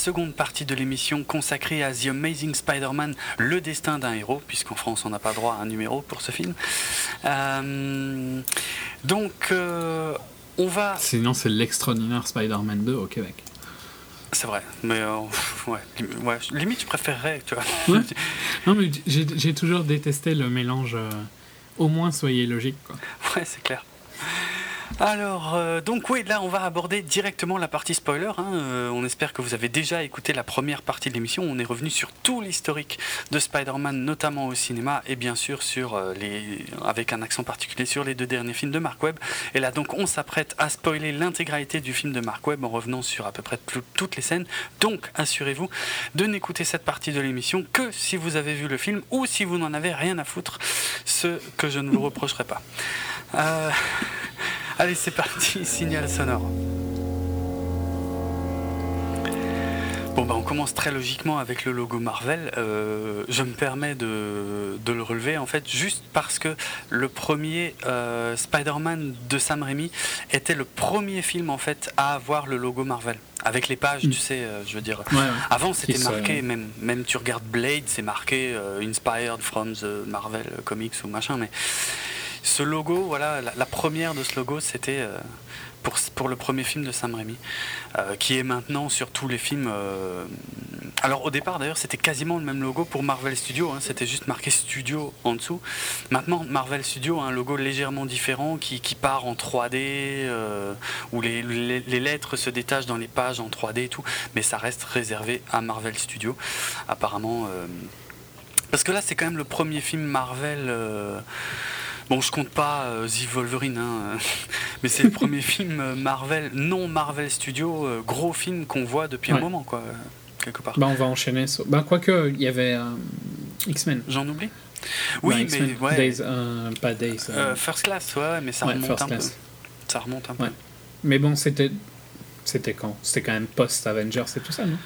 seconde partie de l'émission consacrée à The Amazing Spider-Man, le destin d'un héros, puisqu'en France on n'a pas droit à un numéro pour ce film. Euh, donc euh, on va... Sinon c'est l'extraordinaire Spider-Man 2 au Québec. C'est vrai, mais euh, ouais, ouais, limite je préférerais, tu vois. Ouais. Non mais j'ai toujours détesté le mélange. au moins soyez logique quoi. Ouais, c'est clair. Alors, euh, donc oui, là on va aborder directement la partie spoiler. hein. Euh, on espère que vous avez déjà écouté la première partie de l'émission. On est revenu sur tout l'historique de Spider-Man, notamment au cinéma, et bien sûr sur euh, les, avec un accent particulier sur les deux derniers films de Mark Webb. Et là donc on s'apprête à spoiler l'intégralité du film de Mark Webb en revenant sur à peu près tout- toutes les scènes. Donc assurez-vous de n'écouter cette partie de l'émission que si vous avez vu le film ou si vous n'en avez rien à foutre, ce que je ne vous reprocherai pas. Allez, c'est parti, signal sonore. Bon, bah, on commence très logiquement avec le logo Marvel. Euh, je me permets de, de le relever, en fait, juste parce que le premier euh, Spider-Man de Sam Raimi était le premier film, en fait, à avoir le logo Marvel. Avec les pages, tu sais, euh, je veux dire. Ouais, ouais. Avant, c'était marqué, même, même tu regardes Blade, c'est marqué Inspired from the Marvel Comics ou machin, mais ce logo, voilà, la, première de ce logo, c'était euh, pour, pour le premier film de Sam Raimi, euh, qui est maintenant sur tous les films. euh, alors au départ d'ailleurs c'était quasiment le même logo pour Marvel Studios, hein, c'était juste marqué Studio en dessous. Maintenant Marvel Studios a un logo légèrement différent qui, qui part en 3D, euh, où les, les- les lettres se détachent dans les pages en 3D et tout, mais ça reste réservé à Marvel Studios apparemment. parce que là c'est quand même le premier film Marvel. Bon, je compte pas euh, The Wolverine, hein, euh, mais c'est le premier film euh, Marvel, non Marvel Studio, euh, gros film qu'on voit depuis un moment, quoi, quelque part. Bah on va enchaîner sur. Bah quoique il y avait X-Men. J'en oublie Bah, Oui, mais ouais. Days, pas Days. First Class, ouais, mais ça ouais, remonte un Class. peu. Ça remonte un peu. Ouais. Mais bon c'était c'était quand? C'était quand même post Avengers et tout ça non?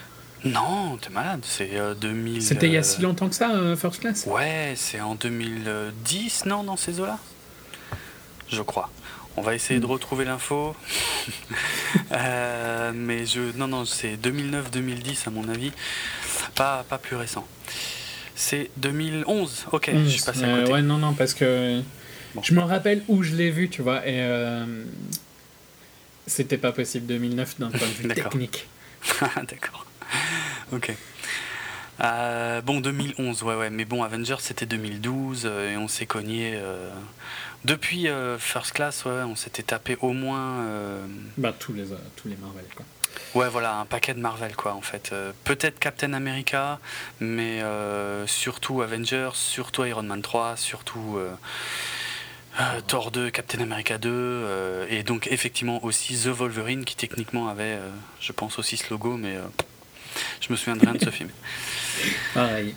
Non, t'es malade, c'est euh, 2000. C'était il y a euh, si longtemps que ça euh, First Class? Ouais, c'est en 2010, non, dans ces eaux-là? Je crois. On va essayer de Mm. retrouver l'info. Euh, mais je. Non, non, c'est 2009-2010 à mon avis. Pas, pas plus récent. C'est 2011. Ok, je suis passé à Euh, côté. ouais non non parce que Bon. je me rappelle où je l'ai vu tu vois et euh, c'était pas possible 2009 d'un point de vue technique. D'accord. Ok. Euh, bon, 2011, ouais, ouais. Mais bon, Avengers, c'était 2012 euh, et on s'est cogné. euh, Depuis First Class, ouais, on s'était tapé au moins. Bah tous les tous les Marvel quoi. Ouais, voilà, un paquet de Marvel, quoi, en fait. Peut-être Captain America, mais surtout Avengers, surtout Iron Man 3, surtout euh, Thor 2, Captain America 2, euh, et donc effectivement aussi The Wolverine, qui techniquement avait, euh, je pense, aussi ce logo, mais euh, je me souviens de rien de ce film. Pareil.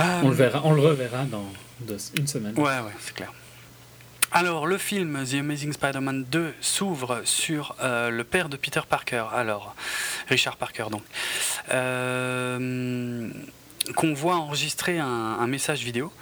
Euh, On le verra on le reverra dans deux- une semaine. Ouais, ouais, c'est clair. Alors, le film The Amazing Spider-Man 2 s'ouvre sur euh, le père de Peter Parker, alors Richard Parker donc, Euh, qu'on voit enregistrer un, un message vidéo.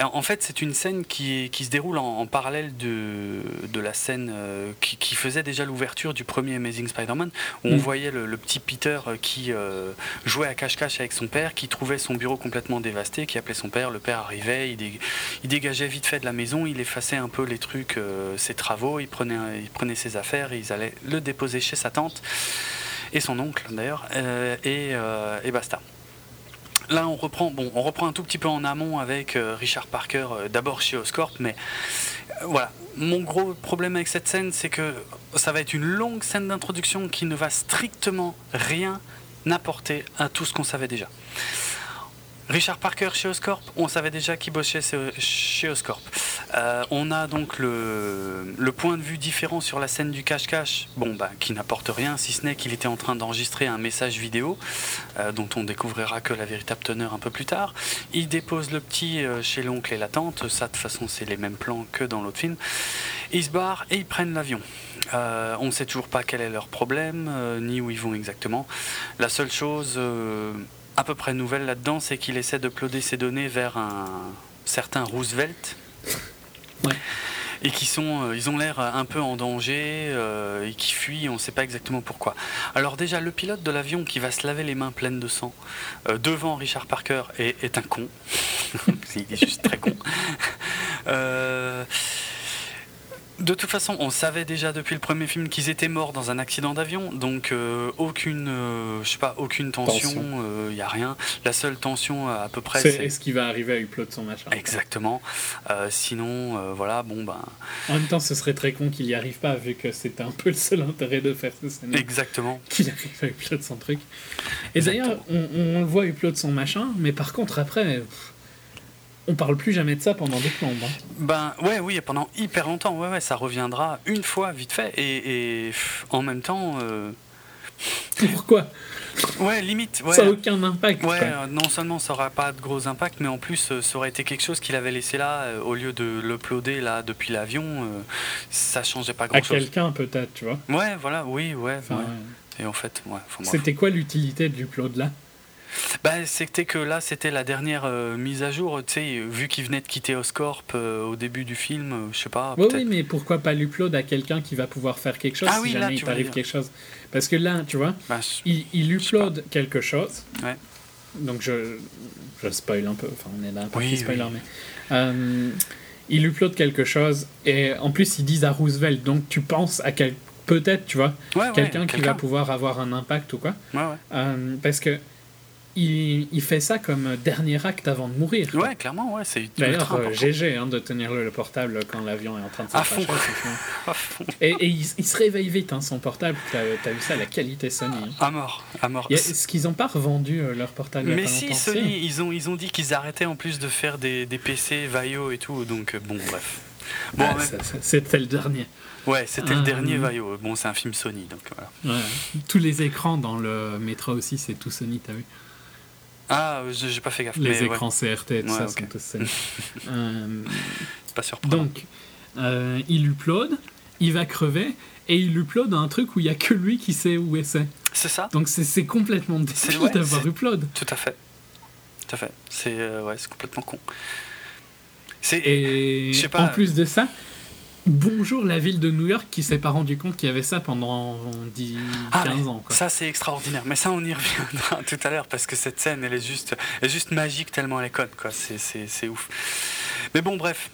En fait, c'est une scène qui, qui se déroule en, en parallèle de, de la scène euh, qui, qui faisait déjà l'ouverture du premier Amazing Spider-Man, où on Mm. voyait le, le petit Peter euh, qui euh, jouait à cache-cache avec son père, qui trouvait son bureau complètement dévasté, qui appelait son père, le père arrivait, il, dé- il dégageait vite fait de la maison, il effaçait un peu les trucs, euh, ses travaux, il prenait, il prenait ses affaires, ils allaient le déposer chez sa tante et son oncle d'ailleurs, et, et basta. Là, on reprend, bon, on reprend un tout petit peu en amont avec euh, Richard Parker, euh, d'abord chez Oscorp, mais euh, voilà. Mon gros problème avec cette scène, c'est que ça va être une longue scène d'introduction qui ne va strictement rien apporter à tout ce qu'on savait déjà. Richard Parker chez Oscorp, on savait déjà qu'il bossait chez- Oscorp. Euh, on a donc le, point de vue différent sur la scène du cache-cache, bon, bah, qui n'apporte rien, si ce n'est qu'il était en train d'enregistrer un message vidéo, euh, dont on découvrira que la véritable teneur un peu plus tard. Il dépose le petit euh, chez l'oncle et la tante, ça de toute façon c'est les mêmes plans que dans l'autre film. Ils se barrent et ils prennent l'avion. On ne sait toujours pas quel est leur problème, ni où ils vont exactement. La seule chose à peu près nouvelle là-dedans, c'est qu'il essaie de ploder ses données vers un certain Roosevelt. Ouais. et qui sont, ils ont l'air un peu en danger et qui fuient, on ne sait pas exactement pourquoi. Alors déjà, le pilote de l'avion qui va se laver les mains pleines de sang devant Richard Parker est, est un con. il est juste très con. De toute façon, on savait déjà depuis le premier film qu'ils étaient morts dans un accident d'avion, donc euh, aucune, euh, je sais pas, aucune tension, il n'y euh, a rien. La seule tension à peu près, c'est est-ce qu'il va arriver à upload son machin. Exactement. sinon, voilà, bon ben. En même temps, ce serait très con qu'il n'y arrive pas, vu que c'était un peu le seul intérêt de faire ce scénario. Exactement. Qu'il arrive à upload son truc. Et d'ailleurs, on, le voit upload son machin, mais par contre après on parle plus jamais de ça pendant des plombes. Hein. Ben ouais, oui, pendant hyper longtemps. Ouais, ouais, ça reviendra une fois vite fait et, en même temps. Euh, Pourquoi? Ouais, limite. Ouais. Ça n'a aucun impact. Ouais, euh, non seulement ça n'aura pas de gros impact, mais en plus euh, ça aurait été quelque chose qu'il avait laissé là au lieu de l'uploader là depuis l'avion. ça changeait pas grand chose. À quelqu'un peut-être, tu vois. Ouais, voilà, oui, ouais. Et en fait, ouais. C'était quoi l'utilité de l'upload là? Bah, C'était que là, c'était la dernière euh, mise à jour. Tu sais, vu qu'il venait de quitter Oscorp euh, au début du film, euh, je sais pas. Oui, oui, mais pourquoi pas l'upload à quelqu'un qui va pouvoir faire quelque chose ah, si jamais il t'arrive quelque chose Parce que là, tu vois, bah, il, il upload quelque chose. Ouais. Donc je, je spoil un peu, enfin on est là, pas oui, spoiler, mais. il upload quelque chose et en plus ils disent à Roosevelt, donc tu penses à quel. Peut-être, tu vois, quelqu'un qui va pouvoir avoir un impact ou quoi. parce que il, fait ça comme dernier acte avant de mourir. Ouais, clairement, ouais, c'est D'ailleurs, GG hein, de tenir le, portable quand l'avion est en train de s'accrocher. et, et il, se réveille vite, hein, son portable. T'as as vu ça, la qualité Sony. Hein. À mort, à mort. Est-ce qu'ils n'ont pas revendu euh, leur portable Mais si, Sony, ils ont, ils ont dit qu'ils arrêtaient en plus de faire des, des PC, Vaio et tout, donc euh, bon, bref. Bon, ah, C'était le dernier. Ouais, c'était le dernier euh, Vaio. Bon, c'est un film Sony, donc voilà. Tous les écrans dans le métro aussi, c'est tout Sony, t'as vu ah, j'ai pas fait gaffe. Les écrans CRT et tout ça sont tous euh, pas surprenant. Donc, euh, il upload, il va crever, et il upload un truc où il y a que lui qui sait où c'est. C'est ça. Donc c'est complètement débile d'avoir upload. Tout à fait. Tout à fait. C'est euh, ouais, complètement con. Et pas... en plus de ça, Bonjour la ville de New York qui s'est pas rendu compte qu'il y avait ça pendant 10, 15 ah, ans. Ça c'est extraordinaire, mais ça on y reviendra tout à l'heure parce que cette scène elle est juste, elle est juste magique tellement elle est conne, quoi. C'est ouf. Mais bon bref,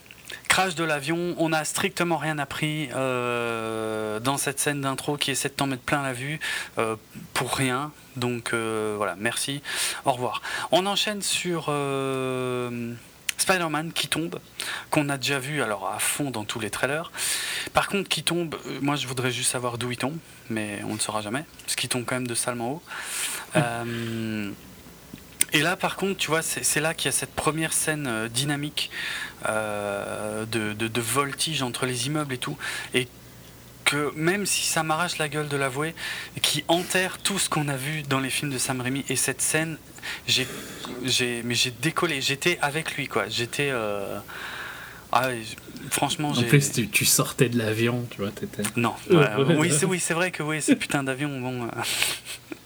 crash de l'avion, on n'a strictement rien appris euh, dans cette scène d'intro qui essaie de t'en mettre plein la vue euh, pour rien. Donc euh, voilà, merci, au revoir. On enchaîne sur... Spider-Man qui tombe, qu'on a déjà vu alors à fond dans tous les trailers. Par contre, qui tombe, euh, moi je voudrais juste savoir d'où il tombe, mais on ne saura jamais, parce qu'il tombe quand même de salement haut. Euh, et là, par contre, tu vois, c'est là qu'il y a cette première scène euh, dynamique de, de, voltige entre les immeubles et tout. Et que même si ça m'arrache la gueule de l'avouer, qui enterre tout ce qu'on a vu dans les films de Sam Raimi, et cette scène, j'ai, j'ai, mais j'ai décollé, j'étais avec lui, quoi. J'étais. Euh, ah, franchement, en plus, tu, sortais de l'avion, tu vois, t'étais. Non, oui, c'est, oui, c'est vrai que oui, ce putain d'avion, bon. Euh,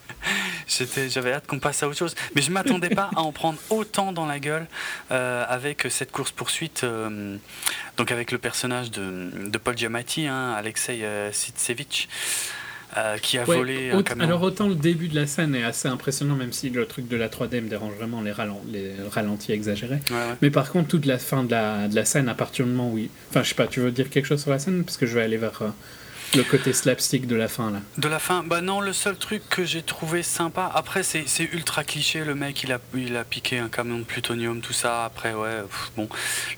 j'avais hâte qu'on passe à autre chose. Mais je ne m'attendais pas à en prendre autant dans la gueule euh, avec cette course-poursuite, euh, donc avec le personnage de, Paul Giamatti, hein, Alexei euh, Sitsevich. qui a volé un camion. Alors autant le début de la scène est assez impressionnant, même si le truc de la 3D me dérange vraiment les, les ralentis exagérés. Mais par contre, toute la fin de la, de la scène, à partir du moment où... Enfin, je sais pas, tu veux dire quelque chose sur la scène Parce que je vais aller vers le côté slapstick de la fin, là. De la fin Bah non, le seul truc que j'ai trouvé sympa, après c'est ultra cliché, le mec il a, il a piqué un camion de plutonium, tout ça, après ouais, bon.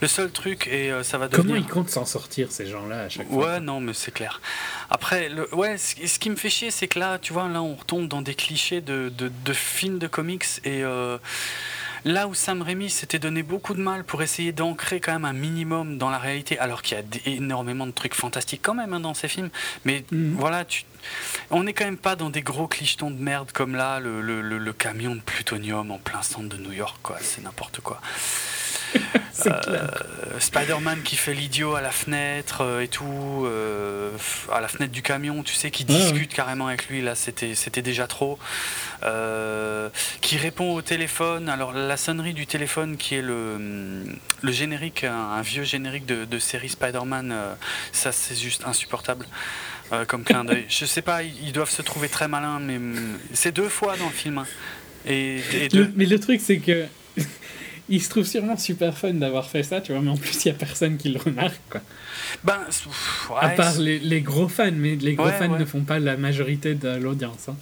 Le seul truc, et euh, ça va devenir... Comment ils comptent s'en sortir, ces gens-là, à chaque fois Ouais, non, mais c'est clair. Après, le, ouais, ce, qui me fait chier, c'est que là, tu vois, là on retombe dans des clichés de, de, de films de comics, et... Euh, Là où Sam Raimi s'était donné beaucoup de mal pour essayer d'ancrer quand même un minimum dans la réalité, alors qu'il y a énormément de trucs fantastiques quand même hein, dans ces films. Mais mhm. voilà, tu, on n'est quand même pas dans des gros clichetons de merde comme là, le, le, le, camion de plutonium en plein centre de New York, quoi. C'est n'importe quoi. Spider-Man qui fait l'idiot à la fenêtre et tout, à la fenêtre du camion, tu sais, qui discute carrément avec lui, là c'était déjà trop. qui répond au téléphone, alors la sonnerie du téléphone qui est le, le générique, un, vieux générique de, de série Spider-Man, ça c'est juste insupportable. Comme clin d'œil. Je sais pas, ils doivent se trouver très malins, mais c'est deux fois dans le film. Hein. Et, mais le truc, c'est que. il se trouve sûrement super fun d'avoir fait ça, tu vois, mais en plus, il n'y a personne qui le remarque, quoi. Ben, à part les, gros fans, mais les gros fans ne font pas la majorité de l'audience. Hein.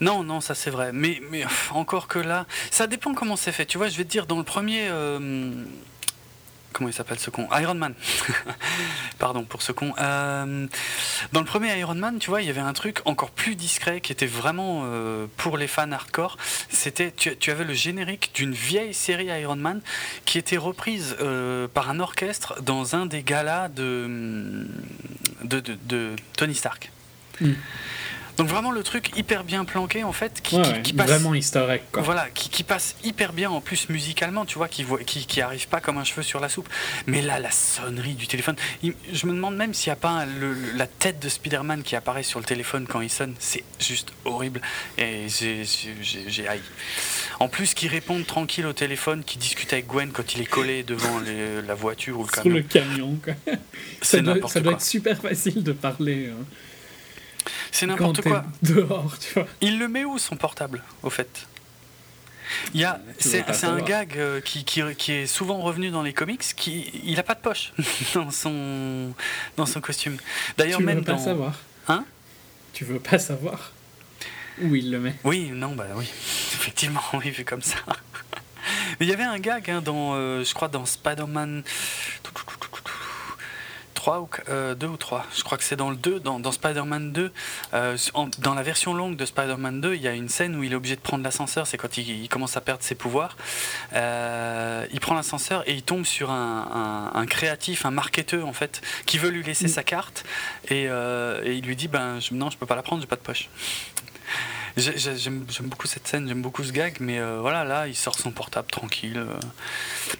Non, non, ça c'est vrai. Mais, mais encore que là, ça dépend comment c'est fait. Tu vois, je vais te dire, dans le premier. Euh, comment il s'appelle ce con? Iron Man. Pardon pour ce con. Euh, dans le premier Iron Man, tu vois, il y avait un truc encore plus discret qui était vraiment euh, pour les fans hardcore. C'était, tu, avais le générique d'une vieille série Iron Man qui était reprise euh, par un orchestre dans un des galas de, Tony Stark. Hmm. Donc vraiment le truc hyper bien planqué en fait, qui, passe vraiment historique quoi. Voilà, qui, passe hyper bien en plus musicalement, tu vois, qui, qui qui arrive pas comme un cheveu sur la soupe. Mais là, la sonnerie du téléphone, je me demande même s'il n'y a pas la tête de Spider-Man qui apparaît sur le téléphone quand il sonne. C'est juste horrible et j'ai haï. En plus, qui répondent tranquille au téléphone, qui discute avec Gwen quand il est collé devant la voiture ou le camion. Sur le camion, quoi. ça doit, ça doit être super facile de parler. Hein. C'est n'importe quoi. Dehors, tu vois. Il le met où son portable, au fait? Il y a, c'est, un gag euh, qui, qui, qui, est souvent revenu dans les comics. Qui, il a pas de poche dans son dans son costume. D'ailleurs, tu même veux pas savoir. Hein? Tu veux pas savoir où il le met Oui, non, bah oui, effectivement, oui, vu comme ça. Mais il y avait un gag hein, dans, euh, je crois, dans Spider-Man ou euh, deux ou trois. Je crois que c'est dans le 2, dans, Spider-Man 2. Euh, dans la version longue de Spider-Man 2, il y a une scène où il est obligé de prendre l'ascenseur. C'est quand il, commence à perdre ses pouvoirs. Euh, il prend l'ascenseur et il tombe sur un, créatif, un marketeur en fait, qui veut lui laisser sa carte et, il lui dit ben je, non, je peux pas la prendre, j'ai pas de poche. J'aime beaucoup cette scène, j'aime beaucoup ce gag, mais voilà, là, il sort son portable tranquille.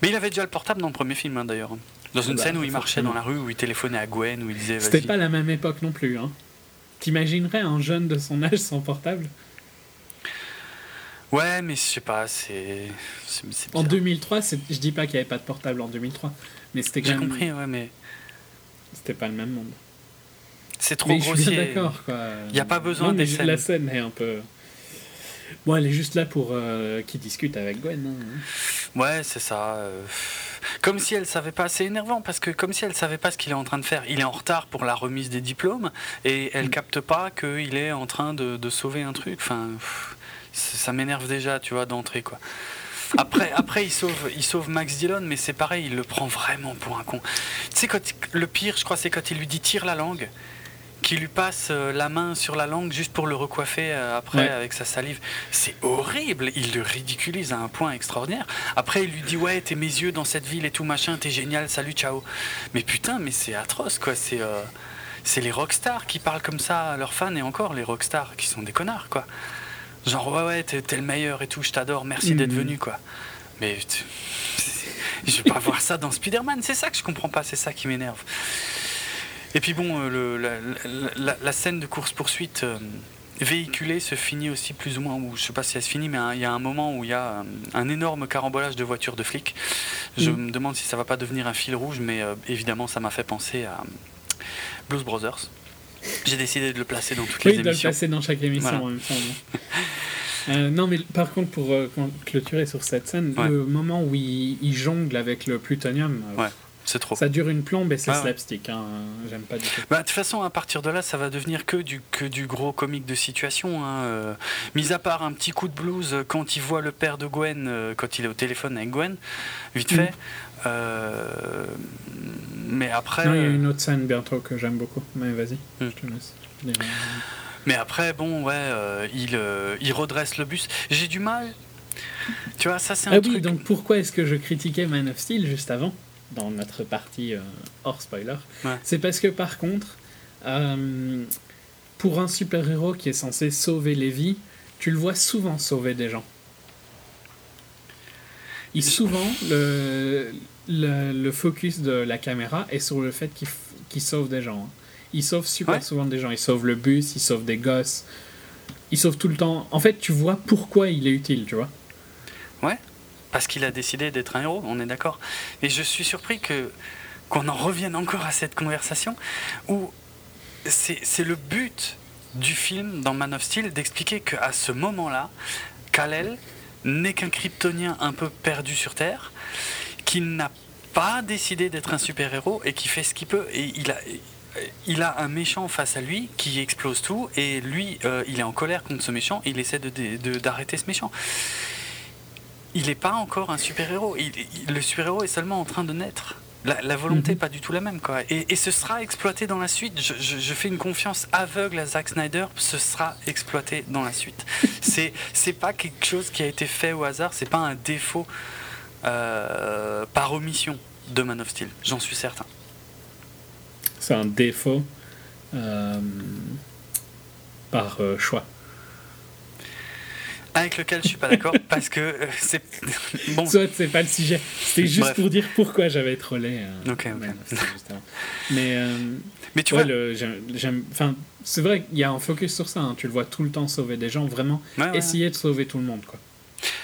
Mais il avait déjà le portable dans le premier film, hein, d'ailleurs. Dans une bah, scène où il marchait dans la rue, où il téléphonait à Gwen, où il disait. C'était pas la même époque non plus. Hein. T'imaginerais un jeune de son âge sans portable? Ouais, mais je sais pas, c'est. En 2003, je dis pas qu'il n'y avait pas de portable en 2003, mais c'était J'ai compris, ouais, mais. C'était pas le même monde. C'est trop mais grossier. Je suis d'accord, quoi. Il n'y a pas besoin des scènes. La scène est un peu. Bon, elle est juste là pour euh, qu'il discute avec Gwen. Hein. Ouais, c'est ça. Euh, comme si elle savait pas, c'est énervant parce que comme si elle savait pas ce qu'il est en train de faire. Il est en retard pour la remise des diplômes et elle mm. capte pas qu'il est en train de, sauver un truc. Enfin, ça m'énerve déjà, tu vois, d'entrée quoi. Après, après il, sauve, il sauve Max Dillon, mais c'est pareil, il le prend vraiment pour un con. Tu sais, le pire, je crois, c'est quand il lui dit tire la langue qui lui passe euh, la main sur la langue juste pour le recoiffer euh, après avec sa salive. C'est horrible, il le ridiculise à un point extraordinaire. Après, il lui dit Ouais, t'es mes yeux dans cette ville et tout machin, t'es génial, salut, ciao. Mais putain, mais c'est atroce quoi, c'est. Euh, c'est les rockstars qui parlent comme ça à leurs fans et encore les rockstars qui sont des connards quoi. Genre ouais ouais t'es, le meilleur et tout, je t'adore, merci d'être mhm. venu quoi. Mais je vais pas voir ça dans Spider-Man, c'est ça que je comprends pas, c'est ça qui m'énerve. Et puis bon, euh, la, scène de course-poursuite euh, véhiculée se finit aussi plus ou moins, ou je sais pas si elle se finit, mais il y a un moment où il y a euh, un, énorme carambolage de voitures de flics. Je mm. me demande si ça va pas devenir un fil rouge, mais évidemment ça m'a fait penser à Blues Brothers. J'ai décidé de le placer dans toutes les émissions. Oui, de le placer dans chaque émission en même temps. non, mais par contre, pour clôturer sur cette scène, le moment où il, il, jongle avec le plutonium, ouais. C'est trop. Ça dure une plombe et c'est slapstick. Hein. J'aime pas du tout. Bah, de toute façon, à partir de là, ça va devenir que du, que du gros comique de situation. Hein. Euh, mis à part un petit coup de blues euh, quand il voit le père de Gwen, euh, quand il est au téléphone avec Gwen, vite fait. Mm. mais après. il y a une autre scène bientôt que j'aime beaucoup. Mais vas-y, mm. je te laisse. Mais après, bon, ouais, il, il redresse le bus. J'ai du mal. Tu vois, ça c'est un ah oui, donc pourquoi est-ce que je critiquais Man of Steel juste avant? Dans notre partie euh, hors spoiler. C'est parce que par contre, euh, pour un super-héros qui est censé sauver les vies, tu le vois souvent sauver des gens. il, souvent, le, le, focus de la caméra est sur le fait qu'il sauve des gens. Hein. Il sauve super souvent des gens. Il sauve le bus, il sauve des gosses. Il sauve tout le temps. En fait, tu vois pourquoi il est utile, tu vois. Ouais, parce qu'il a décidé d'être un héros, on est d'accord. Et je suis surpris que qu'on en revienne encore à cette conversation où c'est le but du film dans Man of Steel d'expliquer qu'à ce moment-là, Kal-El n'est qu'un kryptonien un peu perdu sur Terre, qui n'a pas décidé d'être un super-héros et qui fait ce qu'il peut. Et il a, un méchant face à lui qui explose tout et lui, euh, il est en colère contre ce méchant. il essaie d'arrêter de, d'arrêter ce méchant. Il n'est pas encore un super-héros. le super-héros est seulement en train de naître. La, volonté n'est mhm. pas du tout la même. Quoi. Et, ce sera exploité dans la suite. Je, fais une confiance aveugle à Zack Snyder. Ce sera exploité dans la suite. c'est, c'est pas quelque chose qui a été fait au hasard. C'est pas un défaut euh, par omission de Man of Steel. J'en suis certain. C'est un défaut euh, par euh, choix avec lequel je suis pas d'accord parce que euh, c'est bon. Soit c'est pas le sujet. C'était juste pour dire pourquoi j'avais trollé. Euh, ok. mais euh, mais tu vois, j'aime. Enfin, c'est vrai qu'il y a un focus sur ça. Hein. Tu le vois tout le temps sauver des gens, vraiment essayer de sauver tout le monde, quoi.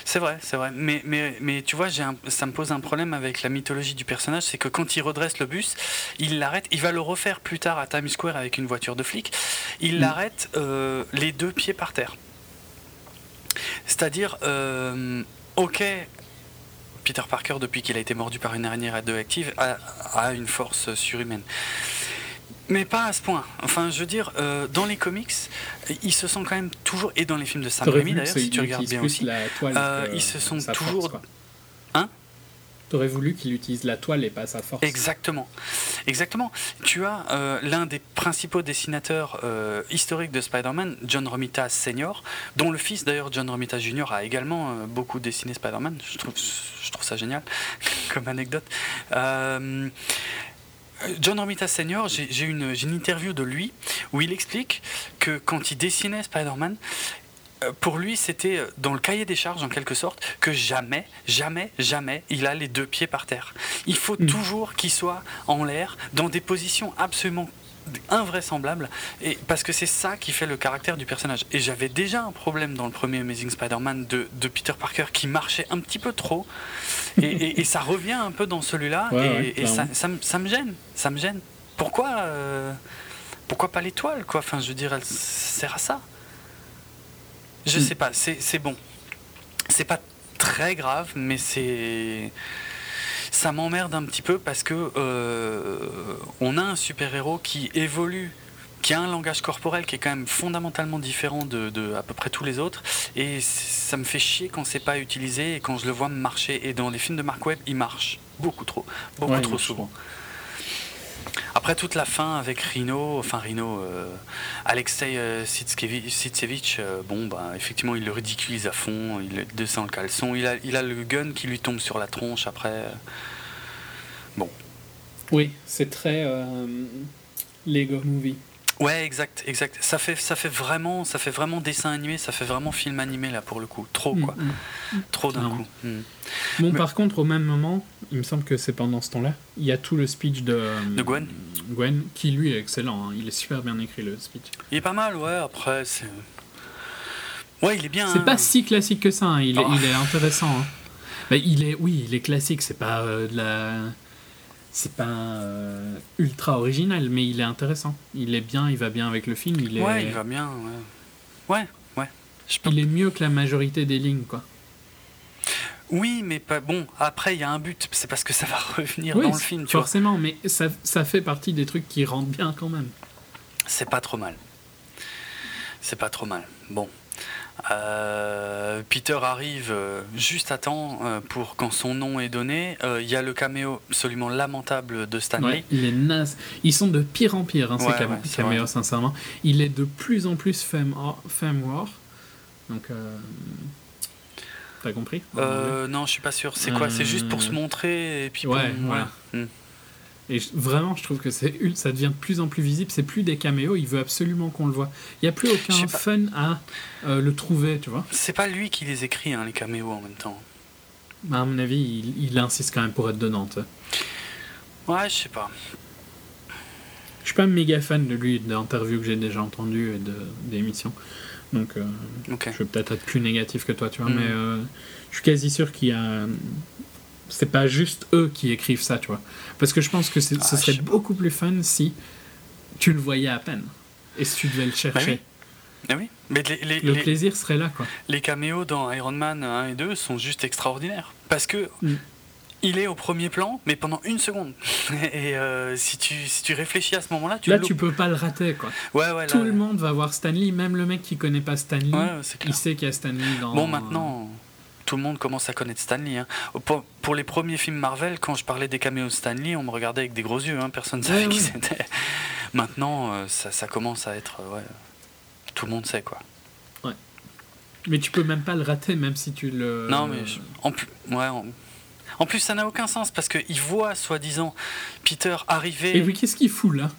C'est vrai, c'est vrai. Mais, mais, mais tu vois, un, ça me pose un problème avec la mythologie du personnage, c'est que quand il redresse le bus, il l'arrête, il va le refaire plus tard à Times Square avec une voiture de flic, il mm. l'arrête les deux pieds par terre. C'est-à-dire, euh, ok, Peter Parker, depuis qu'il a été mordu par une araignée radioactive, a, a une force surhumaine. Mais pas à ce point. Enfin, je veux dire, euh, dans les comics, ils se sont quand même toujours, et dans les films de Sam Raimi d'ailleurs, si tu regardes bien aussi, euh, ils se sont toujours. T'aurais voulu qu'il utilise la toile et pas sa force. Exactement. Exactement. Tu as euh, l'un des principaux dessinateurs euh, historiques de Spider-Man, John Romita Sr., dont le fils d'ailleurs, John Romita Jr., a également euh, beaucoup dessiné Spider-Man. Je trouve, ça génial comme anecdote. John Romita Sr., j'ai une, interview de lui où il explique que quand il dessinait Spider-Man, pour lui, c'était euh, dans le cahier des charges, en quelque sorte, que jamais, jamais, jamais, il a les deux pieds par terre. Il faut mm. toujours qu'il soit en l'air, dans des positions absolument invraisemblables, et parce que c'est ça qui fait le caractère du personnage. Et j'avais déjà un problème dans le premier Amazing Spider-Man de, Peter Parker qui marchait un petit peu trop, et, ça revient un peu dans celui-là, et, ça, me gêne, ça me gêne. Pourquoi, euh, pourquoi pas l'étoile, quoi? Enfin, je veux dire, elle sert à ça. Je hmm. sais pas, c'est bon. C'est pas très grave, mais c'est. Ça m'emmerde un petit peu parce que euh, on a un super-héros qui évolue qui a un langage corporel qui est quand même fondamentalement différent de, de, à peu près tous les autres et ça me fait chier quand c'est pas utilisé et quand je le vois marcher et dans les films de Mark Webb il marche beaucoup trop beaucoup trop souvent après toute la fin avec Rino, enfin Rino, euh, Alexei euh, Sitsevich, euh, bon bah effectivement il le ridiculise à fond, il descend le caleçon, il a, il a le gun qui lui tombe sur la tronche après. Bon. Oui, c'est très Lego Movie. Ouais, exact, exact. Ça fait, ça fait vraiment, ça fait vraiment dessin animé, ça fait vraiment film animé là pour le coup. Trop quoi, mm, mm. trop d'un coup. Mm. Bon, par contre, au même moment, il me semble que c'est pendant ce temps-là, il y a tout le speech de, de Gwen. Gwen, qui lui est excellent. Hein. Il est super bien écrit le speech. Il est pas mal, ouais. Après, c'est. Ouais, il est bien. C'est pas si classique que ça. Hein. Il, est, il, est, intéressant. Hein. Bah, il est, oui, il est classique. C'est pas euh, de la c'est pas euh, ultra original, mais il est intéressant. Il est bien, il va bien avec le film. Il est... Ouais, il va bien, ouais. Ouais, ouais. Il est mieux que la majorité des lignes, quoi. Oui, mais pas bon. Après, il y a un but. C'est parce que ça va revenir dans le film. Tu forcément, mais ça, ça fait partie des trucs qui rentrent bien quand même. C'est pas trop mal. C'est pas trop mal. Bon. Euh, Peter arrive euh, juste à temps euh, pour quand son nom est donné. Il y a le caméo absolument lamentable de Stanley. il est naze. Ils sont de pire en pire, hein, ces caméos, sincèrement. Il est de plus en plus femme, war. Donc. T'as compris? Non, je suis pas sûr. C'est quoi? C'est juste pour se montrer et puis. Ouais, voilà. Hmm. Et vraiment, je trouve que c'est ça devient de plus en plus visible. C'est plus des caméos, il veut absolument qu'on le voit. Il n'y a plus aucun fun à euh, le trouver, tu vois. C'est pas lui qui les écrit, hein, les caméos en même temps. À mon avis, il, insiste quand même pour être dedans. Ouais, je sais pas. Je suis pas méga fan de lui, d'interviews que j'ai déjà entendues et d'émissions. Donc, euh, je vais peut-être être plus négatif que toi, tu vois, mm. mais euh, je suis quasi sûr qu'il y a. C'est pas juste eux qui écrivent ça, tu vois. Parce que je pense que ce ah, serait beaucoup plus fun si tu le voyais à peine. Et si tu devais le chercher. Ah oui. Mais le plaisir serait là, quoi. Les caméos dans Iron Man 1 et 2 sont juste extraordinaires. Parce que. Mm il est au premier plan, mais pendant une seconde. Et euh, si, tu, si tu réfléchis à ce moment-là, tu Là, tu peux pas le rater, quoi. Ouais, ouais, Tout le monde va voir Stanley, même le mec qui connaît pas Stanley, il sait qu'il y a Stanley dans. Bon, maintenant, tout le monde commence à connaître Stanley. Hein. Pour, les premiers films Marvel, quand je parlais des caméos de Stanley, on me regardait avec des gros yeux, hein. personne ne savait qui c'était. Maintenant, euh, ça, ça, commence à être. Ouais, tout le monde sait, quoi. Ouais. Mais tu peux même pas le rater, même si tu le. Non, mais en plus, ouais, en plus, ça n'a aucun sens parce qu'il voit, soi-disant, Peter arriver. Et oui, qu'est-ce qu'il fout là?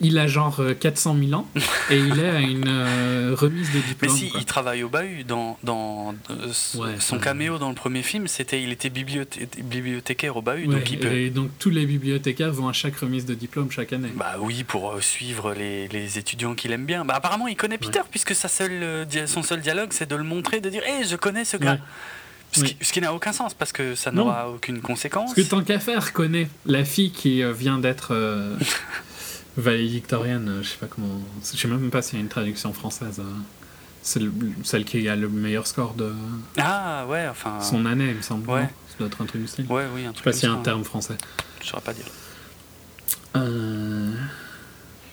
Il a genre 400 euh, 000 ans et il est à une euh, remise de diplôme. Mais si, il travaille au bahut. Dans, dans euh, son caméo dans le premier film, c'était il était bibliothécaire au bahut. donc Et donc tous les bibliothécaires vont à chaque remise de diplôme chaque année. Bah oui, pour suivre les, les étudiants qu'il aime bien. Bah apparemment, il connaît Peter puisque sa seule, son seul dialogue, c'est de le montrer, de dire Hé, je connais ce gars. Ce qui, n'a aucun sens parce que ça n'aura aucune conséquence. Parce que tant qu'à faire, connaît la fille qui vient d'être euh, valédictorienne, euh, je sais pas comment. Je sais même pas s'il y a une traduction française. C'est celle qui a le meilleur score de. Ah ouais, enfin. Son année, il me semble. Ouais. Ça doit être un truc du style. Ouais, oui, un truc Je sais pas s'il y a un terme français. Je saurais pas dire.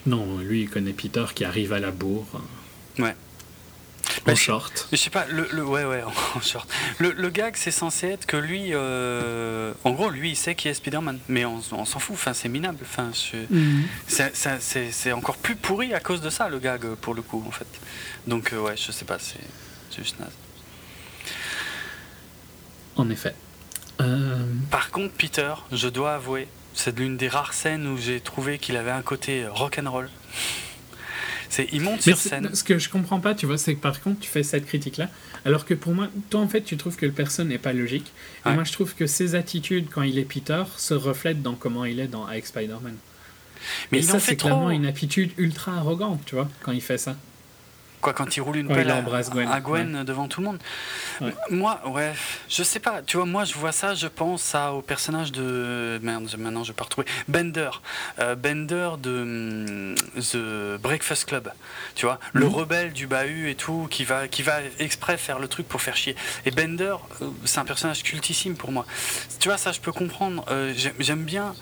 Non, lui, il connaît Peter qui arrive à la bourre. Ouais. En bah, short. Je, sais pas, le, le, ouais, ouais, en short. Le, le gag, c'est censé être que lui, euh, en gros, lui, il sait qui est Spider-Man, mais on, on s'en fout, enfin, c'est minable. Enfin, mhm. c'est encore plus pourri à cause de ça, le gag, pour le coup, en fait. Donc, euh, ouais, je sais pas, c'est juste naze. En effet. Euh, Par contre, Peter, je dois avouer, c'est l'une des rares scènes où j'ai trouvé qu'il avait un côté rock'n'roll. C'est il monte sur scène. Ce que je comprends pas, tu vois, c'est que par contre tu fais cette critique là, alors que pour moi, toi en fait tu trouves que le personne n'est pas logique, et moi je trouve que ses attitudes quand il est Peter se reflètent dans comment il est dans avec Spider-Man. Mais ça c'est clairement une attitude ultra arrogante, tu vois, quand il fait ça. Quoi, quand il roule une pelle à, Gwen, à Gwen devant tout le monde. Moi, ouais, je sais pas. Tu vois, moi, je vois ça, je pense à, au personnage de. Merde, maintenant je vais pas retrouver. Bender. Euh, Bender de mm, The Breakfast Club. Tu vois, le mhm. rebelle du bahut et tout, qui va, qui va exprès faire le truc pour faire chier. Et Bender, euh, c'est un personnage cultissime pour moi. Tu vois, ça, je peux comprendre. Euh, j'aime bien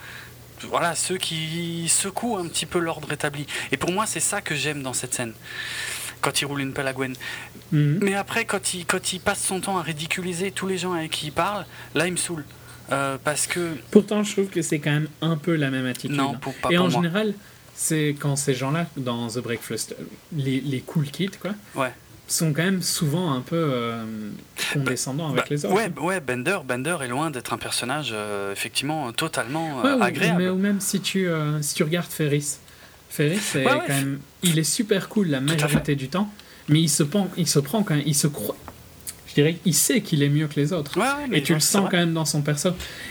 voilà, ceux qui secouent un petit peu l'ordre établi. Et pour moi, c'est ça que j'aime dans cette scène quand il roule une Gwen. Mhm. Mais après, quand il, quand il passe son temps à ridiculiser tous les gens avec qui il parle, là, il me saoule. Euh, parce que. Pourtant, je trouve que c'est quand même un peu la même attitude. Non, pour, pas Et en général, c'est quand ces gens-là, dans The Breakfast, les, les cool kids, quoi. Ouais sont quand même souvent un peu euh, condescendants avec bah, les autres. Ouais, ouais, Bender, Bender est loin d'être un personnage euh, effectivement totalement agréable. Mais, ou même si tu, si tu regardes Ferris, Même, il est super cool la majorité du temps, mais il se prend, il se prend quand même, il se croit, je dirais il sait qu'il est mieux que les autres. et tu le sens quand même dans son perso.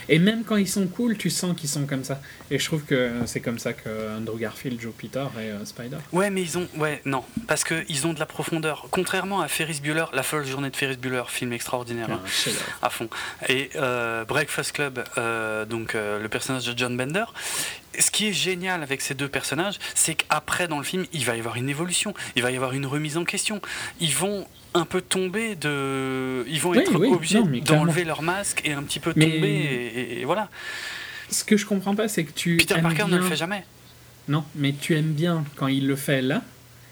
Et même quand ils sont cool, tu sens qu'ils sont comme ça. Et je trouve que c'est comme ça que Andrew Garfield joue Peter et euh, Spider. Ouais, mais ils ont. Ouais, non. Parce qu'ils ont de la profondeur. Contrairement à Ferris Bueller, La folle journée de Ferris Bueller, film extraordinaire. Hein, à fond. Et euh, Breakfast Club, euh, donc le personnage de John Bender, ce qui est génial avec ces deux personnages, c'est qu'après dans le film, il va y avoir une évolution, il va y avoir une remise en question. Ils vont un peu tomber de. Ils vont être obligés d'enlever leur masque et un petit peu tomber, et, voilà. Ce que je comprends pas, c'est que tu. Peter Parker ne le fait jamais. Non, mais tu aimes bien quand il le fait là,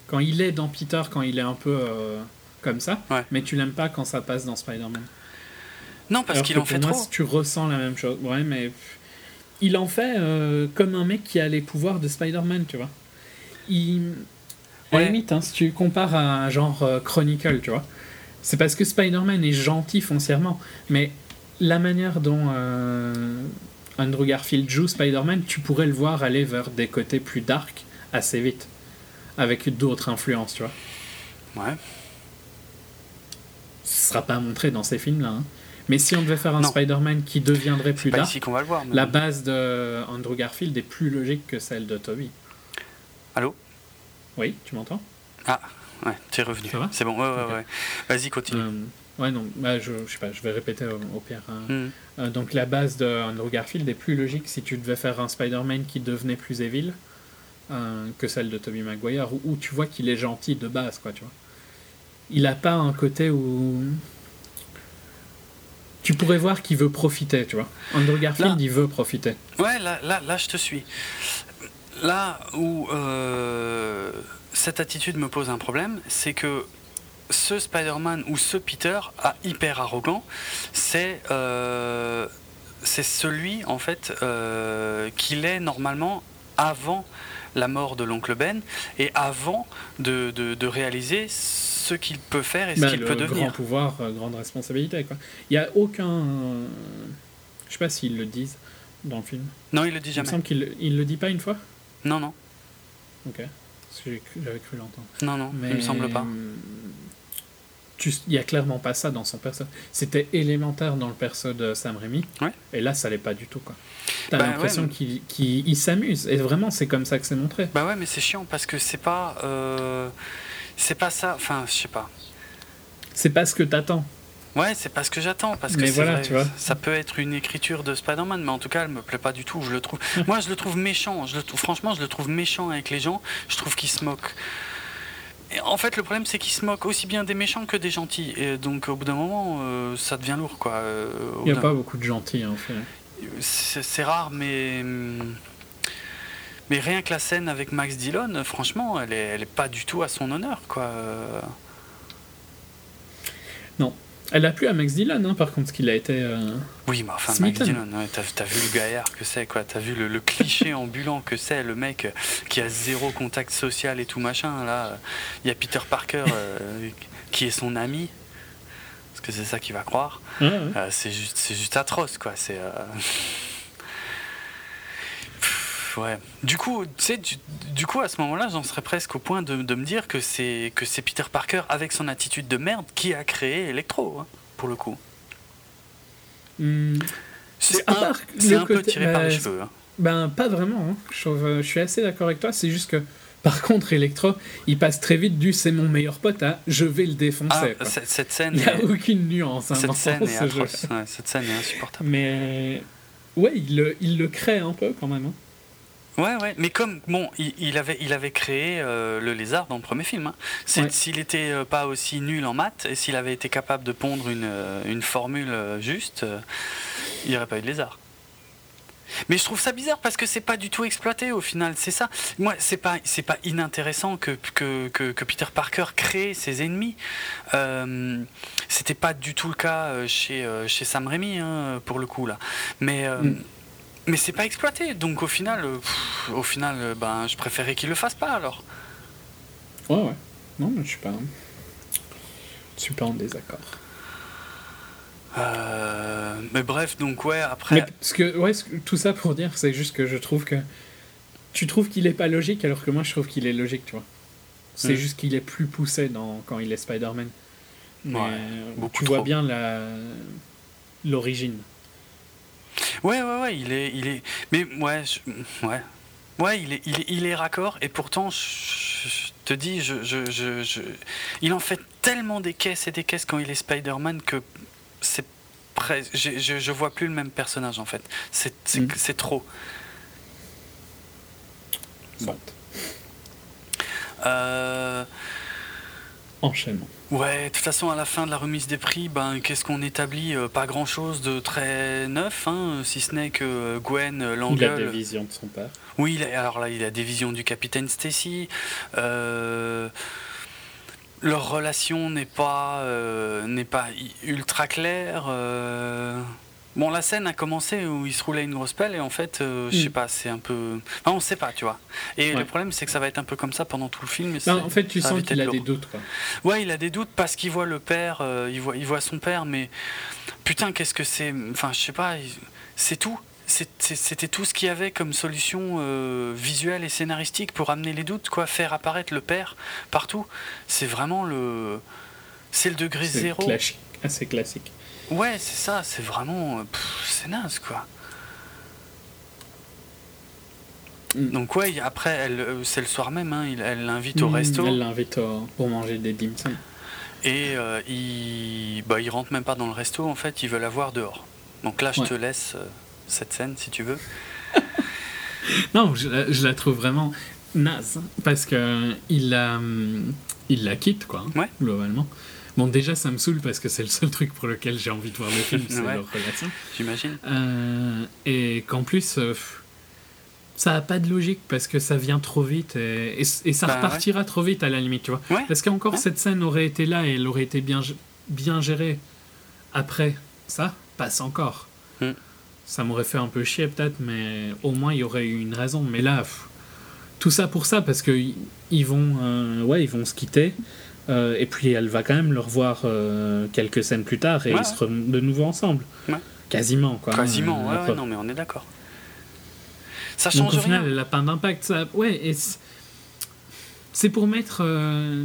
quand il est dans Peter, quand il est un peu euh, comme ça, mais tu l'aimes pas quand ça passe dans Spider-Man. Non, parce qu'il en fait moi, trop. Tu ressens la même chose. Ouais, mais il en fait euh, comme un mec qui a les pouvoirs de Spider-Man, tu vois. Il à la limite, hein, si tu compares à un genre euh, Chronicle, tu vois, c'est parce que Spider-Man est gentil foncièrement, mais la manière dont euh, Andrew Garfield joue Spider-Man, tu pourrais le voir aller vers des côtés plus dark assez vite, avec d'autres influences, tu vois. Ouais. Ce sera pas montré dans ces films-là, hein. Mais si on devait faire un Spider-Man qui deviendrait plus dark, qu'on va le voir, la base de Andrew Garfield est plus logique que celle de Toby. Allô? Oui, tu m'entends Ah, ouais, tu es revenu. C'est bon, ouais, ouais, ouais. Vas-y, continue. Euh, ouais, non, bah, je, je sais pas, je vais répéter au, pire. Hein. Hmm. Euh, donc la base de Andrew Garfield est plus logique si tu devais faire un Spider-Man qui devenait plus évil euh, que celle de Tobey Maguire, où, tu vois qu'il est gentil de base, quoi, tu vois. Il a pas un côté où tu pourrais voir qu'il veut profiter, tu vois. Andrew Garfield, il veut profiter. Ouais, là, là, là, je te suis. Là où euh, cette attitude me pose un problème, c'est que ce Spider-Man ou ce Peter a hyper arrogant, c'est euh, c'est celui en fait euh, qu'il est normalement avant la mort de l'oncle Ben et avant de, de, réaliser ce qu'il peut faire et ce bah, qu'il peut devenir. Grand pouvoir, euh, grande responsabilité. Quoi. Il n'y a aucun. Je sais pas s'ils le disent dans le film. Non, il le dit jamais. Il me semble qu'il il le dit pas une fois Non, non. Ok. J'avais cru l'entendre. Non, non, Mais... il me semble pas. Il n'y a clairement pas ça dans son perso. C'était élémentaire dans le perso de Sam Raimi. Ouais. Et là, ça l'est pas du tout. quoi. T'as bah l'impression qu'il s'amuse. Et vraiment, c'est comme ça que c'est montré. Bah ouais, mais c'est chiant parce que c'est pas. Euh, c'est pas ça. Enfin, je sais pas. C'est pas ce que t'attends. Ouais, c'est pas ce que j'attends parce que voilà, tu vois. ça peut être une écriture de Spider-Man, mais en tout cas, elle me plaît pas du tout. Je le trouve, moi, je le trouve méchant. Je le trouve, franchement, je le trouve méchant avec les gens. Je trouve qu'il se moque. Et en fait, le problème, c'est qu'il se moque aussi bien des méchants que des gentils. Et donc, au bout d'un moment, euh, ça devient lourd, quoi. Euh, Il n'y a pas beaucoup de gentils, en fait. C'est rare, mais. Mais rien que la scène avec Max Dillon, franchement, elle est, elle est pas du tout à son honneur, quoi. Non. Elle a plu à Max Dillon, hein, par contre, ce qu'il a été. Euh, oui, mais enfin, Max Dillon, t'as vu le gaillard que c'est, quoi. T'as vu le, cliché ambulant que c'est, le mec qui a zéro contact social et tout machin. Là, il y a Peter Parker euh, qui est son ami. Parce que c'est ça qu'il va croire. Euh, c'est juste, juste atroce, quoi. C'est. ouais. Du coup, tu sais, du, coup, à ce moment-là, j'en serais presque au point de, me dire que c'est que c'est Peter Parker avec son attitude de merde qui a créé Electro, hein, pour le coup. Hmm. C'est un, un peu tiré par les bah, cheveux. Hein. Ben pas vraiment. Hein. Je, suis assez d'accord avec toi. C'est juste que par contre, Electro, il passe très vite du c'est mon meilleur pote à je vais le défoncer. Ah, cette, scène. Il n'y a aucune nuance. cette, scène est cette scène est insupportable. Mais ouais, il le, il le crée un peu quand même. Ouais, ouais, mais comme bon, il, avait, il avait créé euh, le lézard dans le premier film. Hein. S'il n'était euh, pas aussi nul en maths et s'il avait été capable de pondre une, euh, une formule juste, il n'y aurait pas eu de lézard. Mais je trouve ça bizarre parce que c'est pas du tout exploité au final, c'est ça. Moi, c'est pas c'est pas inintéressant que que, que, Peter Parker crée ses ennemis. C'était pas du tout le cas chez chez Sam Raimi hein, pour le coup là. Mais mm mais c'est pas exploité. Donc au final, euh, au final, euh, ben, je préférais qu'il le fasse pas alors. Ouais, ouais. Non, mais je suis pas, je suis pas en désaccord. Euh, mais bref, donc ouais, après. parce que, ouais, tout ça pour dire, c'est juste que je trouve que. Tu trouves qu'il est pas logique alors que moi je trouve qu'il est logique, tu vois. C'est juste qu'il est plus poussé dans, quand il est Spider-Man. Mais tu vois bien la l'origine. Ouais, ouais, ouais, il est, il est. Mais ouais, ouais. Ouais, il est, il est, il est raccord et pourtant, je, te dis, je, je, je, il en fait tellement des caisses et des caisses quand il est Spider-Man que c'est presque. Je, je, vois plus le même personnage en fait. C'est, c'est, mm. trop. Bon. Euh... Enchaînement. Ouais, de toute façon, à la fin de la remise des prix, ben, qu'est-ce qu'on établit euh, Pas grand-chose de très neuf, hein, si ce n'est que euh, Gwen l'engueule. Il a des visions de son père. Oui, alors là, il a des visions du capitaine Stacy. Euh, leur relation n'est pas, n'est pas ultra claire. Bon, la scène a commencé où il se roulait une grosse pelle et en fait, euh, je sais mm. pas, c'est un peu. Enfin, on sait pas, tu vois. Et le problème, c'est que ça va être un peu comme ça pendant tout le film. en fait, tu sens qu'il a des doutes, quoi. Ouais, il a des doutes parce qu'il voit le père, euh, il, voit, il voit son père, mais putain, qu'est-ce que c'est. Enfin, je sais pas, c'est tout. C'était tout ce qu'il y avait comme solution euh, visuelle et scénaristique pour amener les doutes, quoi. Faire apparaître le père partout. C'est vraiment le. C'est le degré zéro. Assez classique. Ouais, c'est ça, c'est vraiment. C'est naze, quoi. Mm. Donc ouais, après, elle, euh, c'est le soir même, hein, elle l'invite au mm, resto. Elle l'invite pour manger des dim Et euh, il, bah, il rentre même pas dans le resto, en fait, il veut la voir dehors. Donc là, je te laisse euh, cette scène, si tu veux. non, je, la trouve vraiment naze, parce que il la, il la quitte, quoi, ouais. globalement. Bon, déjà, ça me saoule parce que c'est le seul truc pour lequel j'ai envie de voir le film, c'est leur relation. J'imagine. et qu'en plus, ça n'a pas de logique parce que ça vient trop vite et, ça bah repartira trop vite à la limite, tu vois. Parce qu'encore cette scène aurait été là et elle aurait été bien, bien gérée après ça, passe encore. Hmm. Ça m'aurait fait un peu chier peut-être, mais au moins il y aurait eu une raison. Mais là, tout ça pour ça parce que ils vont, euh, ouais, ils vont se quitter. Euh, et puis elle va quand même le revoir euh, quelques scènes plus tard et ils seront de nouveau ensemble. Quasiment, quoi. Quasiment, ouais, non, mais on est d'accord. Ça change Donc, au final, elle n'a pas d'impact. Ça... Ouais, et c'est pour mettre euh,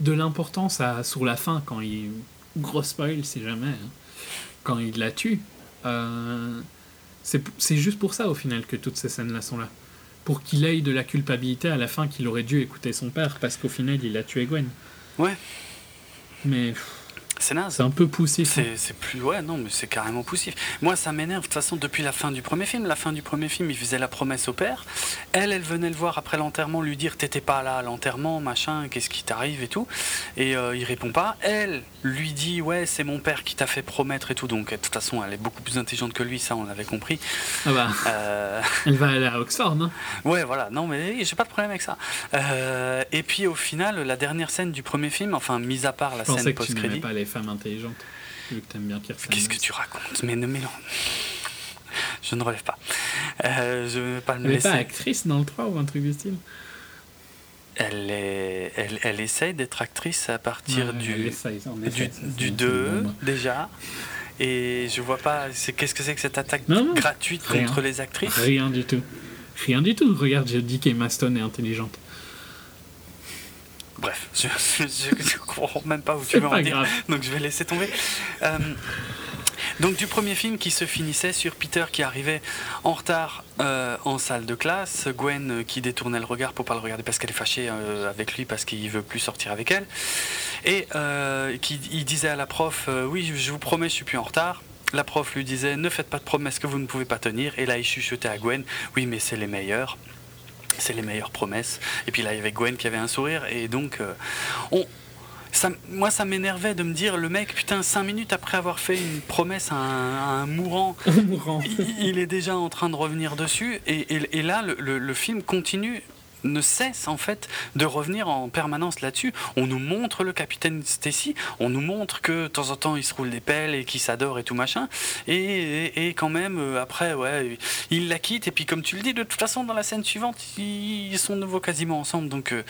de l'importance à... sur la fin, quand il. Gros spoil, si jamais. Hein. Quand il la tue. C'est juste pour ça, au final, que toutes ces scènes-là sont là. Pour qu'il ait de la culpabilité à la fin qu'il aurait dû écouter son père, parce qu'au final, il a tué Gwen. Ouais. Mais. C'est naze. C'est un peu poussif. Hein. C'est plus. Ouais, non, mais c'est carrément poussif. Moi, ça m'énerve de toute façon depuis la fin du premier film. La fin du premier film, il faisait la promesse au père. Elle, elle venait le voir après l'enterrement, lui dire T'étais pas là à l'enterrement, machin, qu'est-ce qui t'arrive et tout. Et euh, il répond pas. Elle lui dit Ouais, c'est mon père qui t'a fait promettre et tout. Donc, de toute façon, elle est beaucoup plus intelligente que lui, ça, on l'avait compris. Ah bah. Euh, elle va aller à Oxford, non? Ouais, voilà. Non, mais j'ai pas de problème avec ça. Euh, et puis, au final, la dernière scène du premier film, enfin, mis à part la scène post-crédit femme intelligente. Vu que t'aimes bien Kirsten. Qu'est-ce que tu racontes Mais ne mélange. Je ne relève pas. Euh, je ne vais pas me Elle n'est pas actrice dans le 3 ou un truc du style elle, est, elle, elle essaye d'être actrice à partir du, du, du 2 déjà. Et je vois pas. Qu'est-ce que c'est que cette attaque gratuite contre les actrices Rien du tout. Rien du tout. Regarde, je dis qu'Emma Stone est intelligente. Bref, je ne comprends même pas où tu veux en dire, donc je vais laisser tomber. Euh, donc du premier film qui se finissait sur Peter qui arrivait en retard euh, en salle de classe, Gwen euh, qui détournait le regard pour pas le regarder parce qu'elle est fâchée avec lui parce qu'il veut plus sortir avec elle, et qui il disait à la prof oui je vous promets je suis plus en retard. La prof lui disait ne faites pas de promesses que vous ne pouvez pas tenir. Et là il chuchotait à Gwen oui mais c'est les meilleurs c'est les meilleures promesses. Et puis là, il y avait Gwen qui avait un sourire. Et donc, euh, on, ça, moi, ça m'énervait de me dire le mec, putain, cinq minutes après avoir fait une promesse à un, mourant, Il, est déjà en train de revenir dessus. Et, là, le, film continue ne cesse en fait de revenir en permanence là-dessus. On nous montre le capitaine Stacy, on nous montre que de temps en temps il se roule des pelles et qu'il s'adore et tout machin. Et, quand même, euh, après, ouais, il la quitte. Et puis, comme tu le dis, de toute façon, dans la scène suivante, ils sont de nouveau quasiment ensemble. Donc. Euh,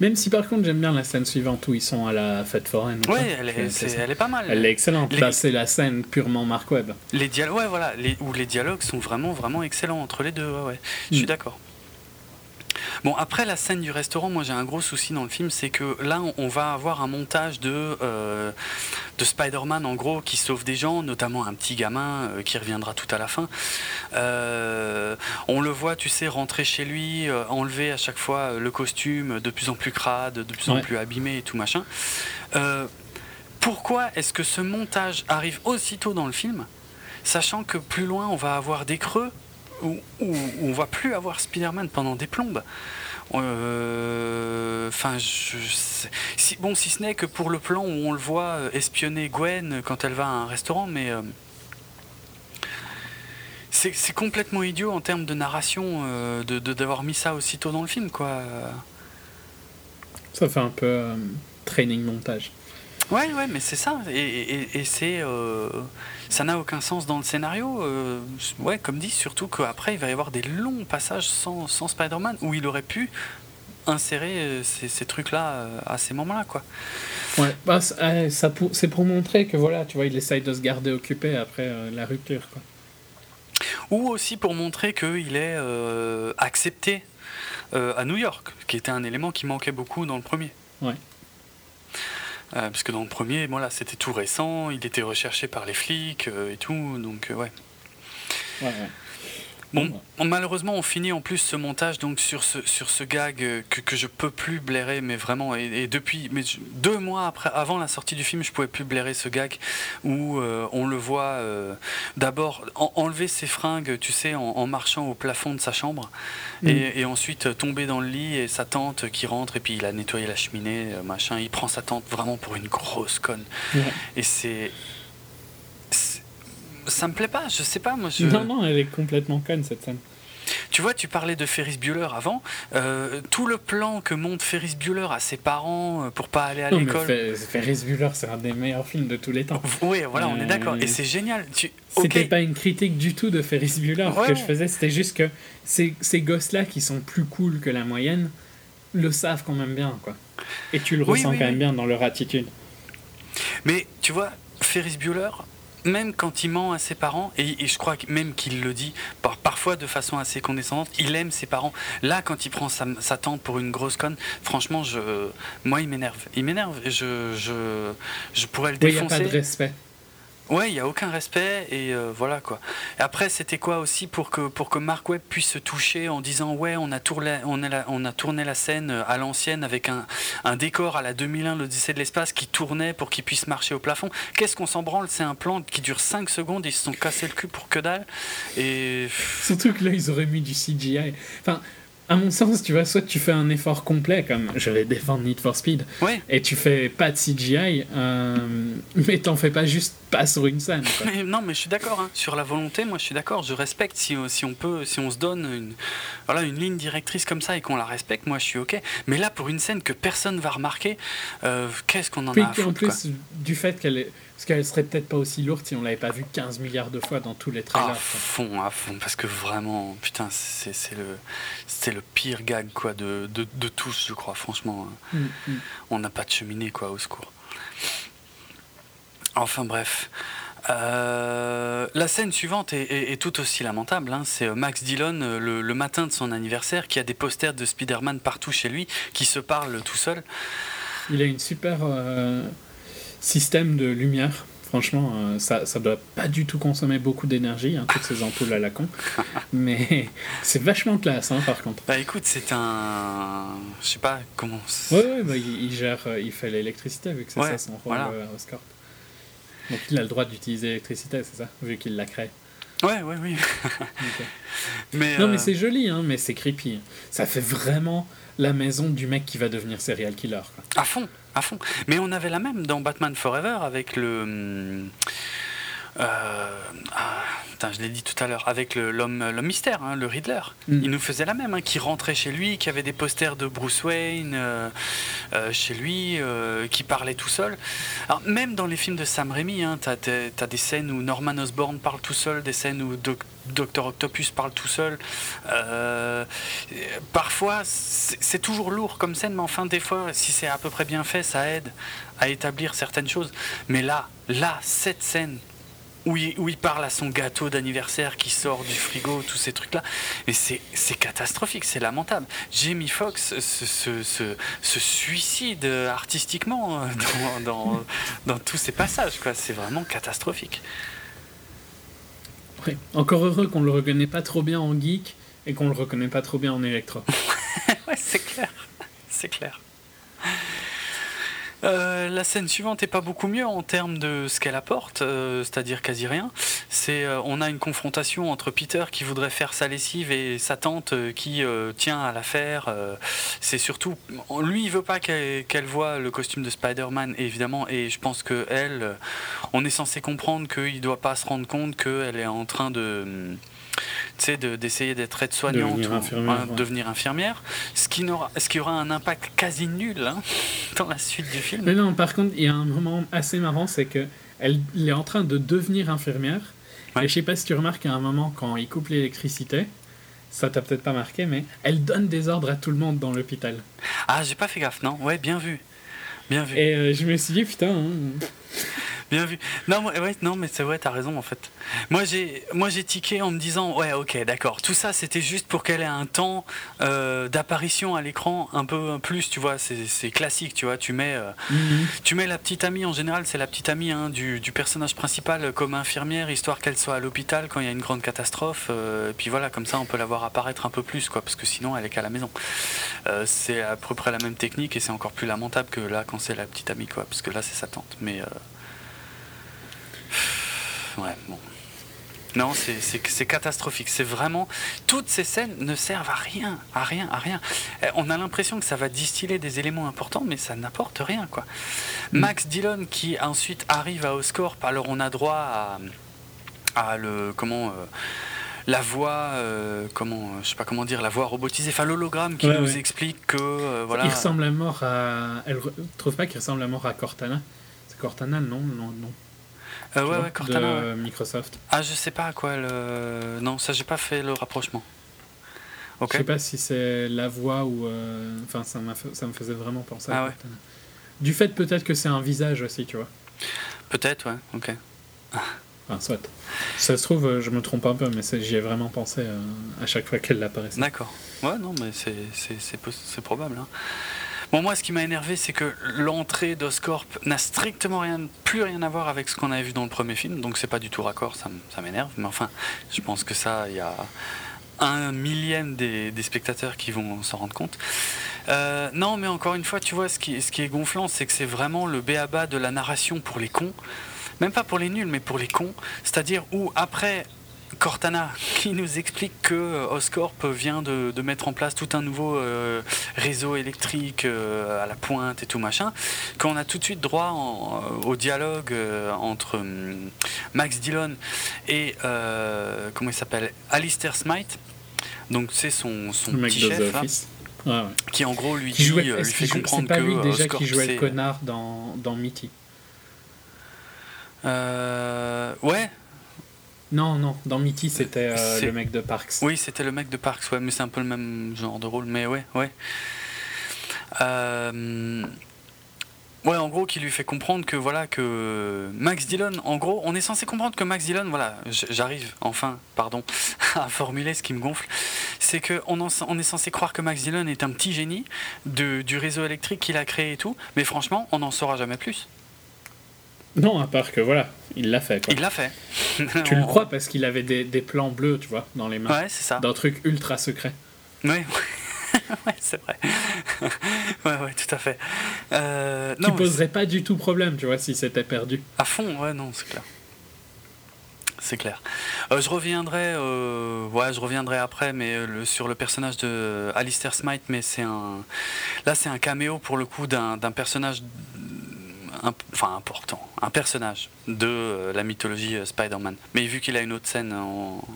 même si par contre j'aime bien la scène suivante où ils sont à la fête foraine. Ouais, elle est, elle est, pas mal. Elle est excellente. Là, c'est la scène purement Mark Webb. Les dialogues, ouais, voilà, les, où les dialogues sont vraiment, vraiment excellents entre les deux. Ouais, ouais. Je suis mm. d'accord. Bon, après la scène du restaurant, moi j'ai un gros souci dans le film, c'est que là on va avoir un montage de, euh, de Spider-Man en gros qui sauve des gens, notamment un petit gamin euh, qui reviendra tout à la fin. Euh, on le voit, tu sais, rentrer chez lui, enlever à chaque fois le costume de plus en plus crade, de plus en plus abîmé et tout machin. pourquoi est-ce que ce montage arrive aussitôt dans le film, sachant que plus loin on va avoir des creux où, on va plus avoir Spider-Man pendant des plombes? Euh, enfin, si, bon, si ce n'est que pour le plan où on le voit euh, espionner Gwen quand elle va à un restaurant, mais euh, c'est complètement idiot en termes de narration de d'avoir mis ça aussitôt dans le film, quoi. Ça fait un peu training montage. Ouais, ouais, mais c'est ça. Et, c'est, euh, ça n'a aucun sens dans le scénario. Euh, ouais, comme dit, surtout qu'après, il va y avoir des longs passages sans, sans Spider-Man où il aurait pu insérer euh, ces, ces trucs-là à ces moments-là, quoi. Ouais, bah, ça, c'est pour montrer que voilà, tu vois, il essaye de se garder occupé après la rupture, quoi. Ou aussi pour montrer qu'il est accepté à New York, qui était un élément qui manquait beaucoup dans le premier. Ouais. Parce que dans le premier, voilà, c'était tout récent, il était recherché par les flics et tout, donc ouais. ouais. Bon, malheureusement, on finit en plus ce montage donc sur ce, sur ce gag euh, que, que je peux plus blairer, mais vraiment, et, depuis mais deux mois après, avant la sortie du film, je pouvais plus blairer ce gag où euh, on le voit euh, d'abord enlever ses fringues, tu sais, en, marchant au plafond de sa chambre, mm. et, ensuite tomber dans le lit et sa tante qui rentre et puis il a nettoyé la cheminée, machin, il prend sa tante vraiment pour une grosse conne, et c'est ça me plaît pas, je sais pas. Moi, Non, non, elle est complètement conne cette scène. Tu vois, tu parlais de Ferris Bueller avant. Euh, tout le plan que monte Ferris Bueller à ses parents euh, pour pas aller à l'école. Ferris Bueller, c'est un des meilleurs films de tous les temps. Oui, voilà, on est d'accord. Et c'est génial. Tu... C'était pas une critique du tout de Ferris Bueller que je faisais. C'était juste que ces, ces gosses-là qui sont plus cool que la moyenne le savent quand même bien, quoi. Et tu le ressens quand même bien dans leur attitude. Mais tu vois, Ferris Bueller, même quand il ment à ses parents, et, je crois même qu'il le dit parfois de façon assez condescendante, il aime ses parents. Là, quand il prend sa, tante pour une grosse conne, franchement, je, moi, il m'énerve. Il m'énerve. Je, je, je pourrais le défoncer. Il n'y a pas de respect. Ouais, il n'y a aucun respect et euh, voilà quoi. après, c'était quoi aussi pour que, Mark Webb puisse se toucher en disant Ouais, on a tourné, on a, on a tourné la scène euh, à l'ancienne avec un, un, décor à la 2001, l'Odyssée de l'espace, qui tournait pour qu'il puisse marcher au plafond. Qu'est-ce qu'on s'en branle? C'est un plan qui dure 5 secondes, ils se sont cassés le cul pour que dalle. Et. Surtout que là, ils auraient mis du CGI. À mon sens, tu vois, soit tu fais un effort complet, comme je vais défendre Need for Speed, et tu fais pas de CGI, euh, mais t'en fais pas juste pas sur une scène. non, mais je suis d'accord. Hein. Sur la volonté, moi je suis d'accord. Je respecte si, si, on peut, si on se donne une, voilà, une ligne directrice comme ça et qu'on la respecte, moi je suis ok. Mais là, pour une scène que personne va remarquer, euh, qu'est-ce qu'on en a à En plus, du fait qu'elle est parce qu'elle serait peut-être pas aussi lourde si on l'avait pas vue 15 milliards de fois dans tous les trailers. À fond, à fond, parce que vraiment, putain, c'est le, c'est le pire gag quoi de, de, de tous, je crois, franchement. Hein. Mm, mm. On n'a pas de cheminée quoi, au secours. Enfin bref. Euh, la scène suivante est, tout aussi lamentable. Hein. C'est euh, Max Dillon, euh, le, le, matin de son anniversaire, qui a des posters de Spider-Man partout chez lui, qui se parle tout seul. Il a une super système de lumière. Franchement, euh, ça, ça doit pas du tout consommer beaucoup d'énergie, hein, toutes ces ampoules à la con. Mais c'est vachement classe, hein, par contre. Bah écoute, c'est un. Je sais pas comment. Ouais, ouais bah, il, gère, euh, il fait l'électricité, vu que c'est ça son rôle voilà. Euh, Oscar. Donc il a le droit d'utiliser l'électricité, c'est ça Vu qu'il l'a créé. Ouais, ouais, oui. mais, non, mais c'est joli, hein, mais c'est creepy. Ça fait vraiment la maison du mec qui va devenir serial killer. À fond, à fond. Mais on avait la même dans Batman Forever avec le. Euh, ah, je l'ai dit tout à l'heure, avec l'homme mystère, hein, le Riddler. Mm. Il nous faisait la même, hein, qui rentrait chez lui, qui avait des posters de Bruce Wayne euh, euh, chez lui, qui parlait tout seul. Alors, même dans les films de Sam Raimi, hein, tu as, des scènes où Norman Osborn parle tout seul, des scènes où Docteur Octopus parle tout seul. parfois, c'est toujours lourd comme scène, mais enfin, des fois, si c'est à peu près bien fait, ça aide à établir certaines choses. Mais là, là, cette scène, où il, parle à son gâteau d'anniversaire qui sort du frigo, tous ces trucs-là. Mais c'est catastrophique, c'est lamentable. Jamie Foxx se, suicide artistiquement euh, dans, dans, tous ces passages. C'est vraiment catastrophique. Encore heureux qu'on le reconnaît pas trop bien en geek et qu'on le reconnaît pas trop bien en électro. ouais, c'est clair. C'est clair. Euh, la scène suivante est pas beaucoup mieux en termes de ce qu'elle apporte, euh, c'est-à-dire quasi rien. C'est, euh, on a une confrontation entre Peter qui voudrait faire sa lessive et sa tante qui tient à la faire. c'est surtout, lui, il veut pas qu'elle, voit le costume de Spider-Man, évidemment, et je pense que elle, on est censé comprendre qu'il doit pas se rendre compte qu'elle est en train de d'essayer d'être aide-soignante devenir, infirmière, devenir infirmière, ce qui, n'aura, ce qui aura un impact quasi nul hein, dans la suite du film. Mais non, par contre, il y a un moment assez marrant, c'est que elle, est en train de devenir infirmière. Et je sais pas si tu remarques à un moment, quand il coupe l'électricité, ça t'a peut-être pas marqué, mais elle donne des ordres à tout le monde dans l'hôpital. Ah, j'ai pas fait gaffe, non Ouais, bien vu. Bien vu. Et euh, je me suis dit, putain. Hein. Bien vu. Non, ouais, non mais c'est vrai, t'as raison en fait. Moi j'ai, moi j'ai tiqué en me disant ouais, ok, d'accord. Tout ça c'était juste pour qu'elle ait un temps euh, d'apparition à l'écran un peu plus, tu vois. C'est classique, tu vois. Tu mets, euh, mhm. tu mets la petite amie en général, c'est la petite amie hein, du, du, personnage principal comme infirmière, histoire qu'elle soit à l'hôpital quand il y a une grande catastrophe. Euh, et puis voilà, comme ça on peut la voir apparaître un peu plus, quoi, parce que sinon elle est qu'à la maison. c'est à peu près la même technique et c'est encore plus lamentable que là quand c'est la petite amie, quoi, parce que là c'est sa tante. Mais Ouais, bon. Non, c'est catastrophique. C'est vraiment. Toutes ces scènes ne servent à rien, à rien, à rien. Eh, on a l'impression que ça va distiller des éléments importants, mais ça n'apporte rien, quoi. Mm. Max Dillon qui ensuite arrive à Oscorp, alors on a droit à, à le. Comment. Euh, la voix, euh, comment, je sais pas comment dire, la voix robotisée, enfin l'hologramme qui nous explique que euh, voilà. Il ressemble à mort à. Elle trouve pas qu'il ressemble à mort à Cortana? C'est Cortana, non, non, non. Euh, ouais, ouais, Cortana. De Microsoft. Ah, je sais pas à quoi le. Non, ça, j'ai pas fait le rapprochement. Ok. Je sais pas si c'est la voix ou. Euh, enfin, ça, ça me faisait vraiment penser à ah, Cortana. Du fait peut-être que c'est un visage aussi, tu vois. Peut-être, ouais, ok. Enfin, soit. Ça se trouve, je me trompe un peu, mais j'y ai vraiment pensé euh, à chaque fois qu'elle apparaissait. D'accord. Ouais, non, mais c'est probable. Hein. Bon, moi, ce qui m'a énervé, c'est que l'entrée d'Oscorp n'a strictement plus rien à voir avec ce qu'on avait vu dans le premier film, donc c'est pas du tout raccord, ça, m'énerve. Mais enfin, je pense que ça, il y a un millième des, spectateurs qui vont s'en rendre compte. Euh, non, mais encore une fois, tu vois, ce qui, ce qui est gonflant, c'est que c'est vraiment le béaba de la narration pour les cons. Même pas pour les nuls, mais pour les cons. C'est-à-dire où, après Cortana qui nous explique que euh, Oscorp vient de, mettre en place tout un nouveau euh, réseau électrique euh, à la pointe et tout machin, qu'on a tout de suite droit au dialogue entre hum, Max Dillon et comment il s'appelle Alistair Smite. Donc c'est son, son petit chef qui en gros lui, dit, lui fait comprendre pas lui déjà qui jouait le connard dans, dans Mitty. ouais, non, non, dans Mitty, c'était euh, le mec de Parks. Oui, c'était le mec de Parks, ouais, mais c'est un peu le même genre de rôle, mais ouais, ouais. Euh, ouais, en gros, qui lui fait comprendre que voilà que Max Dillon, en gros, on est censé comprendre que Max Dillon, voilà, j'arrive enfin, pardon, à formuler ce qui me gonfle, c'est que on, on, est censé croire que Max Dillon est un petit génie de, du réseau électrique qu'il a créé et tout, mais franchement, on n'en saura jamais plus. Non, à part que voilà, il l'a fait. Quoi. Il l'a fait. tu le crois parce qu'il avait des, des, plans bleus, tu vois, dans les mains. Ouais, c'est ça. D'un truc ultra secret. Oui, ouais, c'est vrai. ouais, ouais, tout à fait. Euh, qui poserait pas du tout problème, tu vois, si c'était perdu. À fond, ouais, non, c'est clair. C'est clair. Euh, je reviendrai, euh, ouais, je reviendrai après, mais le, sur le personnage de Alistair Smite, mais c'est un, là c'est un caméo pour le coup d'un personnage enfin important, un personnage de euh, la mythologie euh, Spider-Man. Mais vu qu'il a une autre scène,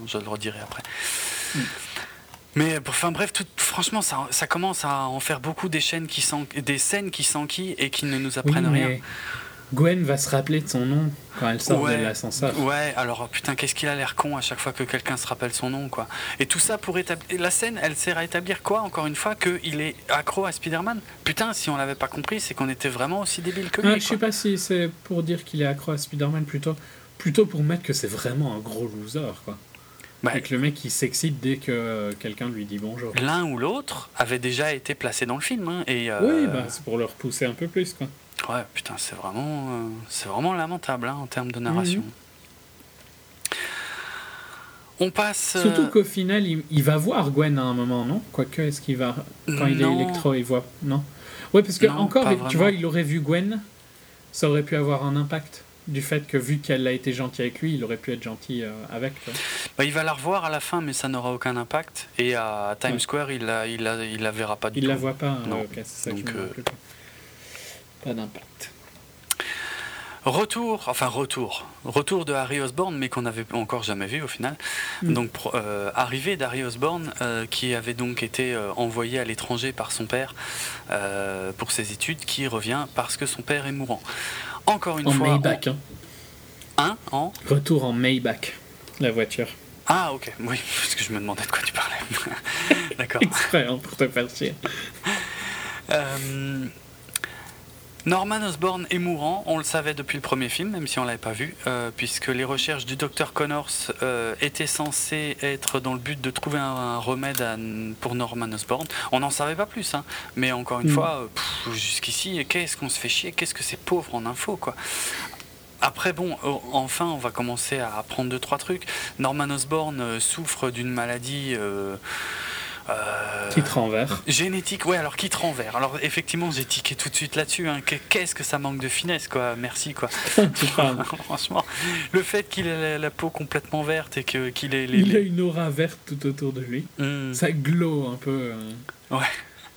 je le redirai après. Mm. Mais enfin bref, tout, franchement, ça, ça, commence à en faire beaucoup des, chaînes qui des scènes qui s'enquillent et qui ne nous apprennent rien. Gwen va se rappeler de son nom quand elle sort de l'ascenseur. Ouais, alors putain, qu'est-ce qu'il a l'air con à chaque fois que quelqu'un se rappelle son nom, quoi. Et tout ça pour établir. La scène, elle sert à établir quoi, encore une fois, qu'il est accro à Spider-Man? Putain, si on l'avait pas compris, c'est qu'on était vraiment aussi débile que lui. je sais pas si c'est pour dire qu'il est accro à Spider-Man, plutôt, plutôt pour mettre que c'est vraiment un gros loser, quoi. Bah, et que le mec il s'excite dès que quelqu'un lui dit bonjour. L'un ou l'autre avait déjà été placé dans le film. Hein, et, euh, Oui, bah, c'est pour le repousser un peu plus. Quoi. Ouais, putain, c'est vraiment, euh, c'est vraiment lamentable hein, en termes de narration. Mhm. On passe. Euh, Surtout qu'au final, il, va voir Gwen à un moment, non? Quoique, est-ce qu'il va. Quand il est électro, il voit. Non? Ouais, parce que, encore, tu vois, il aurait vu Gwen, ça aurait pu avoir un impact du fait que vu qu'elle a été gentille avec lui, il aurait pu être gentil euh, avec. Bah, il va la revoir à la fin, mais ça n'aura aucun impact. Et à Times Square, il la, il, la, il la verra pas du tout. Il la voit pas. Non. c'est ça Donc, pas d'impact. Retour, enfin retour, retour de Harry Osborn, mais qu'on n'avait encore jamais vu au final. Hmm. Donc euh, arrivée d'Harry Osborn, euh, qui avait donc été euh, envoyé à l'étranger par son père pour ses études, qui revient parce que son père est mourant. Encore une en fois. Maybach, hein. Hein En? Retour en Maybach, la voiture. Ah ok, oui, parce que je me demandais de quoi tu parlais. D'accord. Exprès, hein, pour te faire chier. Norman Osborn est mourant, on le savait depuis le premier film, même si on l'avait pas vu, euh, puisque les recherches du docteur Connors euh, étaient censées être dans le but de trouver un, remède pour Norman Osborn. On n'en savait pas plus, hein. mais encore une mm. fois, jusqu'ici, qu'est-ce qu'on se fait chier, qu'est-ce que c'est pauvre en info, quoi. Après, bon, enfin, on va commencer à apprendre deux, trois trucs. Norman Osborn euh, souffre d'une maladie. Euh, qui te renverse. Génétique, ouais, alors qui te renverse. Alors effectivement, j'ai tiqué tout de suite là-dessus. Hein. Qu'est-ce que ça manque de finesse, quoi. Merci, quoi. Franchement, le fait qu'il ait la, peau complètement verte et qu'il ait. Il a une aura verte tout autour de lui. Hmm. Ça glow un peu. Euh. Ouais.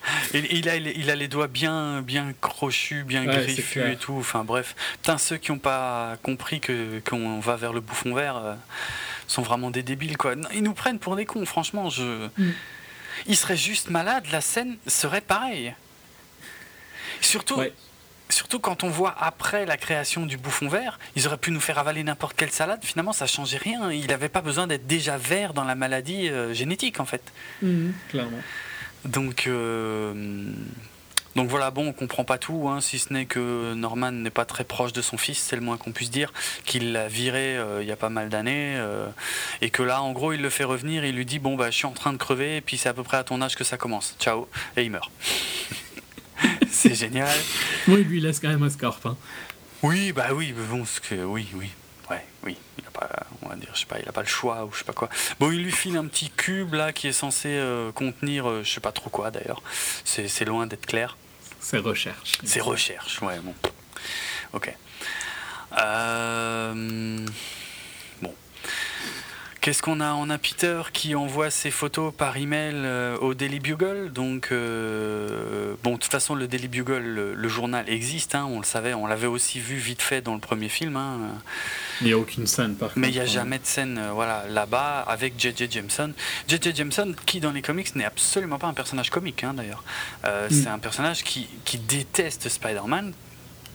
Et il a, il a les doigts bien, bien crochus, bien griffus et tout. Enfin bref, putain, ceux qui n'ont pas compris que qu'on va vers le bouffon vert euh, sont vraiment des débiles quoi. Ils nous prennent pour des cons. Franchement, je. Hmm il serait juste malade, la scène serait pareille. Surtout, surtout quand on voit après la création du bouffon vert, ils auraient pu nous faire avaler n'importe quelle salade, finalement ça changeait rien. Il n'avait pas besoin d'être déjà vert dans la maladie euh, génétique en fait. Mhm, clairement. Donc, euh, donc voilà, bon, on comprend pas tout, hein, si ce n'est que Norman n'est pas très proche de son fils, c'est le moins qu'on puisse dire, qu'il l'a viré euh, il y a pas mal d'années, euh, et que là, en gros, il le fait revenir, il lui dit bon bah je suis en train de crever, et puis c'est à peu près à ton âge que ça commence, ciao, et il meurt. c'est génial. Oui, lui il laisse quand même un scarpe. Hein. Oui, bah oui, bon, que, oui, oui. Ouais, oui, il a pas, on va dire, je sais pas, il a pas le choix ou je sais pas quoi. Bon, il lui file un petit cube là qui est censé euh, contenir, je sais pas trop quoi d'ailleurs. C'est loin d'être clair. C'est recherche. C'est recherche, ouais, bon. Ok. Euh. Qu'est-ce qu'on a On a Peter qui envoie ses photos par email euh, au Daily Bugle? Donc, euh, bon, de toute façon, le Daily Bugle, le, journal existe, hein, on le savait, on l'avait aussi vu vite fait dans le premier film. Hein. Il n'y a aucune scène, par Mais il n'y a jamais de scène voilà, là-bas avec J.J. Jameson. J.J. Jameson, qui dans les comics n'est absolument pas un personnage comique, hein, d'ailleurs. Mm. C'est un personnage qui, qui déteste Spider-Man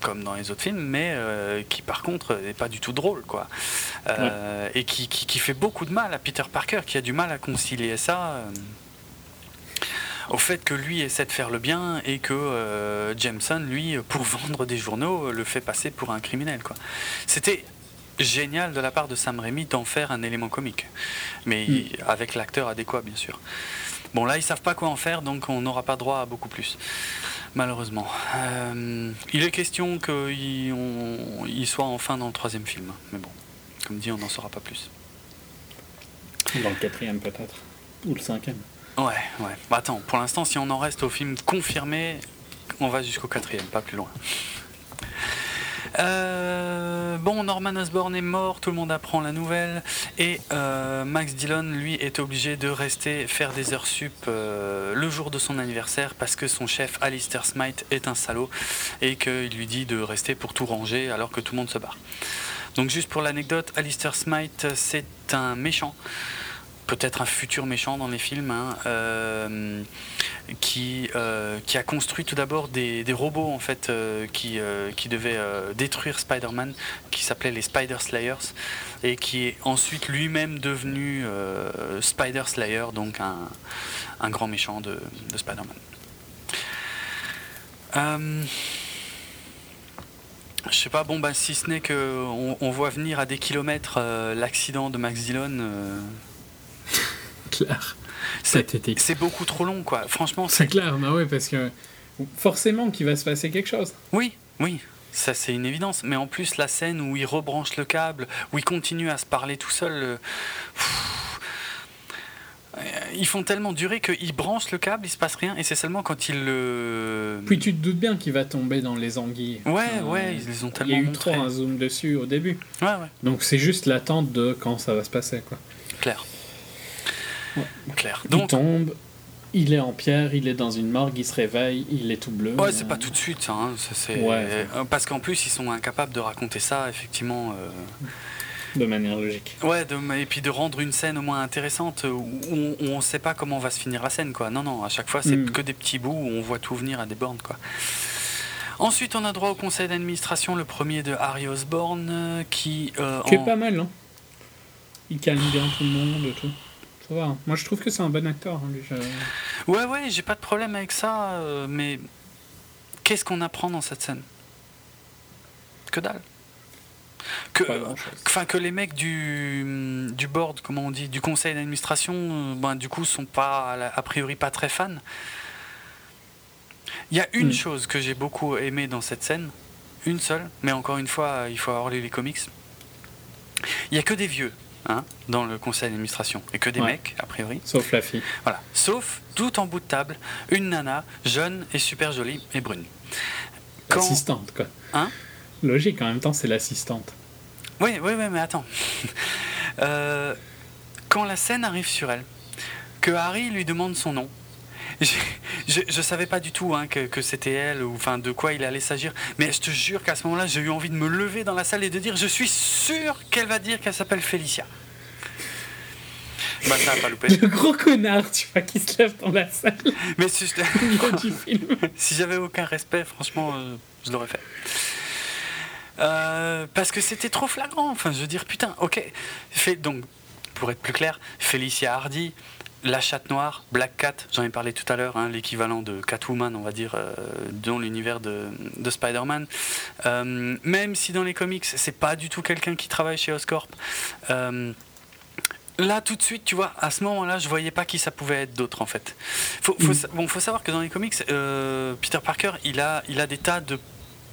comme dans les autres films, mais euh, qui par contre n'est pas du tout drôle, quoi. Euh, et qui, qui, fait beaucoup de mal à Peter Parker, qui a du mal à concilier ça euh, au fait que lui essaie de faire le bien et que Jameson, lui, pour vendre des journaux, le fait passer pour un criminel, quoi. C'était génial de la part de Sam Raimi d'en faire un élément comique, mais mm. avec l'acteur adéquat, bien sûr. Bon, là, ils savent pas quoi en faire, donc on n'aura pas droit à beaucoup plus malheureusement. Euh, il est question qu'il soit enfin dans le troisième film, mais bon, comme dit, on n'en saura pas plus. Dans le quatrième peut-être, ou le cinquième. Ouais, ouais. Bah, attends, pour l'instant, si on en reste au film confirmé, on va jusqu'au quatrième, pas plus loin. Euh, bon, Norman Osborn est mort, tout le monde apprend la nouvelle, et euh, Max Dillon, lui, est obligé de rester faire des heures sup euh, le jour de son anniversaire parce que son chef Alistair Smite est un salaud et qu'il lui dit de rester pour tout ranger alors que tout le monde se barre. Donc juste pour l'anecdote, Alistair Smite, c'est un méchant peut-être un futur méchant dans les films, hein, euh, qui, euh, qui a construit tout d'abord des, robots en fait euh, qui, qui devaient détruire Spider-Man, qui s'appelaient les Spider Slayers, et qui est ensuite lui-même devenu Spider Slayer, donc un, un grand méchant de, de Spider-Man. Je sais pas, bon bah si ce n'est qu'on on voit venir à des kilomètres l'accident de Max Dillon, clair. C'est beaucoup trop long, quoi. Franchement, c'est clair, bah ouais, parce que forcément qu'il va se passer quelque chose. Oui, oui. Ça, c'est une évidence. Mais en plus, la scène où il rebranche le câble, où il continue à se parler tout seul. Euh, ils font tellement durer qu'ils branchent le câble, il se passe rien, et c'est seulement quand ils le. Puis tu te doutes bien qu'il va tomber dans les anguilles. Ouais, ouais, ils les ont tellement. Il y a eu trop un zoom dessus au début. Ouais, ouais. Donc c'est juste l'attente de quand ça va se passer, quoi. Claire. Clair. Donc, il tombe, il est en pierre, il est dans une morgue, il se réveille, il est tout bleu. Ouais, c'est pas tout de suite, hein, c'est euh, parce qu'en plus ils sont incapables de raconter ça, effectivement. Euh, de manière logique. Ouais, et puis de rendre une scène au moins intéressante où on, ne sait pas comment va se finir la scène, quoi. Non, non, à chaque fois c'est mm. que des petits bouts où on voit tout venir à des bornes, quoi. Ensuite, on a droit au conseil d'administration, le premier de Harry Osborne, euh, qui. qui est pas mal, hein. Il calme bien tout le monde Moi, je trouve que c'est un bon acteur. Hein, ouais, ouais, j'ai pas de problème avec ça, euh, mais qu'est-ce qu'on apprend dans cette scène? Que dalle. Que, enfin, que les mecs du, du board, comment on dit, du conseil d'administration, euh, ben, du coup, sont pas, a priori, pas très fans. Il y a une hmm. chose que j'ai beaucoup aimé dans cette scène, une seule, mais encore une fois, il faut avoir lu les comics. Il n'y a que des vieux hein, dans le conseil d'administration, et que des mecs, a priori. Sauf la fille. Voilà. Sauf, tout en bout de table, une nana, jeune et super jolie, et brune. L'assistante, quoi. Hein Logique, en même temps, c'est l'assistante. Oui, oui, oui, mais attends. Euh, quand la scène arrive sur elle, que Harry lui demande son nom, je, ne savais pas du tout hein, que, c'était elle ou enfin de quoi il allait s'agir. Mais je te jure qu'à ce moment-là, j'ai eu envie de me lever dans la salle et de dire je suis sûr qu'elle va dire qu'elle s'appelle Félicia. Bah ça a pas loupé. Le gros connard, tu vois, qui se lève dans la salle. Mais si, si j'avais aucun respect, franchement, euh, je l'aurais fait. Euh, parce que c'était trop flagrant. Enfin, je veux dire, putain, ok. Fait, donc, pour être plus clair, Félicia Hardy, la chatte noire, Black Cat, j'en ai parlé tout à l'heure, hein, l'équivalent de Catwoman, on va dire, euh, dans l'univers de, Spider-Man. Euh, même si dans les comics, c'est pas du tout quelqu'un qui travaille chez Oscorp. Euh, là, tout de suite, tu vois, à ce moment-là, je voyais pas qui ça pouvait être d'autre, en fait. Faut, faut, mm. bon, faut savoir que dans les comics, Peter Parker, il a, il a des tas de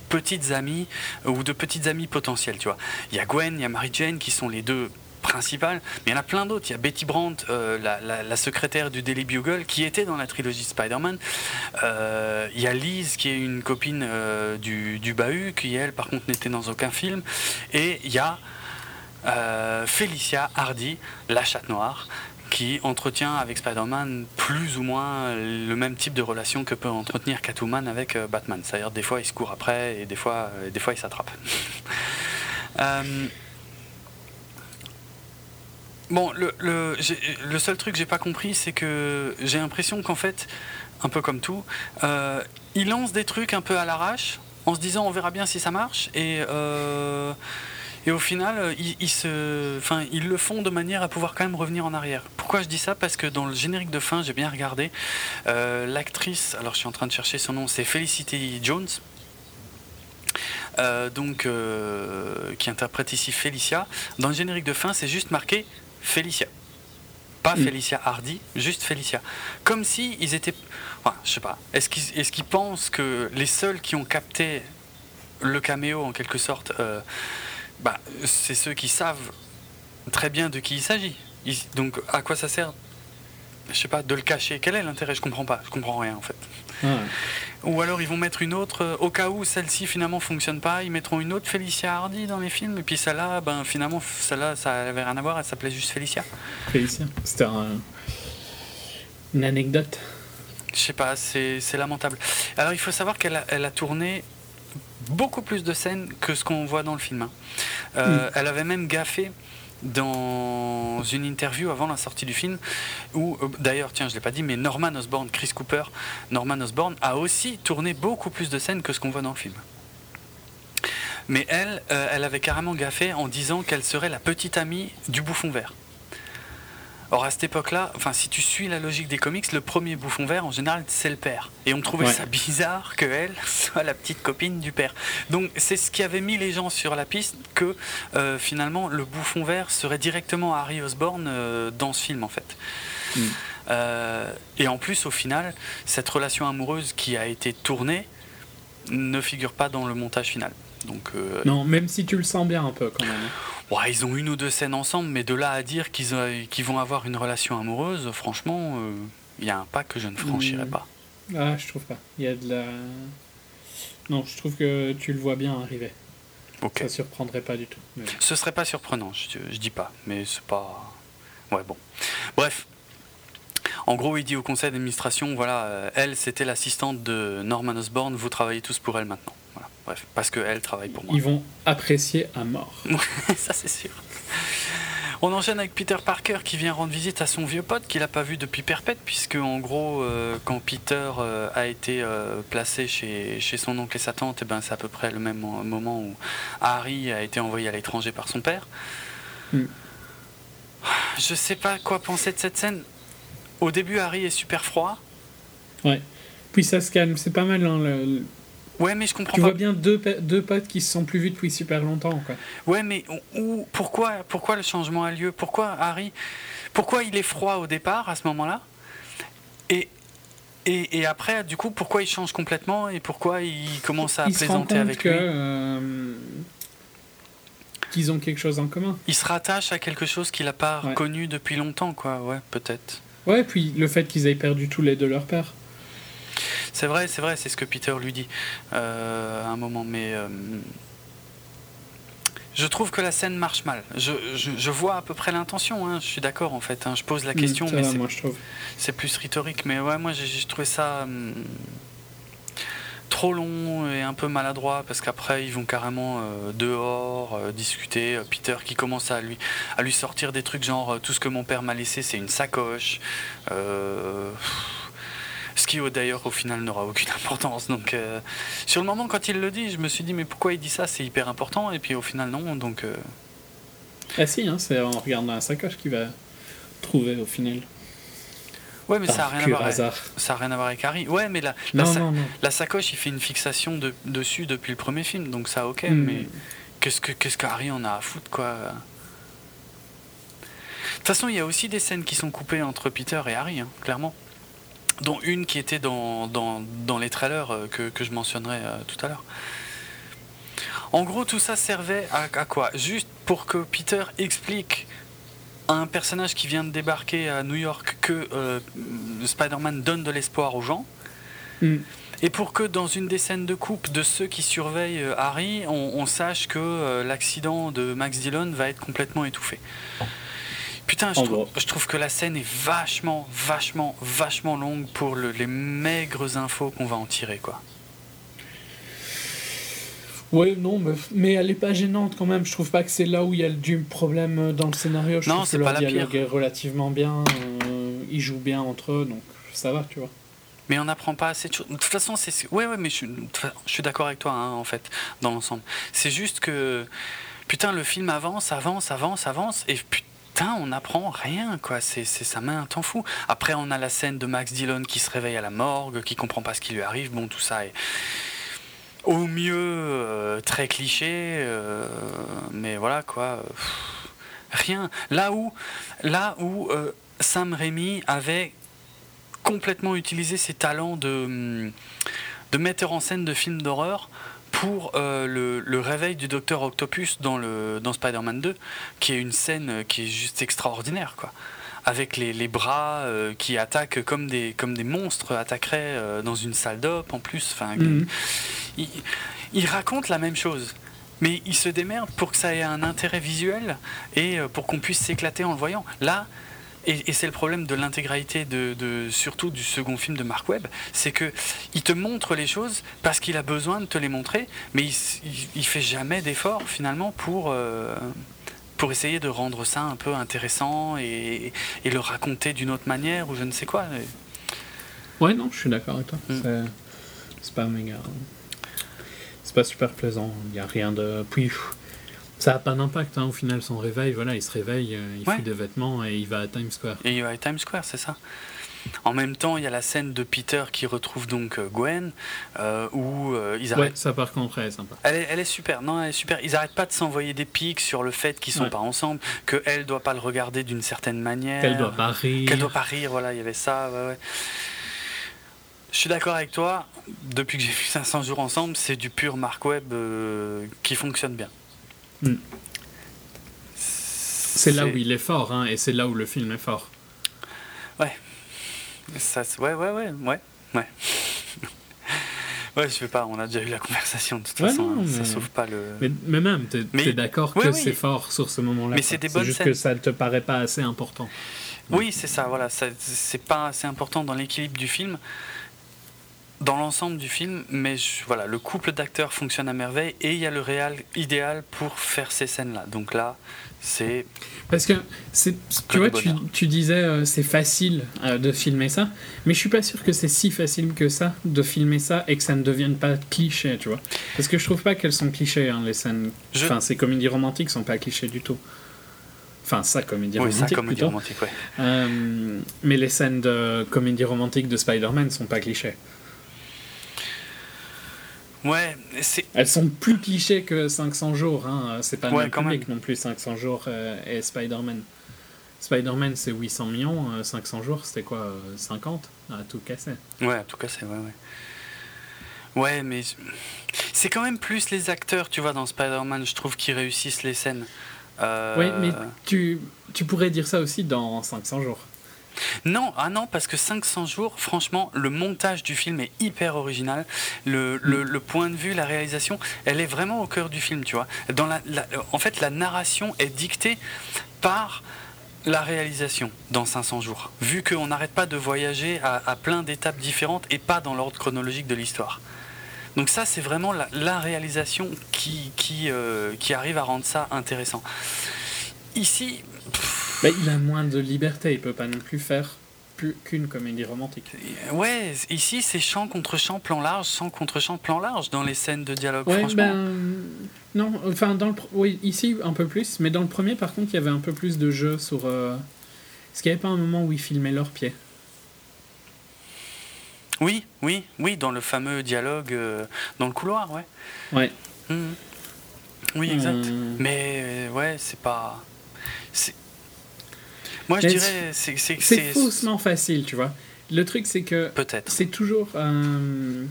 petites amies ou de petites amies potentielles, tu vois. Il y a Gwen, il y a Mary Jane qui sont les deux principale, mais il y en a plein d'autres. Il y a Betty Brandt, euh, la, secrétaire du Daily Bugle, qui était dans la trilogie Spider-Man. Euh, il y a Liz, qui est une copine euh, du, du Bahut, qui elle, par contre, n'était dans aucun film. Et il y a Felicia Hardy, la chatte noire, qui entretient avec Spider-Man plus ou moins le même type de relation que peut entretenir Catwoman avec Batman. C'est-à-dire des fois il se court après et des fois, des fois il s'attrape. Bon, le, le, le, seul truc que j'ai pas compris, c'est que j'ai l'impression qu'en fait, un peu comme tout, euh, ils lancent des trucs un peu à l'arrache, en se disant on verra bien si ça marche, et, euh, et au final, ils, se, ils le font de manière à pouvoir quand même revenir en arrière. Pourquoi je dis ça? Parce que dans le générique de fin, j'ai bien regardé, euh, l'actrice, alors je suis en train de chercher son nom, c'est Felicity Jones. donc, qui interprète ici Felicia. Dans le générique de fin, c'est juste marqué Félicia. Pas mm. Félicia Hardy, juste Félicia. Comme si ils étaient. Enfin, je sais pas. Est-ce qu'ils est pensent que les seuls qui ont capté le caméo, en quelque sorte, euh, bah, c'est ceux qui savent très bien de qui il s'agit Donc, à quoi ça sert? Je sais pas, de le cacher. Quel est l'intérêt? Je comprends pas. Je comprends rien, en fait. Ou alors ils vont mettre une autre, euh, au cas où celle-ci finalement fonctionne pas, ils mettront une autre Félicia Hardy dans les films, et puis celle-là, ben finalement, celle-là, ça avait rien à voir, elle s'appelait juste Félicia. Félicia, c'était une anecdote. Je sais pas, c'est lamentable. Alors il faut savoir qu'elle a, elle a tourné beaucoup plus de scènes que ce qu'on voit dans le film. Hein. Euh, hmm. Elle avait même gaffé dans une interview avant la sortie du film, où euh, d'ailleurs, tiens, je l'ai pas dit, mais Norman Osborn, Chris Cooper, Norman Osborn a aussi tourné beaucoup plus de scènes que ce qu'on voit dans le film. Mais elle, euh, elle avait carrément gaffé en disant qu'elle serait la petite amie du bouffon vert. Or, à cette époque-là, enfin, si tu suis la logique des comics, le premier bouffon vert, en général, c'est le père. Et on trouvait ça bizarre qu'elle soit la petite copine du père. Donc, c'est ce qui avait mis les gens sur la piste que euh, finalement, le bouffon vert serait directement Harry Osborn euh, dans ce film, en fait. Mm. Euh, et en plus, au final, cette relation amoureuse qui a été tournée ne figure pas dans le montage final. Donc, non, même si tu le sens bien un peu quand même. Ouais, ils ont une ou deux scènes ensemble, mais de là à dire qu'ils vont avoir une relation amoureuse, franchement, il y a un pas que je ne franchirais pas. Ah, je trouve pas. Il y a de la. Non, je trouve que tu le vois bien arriver. Ok. Ça surprendrait pas du tout. Ce serait pas surprenant, je, je dis pas, mais c'est pas. Ouais, bon. Bref, en gros, il dit au conseil d'administration, voilà, euh, elle, c'était l'assistante de Norman Osborn, vous travaillez tous pour elle maintenant. Bref, parce qu'elle travaille pour moi. Ils vont apprécier à mort. ça c'est sûr. On enchaîne avec Peter Parker qui vient rendre visite à son vieux pote qu'il n'a pas vu depuis perpète, puisque en gros, euh, quand Peter euh, a été euh, placé chez, chez, son oncle et sa tante, et eh ben, c'est à peu près le même moment où Harry a été envoyé à l'étranger par son père. Hmm. Je sais pas quoi penser de cette scène. Au début, Harry est super froid. Ouais. Puis ça se calme, c'est pas mal. Hein, le Ouais, mais je comprends tu vois bien deux, deux potes qui se sont plus vus depuis super longtemps. Quoi. Ouais, mais où, pourquoi, pourquoi le changement a lieu? Pourquoi Harry Pourquoi il est froid au départ à ce moment-là? Et, et, et, après, du coup, pourquoi il change complètement et pourquoi il commence à plaisanter avec que, lui? euh, Qu'ils ont quelque chose en commun. Il se rattache à quelque chose qu'il n'a pas connu depuis longtemps, quoi. Ouais, peut-être. Ouais, puis le fait qu'ils aient perdu tous les deux leur père. C'est vrai, c'est vrai, c'est ce que Peter lui dit euh, à un moment, mais euh, je trouve que la scène marche mal. Je, je, vois à peu près l'intention, hein, je suis d'accord en fait. Hein. je pose la mm, question, mais c'est plus rhétorique. Mais ouais, moi j'ai trouvé ça hum, trop long et un peu maladroit parce qu'après ils vont carrément euh, dehors discuter. Peter qui commence à lui, à lui sortir des trucs genre tout ce que mon père m'a laissé c'est une sacoche. Ce qui d'ailleurs au final n'aura aucune importance. Donc euh, sur le moment quand il le dit, je me suis dit mais pourquoi il dit ça? C'est hyper important. Et puis au final non. Donc euh... ah si, hein, c'est en regardant la sacoche qu'il va trouver au final. Ouais, mais ça n'a rien, à voir avec, ça a rien à voir avec Harry. Ouais, mais la, la, la, sacoche, il fait une fixation de, dessus depuis le premier film, donc ça, ok, hmm. mais qu'est-ce que qu'est-ce qu'Harry en a à foutre, quoi? De toute façon, il y a aussi des scènes qui sont coupées entre Peter et Harry, hein, clairement dont une qui était dans, dans, les trailers euh, que, que je mentionnerai euh, tout à l'heure. En gros, tout ça servait à, quoi? Juste pour que Peter explique à un personnage qui vient de débarquer à New York que euh, Spider-Man donne de l'espoir aux gens. Mm. Et pour que dans une des scènes de coupe de ceux qui surveillent Harry, on, sache que l'accident de Max Dillon va être complètement étouffé. Putain, je trouve, que la scène est vachement, vachement, vachement longue pour les maigres infos qu'on va en tirer, quoi. Ouais, non, mais, elle est pas gênante quand même. Je trouve pas que c'est là où il y a du problème dans le scénario. Je non, c'est pas la pire. est relativement bien. Euh, ils jouent bien entre eux, donc ça va, tu vois. Mais on n'apprend pas assez de choses. De toute façon, c'est. Ouais, ouais, mais je, je suis d'accord avec toi, hein, en fait, dans l'ensemble. C'est juste que. Putain, le film avance, avance, avance, avance, et putain on n'apprend rien, quoi. C'est, ça met un temps fou. Après, on a la scène de Max Dillon qui se réveille à la morgue, qui comprend pas ce qui lui arrive. Bon, tout ça est au mieux euh, très cliché, euh, mais voilà, quoi. rien. Là où, euh, Sam Raimi avait complètement utilisé ses talents de metteur en scène de films d'horreur pour euh, le, réveil du docteur Octopus dans, le, dans Spider-Man 2, qui est une scène qui est juste extraordinaire, quoi. Avec les, les bras euh, qui attaquent comme des, comme des monstres attaqueraient euh, dans une salle d'op en plus. Enfin, mhm. il, il, raconte la même chose. Mais il se démerde pour que ça ait un intérêt visuel et pour qu'on puisse s'éclater en le voyant. Là, et, c'est le problème de l'intégralité de, surtout du second film de Mark Webb, c'est que il te montre les choses parce qu'il a besoin de te les montrer, mais il, il, fait jamais d'effort finalement pour euh, pour essayer de rendre ça un peu intéressant et, et le raconter d'une autre manière ou je ne sais quoi. Ouais, non, je suis d'accord avec toi. Mm. C'est pas méga. C'est pas super plaisant. Il n'y a rien de. Puis ça n'a pas d'impact, hein, au final, son réveil, voilà, il se réveille, euh, il fait des vêtements et il va à Times Square. Et il va à Times Square, c'est ça. En même temps, il y a la scène de Peter qui retrouve donc euh, Gwen, euh, où ils arrêtent. Ouais, ça par contre, elle est sympa. Elle est, elle est, super, non, elle est super. Ils n'arrêtent pas de s'envoyer des pics sur le fait qu'ils sont pas ensemble, qu'elle ne doit pas le regarder d'une certaine manière. Qu'elle doit pas rire. Qu'elle doit pas rire, voilà, il y avait ça, ouais, ouais. Je suis d'accord avec toi, depuis que j'ai vu 500 jours ensemble, c'est du pur Mark Webb qui fonctionne bien. Hmm. C'est là où il est fort, hein, et c'est là où le film est fort. Ouais. Ça, ouais, ouais, ouais, ouais, ouais. ouais, je veux pas, on a déjà eu la conversation de toute façon, hein, ça sauve pas le. Mais, mais même, tu es, d'accord que c'est fort sur ce moment-là. Mais c'est des bonnes juste que ça ne te paraît pas assez important. Oui, c'est ça, voilà, c'est pas assez important dans l'équilibre du film dans l'ensemble du film, mais voilà, le couple d'acteurs fonctionne à merveille et il y a le réel idéal pour faire ces scènes-là. Donc là, c'est. Parce que, c'est, tu vois, tu, tu, disais euh, c'est facile euh, de filmer ça, mais je suis pas sûr que c'est si facile que ça de filmer ça et que ça ne devienne pas cliché, tu vois. Parce que je trouve pas qu'elles sont clichés, hein, les scènes. Enfin, ces comédies romantiques sont pas clichés du tout. Enfin, ça, comédie oui, romantique. Ça, comédie romantique, ouais. Euh, mais les scènes de comédie romantique de Spider-Man sont pas clichés. Ouais, Elles sont plus clichés que 500 jours. Hein. C'est pas ouais, le public non plus, 500 jours euh, et Spider-Man. Spider-Man, c'est 800 millions. 500 euh, jours, c'était quoi 50 À tout casser. Ouais, à tout casser, ouais, ouais. Ouais, mais c'est quand même plus les acteurs, tu vois, dans Spider-Man, je trouve, qui réussissent les scènes. Euh... Oui, mais tu, tu pourrais dire ça aussi dans 500 jours. Non, ah non, parce que 500 jours, franchement, le montage du film est hyper original. Le, point de vue, la réalisation, elle est vraiment au cœur du film, tu vois. La, en fait, la narration est dictée par la réalisation dans 500 jours, vu qu'on n'arrête pas de voyager à, plein d'étapes différentes et pas dans l'ordre chronologique de l'histoire. Donc ça, c'est vraiment la, réalisation qui, qui, euh, qui arrive à rendre ça intéressant. Ici... Bah, il a moins de liberté, il peut pas non plus faire plus qu'une comédie romantique. Ouais, ici c'est champ contre champ, plan large, champ contre champ, plan large dans les scènes de dialogue, franchement. Ben, non, enfin, dans le, oui, ici un peu plus, mais dans le premier par contre il y avait un peu plus de jeu sur... Euh, est-ce qu'il n'y avait pas un moment où ils filmaient leurs pieds? Oui, oui, oui, dans le fameux dialogue euh, dans le couloir, ouais. Ouais. Mmh. Oui, exact. Mais ouais, c'est pas... Moi, je dirais. C'est faussement facile, tu vois. Le truc, c'est que. Peut-être. C'est toujours. Euh,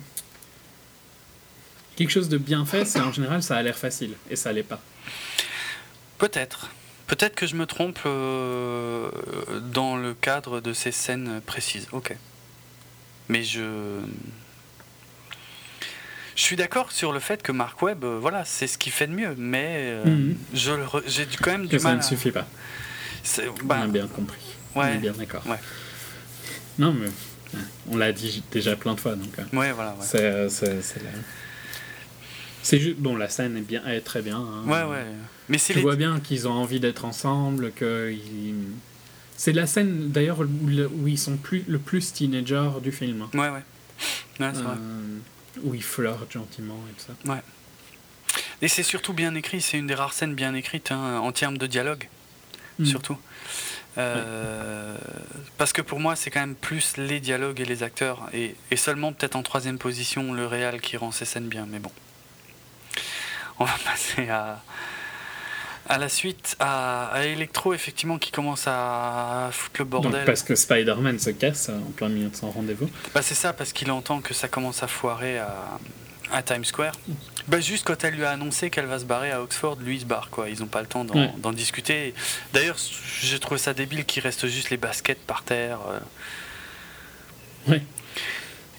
quelque chose de bien fait, c'est en général, ça a l'air facile. Et ça l'est pas. Peut-être. Peut-être que je me trompe euh, dans le cadre de ces scènes précises. Ok. Mais je. Je suis d'accord sur le fait que Mark Webb, euh, voilà, c'est ce qu'il fait de mieux, mais mhm. je j'ai quand même du que mal. Ça ne suffit pas. Bah, on a bien compris. On est bien d'accord. Non, mais on l'a dit déjà plein de fois. Donc, euh, ouais, voilà. C'est, c'est, juste. Bon, la scène est, bien, est très bien. Hein. Ouais, ouais. Mais tu vois bien qu'ils ont envie d'être ensemble, que. C'est la scène d'ailleurs où, ils sont plus, le plus teenager du film. Ouais, ouais. ouais c'est vrai. Où ils flirtent gentiment et tout ça. Ouais. Et c'est surtout bien écrit, c'est une des rares scènes bien écrites hein, en termes de dialogue. Mm. surtout. Euh, parce que pour moi, c'est quand même plus les dialogues et les acteurs, et, seulement peut-être en troisième position le réal qui rend ces scènes bien. Mais bon, on va passer à, à la suite, à, à Electro, effectivement, qui commence à foutre le bordel. parce que Spider-Man se casse en plein milieu de son rendez-vous. Bah, c'est ça, parce qu'il entend que ça commence à foirer à, à Times Square. Bah, juste quand elle lui a annoncé qu'elle va se barrer à Oxford, lui il se barre quoi. Ils n'ont pas le temps d'en discuter. D'ailleurs, j'ai trouvé ça débile qu'il reste juste les baskets par terre. Euh.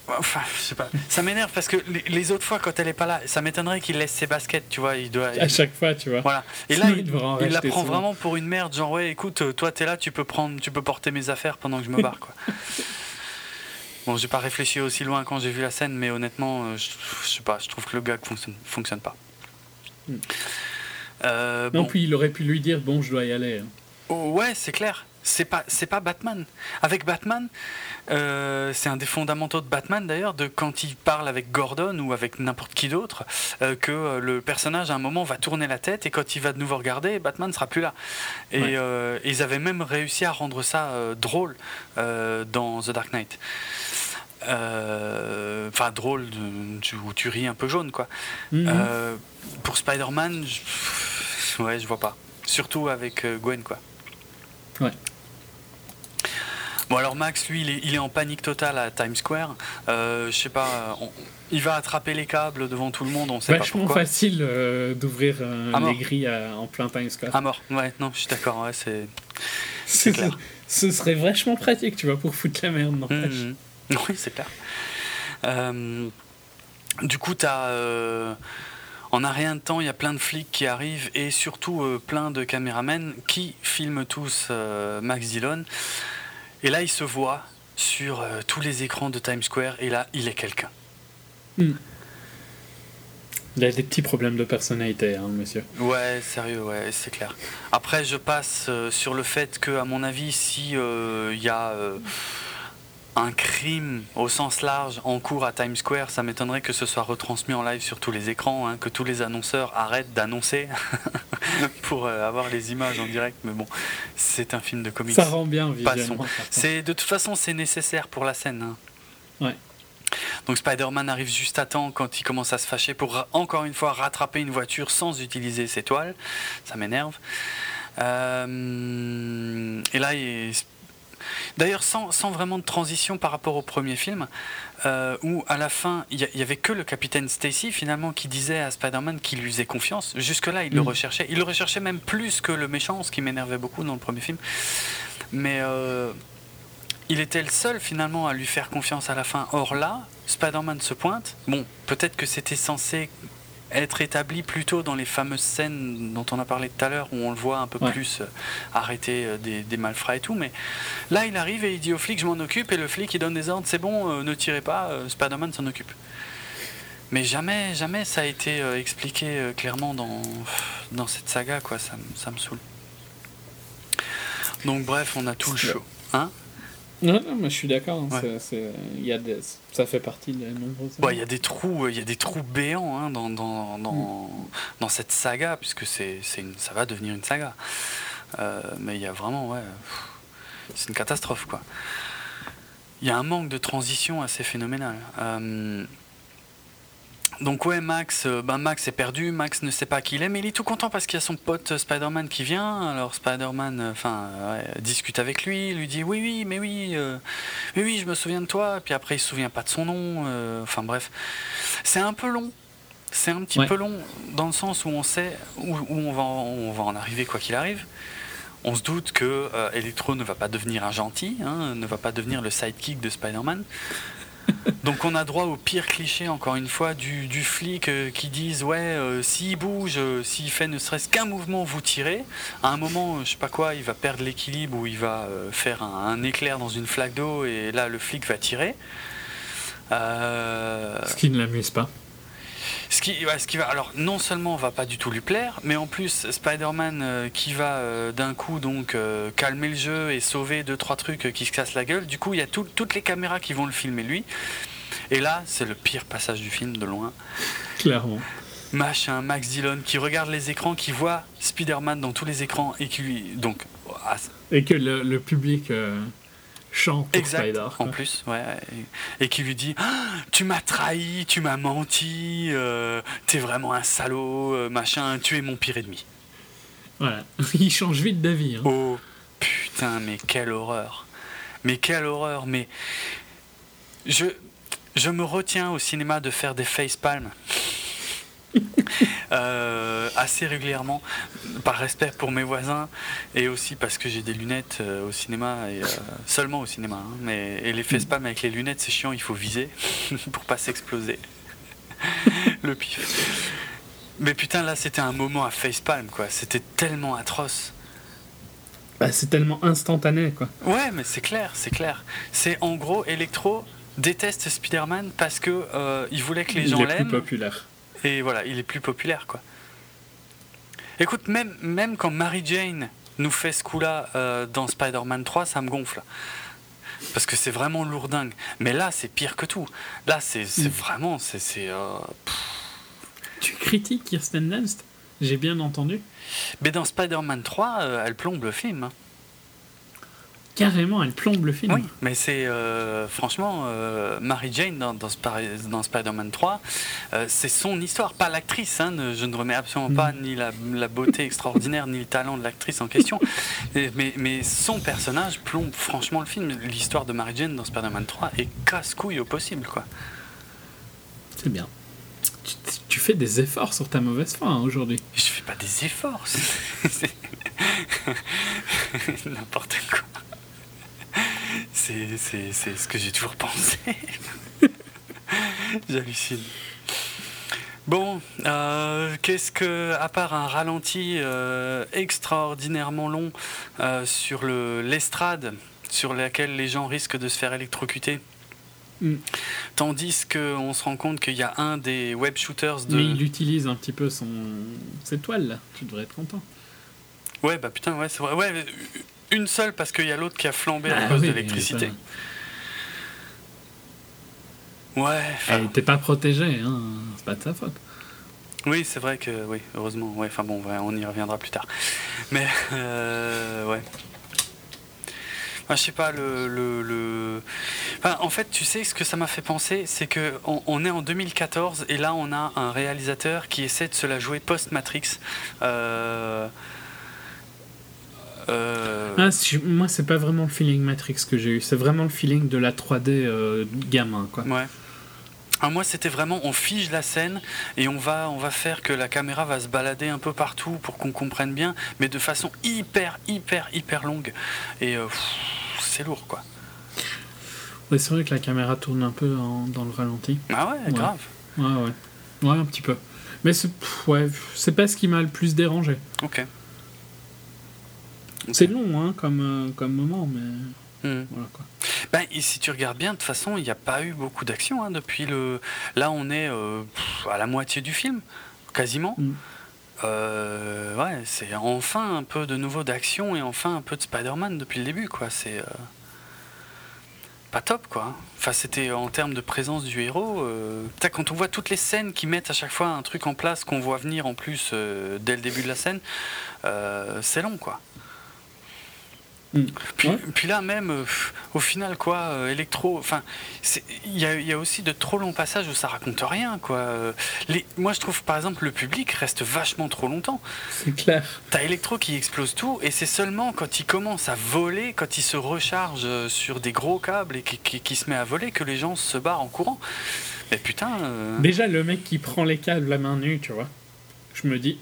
Enfin, je sais pas. Ça m'énerve parce que les, autres fois, quand elle est pas là, ça m'étonnerait qu'il laisse ses baskets, tu vois. Il doit. À chaque fois, tu vois. Voilà. Et là, il, la prend vraiment pour une merde, genre ouais, écoute, toi t'es là, tu peux prendre, tu peux porter mes affaires pendant que je me barre, quoi. Bon, j'ai pas réfléchi aussi loin quand j'ai vu la scène, mais honnêtement, euh, je, sais pas, je trouve que le gag fonctionne, fonctionne pas. Hmm. Euh, non, puis il aurait pu lui dire bon, je dois y aller. Hein. Oh, ouais, c'est clair. C'est pas, c'est pas Batman. Avec Batman, euh, c'est un des fondamentaux de Batman d'ailleurs, de quand il parle avec Gordon ou avec n'importe qui d'autre, que le personnage à un moment va tourner la tête et quand il va de nouveau regarder, Batman sera plus là. Et, ils avaient même réussi à rendre ça drôle dans The Dark Knight. Euh, enfin drôle, de, où tu ris un peu jaune quoi. Mhm. Euh, pour Spider-Man, je, ouais, je vois pas. Surtout avec euh, Gwen quoi. Ouais. Bon alors Max, lui, il est, en panique totale à Times Square. je sais pas, il va attraper les câbles devant tout le monde, on sait Vachement pas facile d'ouvrir les grilles en plein Times Square. À mort, ouais, non, je suis d'accord, ouais, c'est... Ce serait vachement pratique, tu vois, pour foutre la merde, n'empêche. Oui, c'est clair. Euh, du coup, tu as. Euh, en un rien de temps, il y a plein de flics qui arrivent et surtout euh, plein de caméramens qui filment tous Max Dillon. Et là, il se voit sur tous les écrans de Times Square et là, il est quelqu'un. Hmm. Il a des petits problèmes de personnalité, hein, monsieur. Ouais, sérieux, ouais, c'est clair. Après, je passe sur le fait que, à mon avis, si il y a un crime au sens large en cours à Times Square, ça m'étonnerait que ce soit retransmis en live sur tous les écrans, hein, que tous les annonceurs arrêtent d'annoncer pour euh, avoir les images en direct. Mais bon, c'est un film de comics. Ça rend bien. C'est de toute façon c'est nécessaire pour la scène. Hein. Ouais. Donc Spider-Man arrive juste à temps quand il commence à se fâcher pour encore une fois rattraper une voiture sans utiliser ses toiles. Ça m'énerve. Euh, et là, D'ailleurs, sans, sans, vraiment de transition par rapport au premier film, euh, où à la fin, il n'y avait que le capitaine Stacy finalement qui disait à Spider-Man qu'il lui faisait confiance. Jusque-là, il le mm. recherchait. Il le recherchait même plus que le méchant, ce qui m'énervait beaucoup dans le premier film. Mais euh, il était le seul finalement à lui faire confiance à la fin. Or là, Spider-Man se pointe. Bon, peut-être que c'était censé être établi plutôt dans les fameuses scènes dont on a parlé tout à l'heure, où on le voit un peu plus euh, arrêter euh, des, malfrats et tout. Mais là, il arrive et il dit au flic, je m'en occupe, et le flic, il donne des ordres, c'est bon, euh, ne tirez pas, Spider-Man s'en occupe. Mais jamais, jamais ça a été expliqué clairement dans, dans cette saga, quoi. Ça, ça me saoule. Donc bref, on a tout le show. Hein non, non, mais je suis d'accord. Hein, ça fait partie de nombreuses. il y a des trous, il y a des trous béants hein, dans, dans, dans, mm. dans, cette saga, puisque c'est, une, ça va devenir une saga. Euh, mais il y a vraiment, ouais, c'est une catastrophe, quoi. Il y a un manque de transition assez phénoménal. Euh, donc ouais, Max, ben Max est perdu, Max ne sait pas qui il est, mais il est tout content parce qu'il y a son pote euh, Spider-Man qui vient. Alors Spider-Man, euh, enfin, discute avec lui, lui dit oui, oui, mais oui, oui, oui, je me souviens de toi. Puis après, il se souvient pas de son nom. Enfin bref, c'est un peu long. C'est un petit peu long dans le sens où on sait où, on, va, on va en arriver quoi qu'il arrive. On se doute que Electro ne va pas devenir un gentil, hein, ne va pas devenir le sidekick de Spider-Man. Donc on a droit au pire cliché, encore une fois, du, flic euh, qui disent ouais, euh, s'il bouge, euh, s'il fait ne serait-ce qu'un mouvement, vous tirez. À un moment, je sais pas quoi, il va perdre l'équilibre ou il va faire un, éclair dans une flaque d'eau et là le flic va tirer. Ce qui ne l'amuse pas. Ce qui, ce qui va, alors non seulement va pas du tout lui plaire, mais en plus Spider-Man euh, qui va euh, d'un coup donc euh, calmer le jeu et sauver deux trois trucs qui se cassent la gueule. Du coup, il y a toutes les caméras qui vont le filmer lui. Et là, c'est le pire passage du film de loin. Clairement. Machin, Max Dillon qui regarde les écrans, qui voit Spider-Man dans tous les écrans et qui lui donc ah, et que le, public exact, En plus, ouais. Et, qui lui dit ah, Tu m'as trahi, tu m'as menti, euh, t'es vraiment un salaud, euh, machin, tu es mon pire ennemi. Voilà, il change vite d'avis. Hein. Oh putain, mais quelle horreur. Mais quelle horreur, mais. Je, je me retiens au cinéma de faire des facepalms. Euh, assez régulièrement, par respect pour mes voisins et aussi parce que j'ai des lunettes euh, au cinéma et euh, seulement au cinéma. Hein, mais et les spam avec les lunettes, c'est chiant, il faut viser pour pas s'exploser. Le pif. Mais putain, là, c'était un moment à facepalm, quoi. C'était tellement atroce. Bah, c'est tellement instantané, quoi. Ouais, mais c'est clair, c'est clair. C'est en gros, Electro déteste Spider-Man parce que il voulait que les gens l'aiment. plus populaire. Et voilà, il est plus populaire, quoi. Écoute, même, même quand Mary Jane nous fait ce coup-là euh, dans Spider-Man 3, ça me gonfle. Parce que c'est vraiment lourdingue. Mais là, c'est pire que tout. Là, c'est mm. vraiment. c'est euh, tu critiques Kirsten Dunst? J'ai bien entendu. Mais dans Spider-Man 3, euh, elle plombe le film. Carrément, elle plombe le film. Oui, mais c'est euh, franchement euh, Mary Jane dans, dans, Spider-Man 3, euh, c'est son histoire, pas l'actrice. Hein, je ne remets absolument pas mm. ni la, beauté extraordinaire ni le talent de l'actrice en question, mais, mais, son personnage plombe franchement le film. L'histoire de Mary Jane dans Spider-Man 3 est casse-couille au possible, quoi. C'est bien. Tu, fais des efforts sur ta mauvaise foi hein, aujourd'hui. Je fais pas des efforts. N'importe quoi. C'est ce que j'ai toujours pensé. J'hallucine. Bon, euh, qu'est-ce que, à part un ralenti euh, extraordinairement long euh, sur l'estrade, sur laquelle les gens risquent de se faire électrocuter, mm. tandis qu'on se rend compte qu'il y a un des web shooters de. Mais il utilise un petit peu son cette toile là. Tu devrais être content. Ouais, bah putain, ouais, c'est vrai. Ouais, une seule parce qu'il y a l'autre qui a flambé à ah cause de l'électricité. Ouais. Elle n'était pas protégée, hein. c'est pas de sa faute. Oui, c'est vrai que, oui, heureusement. Ouais, enfin bon, on y reviendra plus tard. Mais, euh, ouais. je sais pas, le. le, en fait, tu sais, ce que ça m'a fait penser, c'est que on, est en 2014 et là, on a un réalisateur qui essaie de se la jouer post-Matrix. Euh, euh... Ah, moi, c'est pas vraiment le feeling Matrix que j'ai eu, c'est vraiment le feeling de la 3D euh, gamin, quoi. Ouais. Ah, moi, c'était vraiment, on fige la scène et on va, on va faire que la caméra va se balader un peu partout pour qu'on comprenne bien, mais de façon hyper, hyper, hyper longue. Et euh, c'est lourd, quoi. Ouais, c'est vrai que la caméra tourne un peu dans le ralenti. Ah ouais, grave. Ouais, ouais. Ouais, un petit peu. Mais c'est ouais, pas ce qui m'a le plus dérangé. Ok. C'est long, hein, comme, euh, comme moment, mais. Hmm. Ben, et si tu regardes bien, de toute façon, il n'y a pas eu beaucoup d'action hein, depuis le. Là, on est euh, à la moitié du film, quasiment. Hmm. Euh, ouais, c'est enfin un peu de nouveau d'action et enfin un peu de Spider-Man depuis le début, quoi. C'est euh, pas top, quoi. Enfin, c'était en termes de présence du héros. quand on voit toutes les scènes qui mettent à chaque fois un truc en place qu'on voit venir en plus dès le début de la scène, c'est long, quoi. Mm. Puis, là même, euh, au final, quoi, euh, électro, enfin, il y a, aussi de trop longs passages où ça raconte rien, quoi. Euh, les, moi, je trouve, par exemple, le public reste vachement trop longtemps. C'est clair. T'as électro qui explose tout, et c'est seulement quand il commence à voler, quand il se recharge sur des gros câbles et qui, qui, se met à voler, que les gens se barrent en courant. Mais putain. Déjà, le mec qui prend les câbles la main nue, tu vois, je me dis,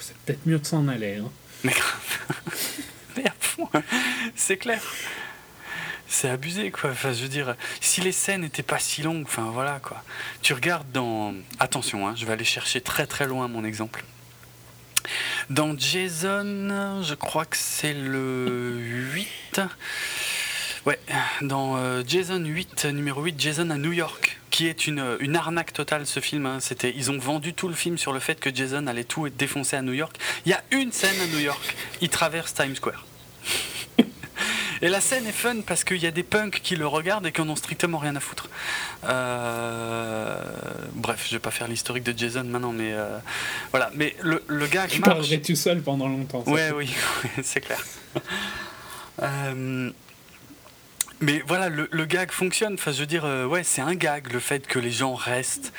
c'est peut-être mieux de s'en aller. Hein. Mais c'est clair. C'est abusé, quoi. Enfin, je veux dire, si les scènes n'étaient pas si longues, enfin voilà, quoi. Tu regardes dans. Attention, hein, je vais aller chercher très très loin mon exemple. Dans Jason, je crois que c'est le 8. Ouais, dans euh, Jason 8, numéro 8, Jason à New York, qui est une, une arnaque totale ce film. Hein. C'était, ils ont vendu tout le film sur le fait que Jason allait tout être défoncé à New York. Il y a une scène à New York, il traverse Times Square. Et la scène est fun parce qu'il y a des punks qui le regardent et qui en ont strictement rien à foutre. Euh, bref, je vais pas faire l'historique de Jason maintenant, mais euh, voilà. Mais le, le gars qui marche. tout seul pendant longtemps. Ouais, oui, c'est clair. Euh, mais voilà, le, le, gag fonctionne. Enfin, je veux dire, ouais, c'est un gag le fait que les gens restent.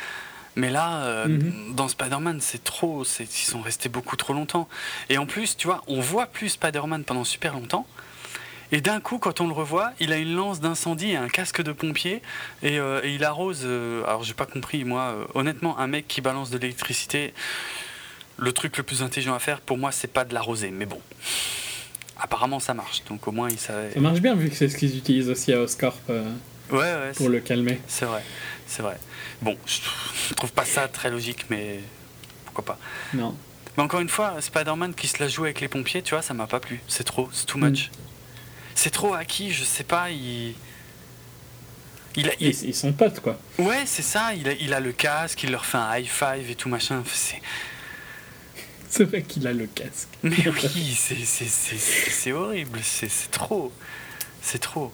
Mais là, mhm. dans Spider-Man, c'est trop. Ils sont restés beaucoup trop longtemps. Et en plus, tu vois, on voit plus Spider-Man pendant super longtemps. Et d'un coup, quand on le revoit, il a une lance d'incendie et un casque de pompier. Et, euh, il arrose. Euh, alors, j'ai pas compris, moi, euh, honnêtement, un mec qui balance de l'électricité, le truc le plus intelligent à faire, pour moi, c'est pas de l'arroser. Mais bon. Apparemment, ça marche. Donc, au moins, il savait. Ça marche bien, vu que c'est ce qu'ils utilisent aussi à Oscorp pour le calmer. C'est vrai. C'est vrai. Bon, je trouve pas ça très logique, mais pourquoi pas. Non. Mais encore une fois, Spider-Man qui se la joue avec les pompiers, tu vois, ça m'a pas plu. C'est trop, c'est too much. Mm c'est trop acquis, je sais pas, il. Il, a, Ils, sont potes, quoi. Ouais, c'est ça, il a, il a le casque, il leur fait un high five et tout machin. C'est. C'est vrai qu'il a le casque. Mais oui, c'est horrible, c'est trop. C'est trop.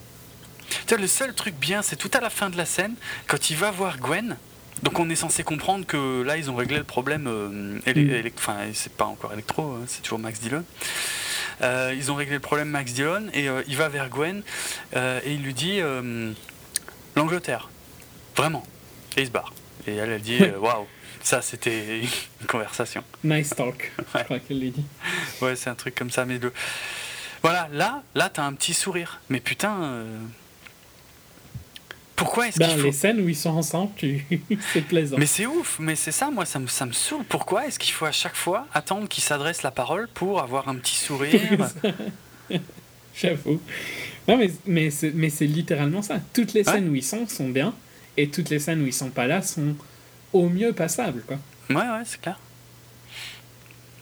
Tu vois, le seul truc bien, c'est tout à la fin de la scène, quand il va voir Gwen. Donc on est censé comprendre que là, ils ont réglé le problème. Euh, mm. Enfin, c'est pas encore électro, hein, c'est toujours Max Dillon. Euh, ils ont réglé le problème Max Dillon et euh, il va vers Gwen et il lui dit l'Angleterre, vraiment. Et il se barre. Et elle, elle dit waouh. Ça, c'était une conversation. Nice talk, je crois qu'elle l'a dit. Ouais, c'est un truc comme ça. Mais le... voilà, là, là, t'as un petit sourire. Mais putain, pourquoi est-ce ben, Les scènes où ils sont ensemble, c'est plaisant. Mais c'est ouf, mais c'est ça, moi, ça me, ça me saoule. Pourquoi est-ce qu'il faut à chaque fois attendre qu'ils s'adressent la parole pour avoir un petit sourire? J'avoue. Non, mais, mais, c'est, mais c'est littéralement ça. Toutes les scènes où ils sont sont bien, et toutes les scènes où ils sont pas là sont au mieux passables, quoi. Ouais, ouais, c'est clair.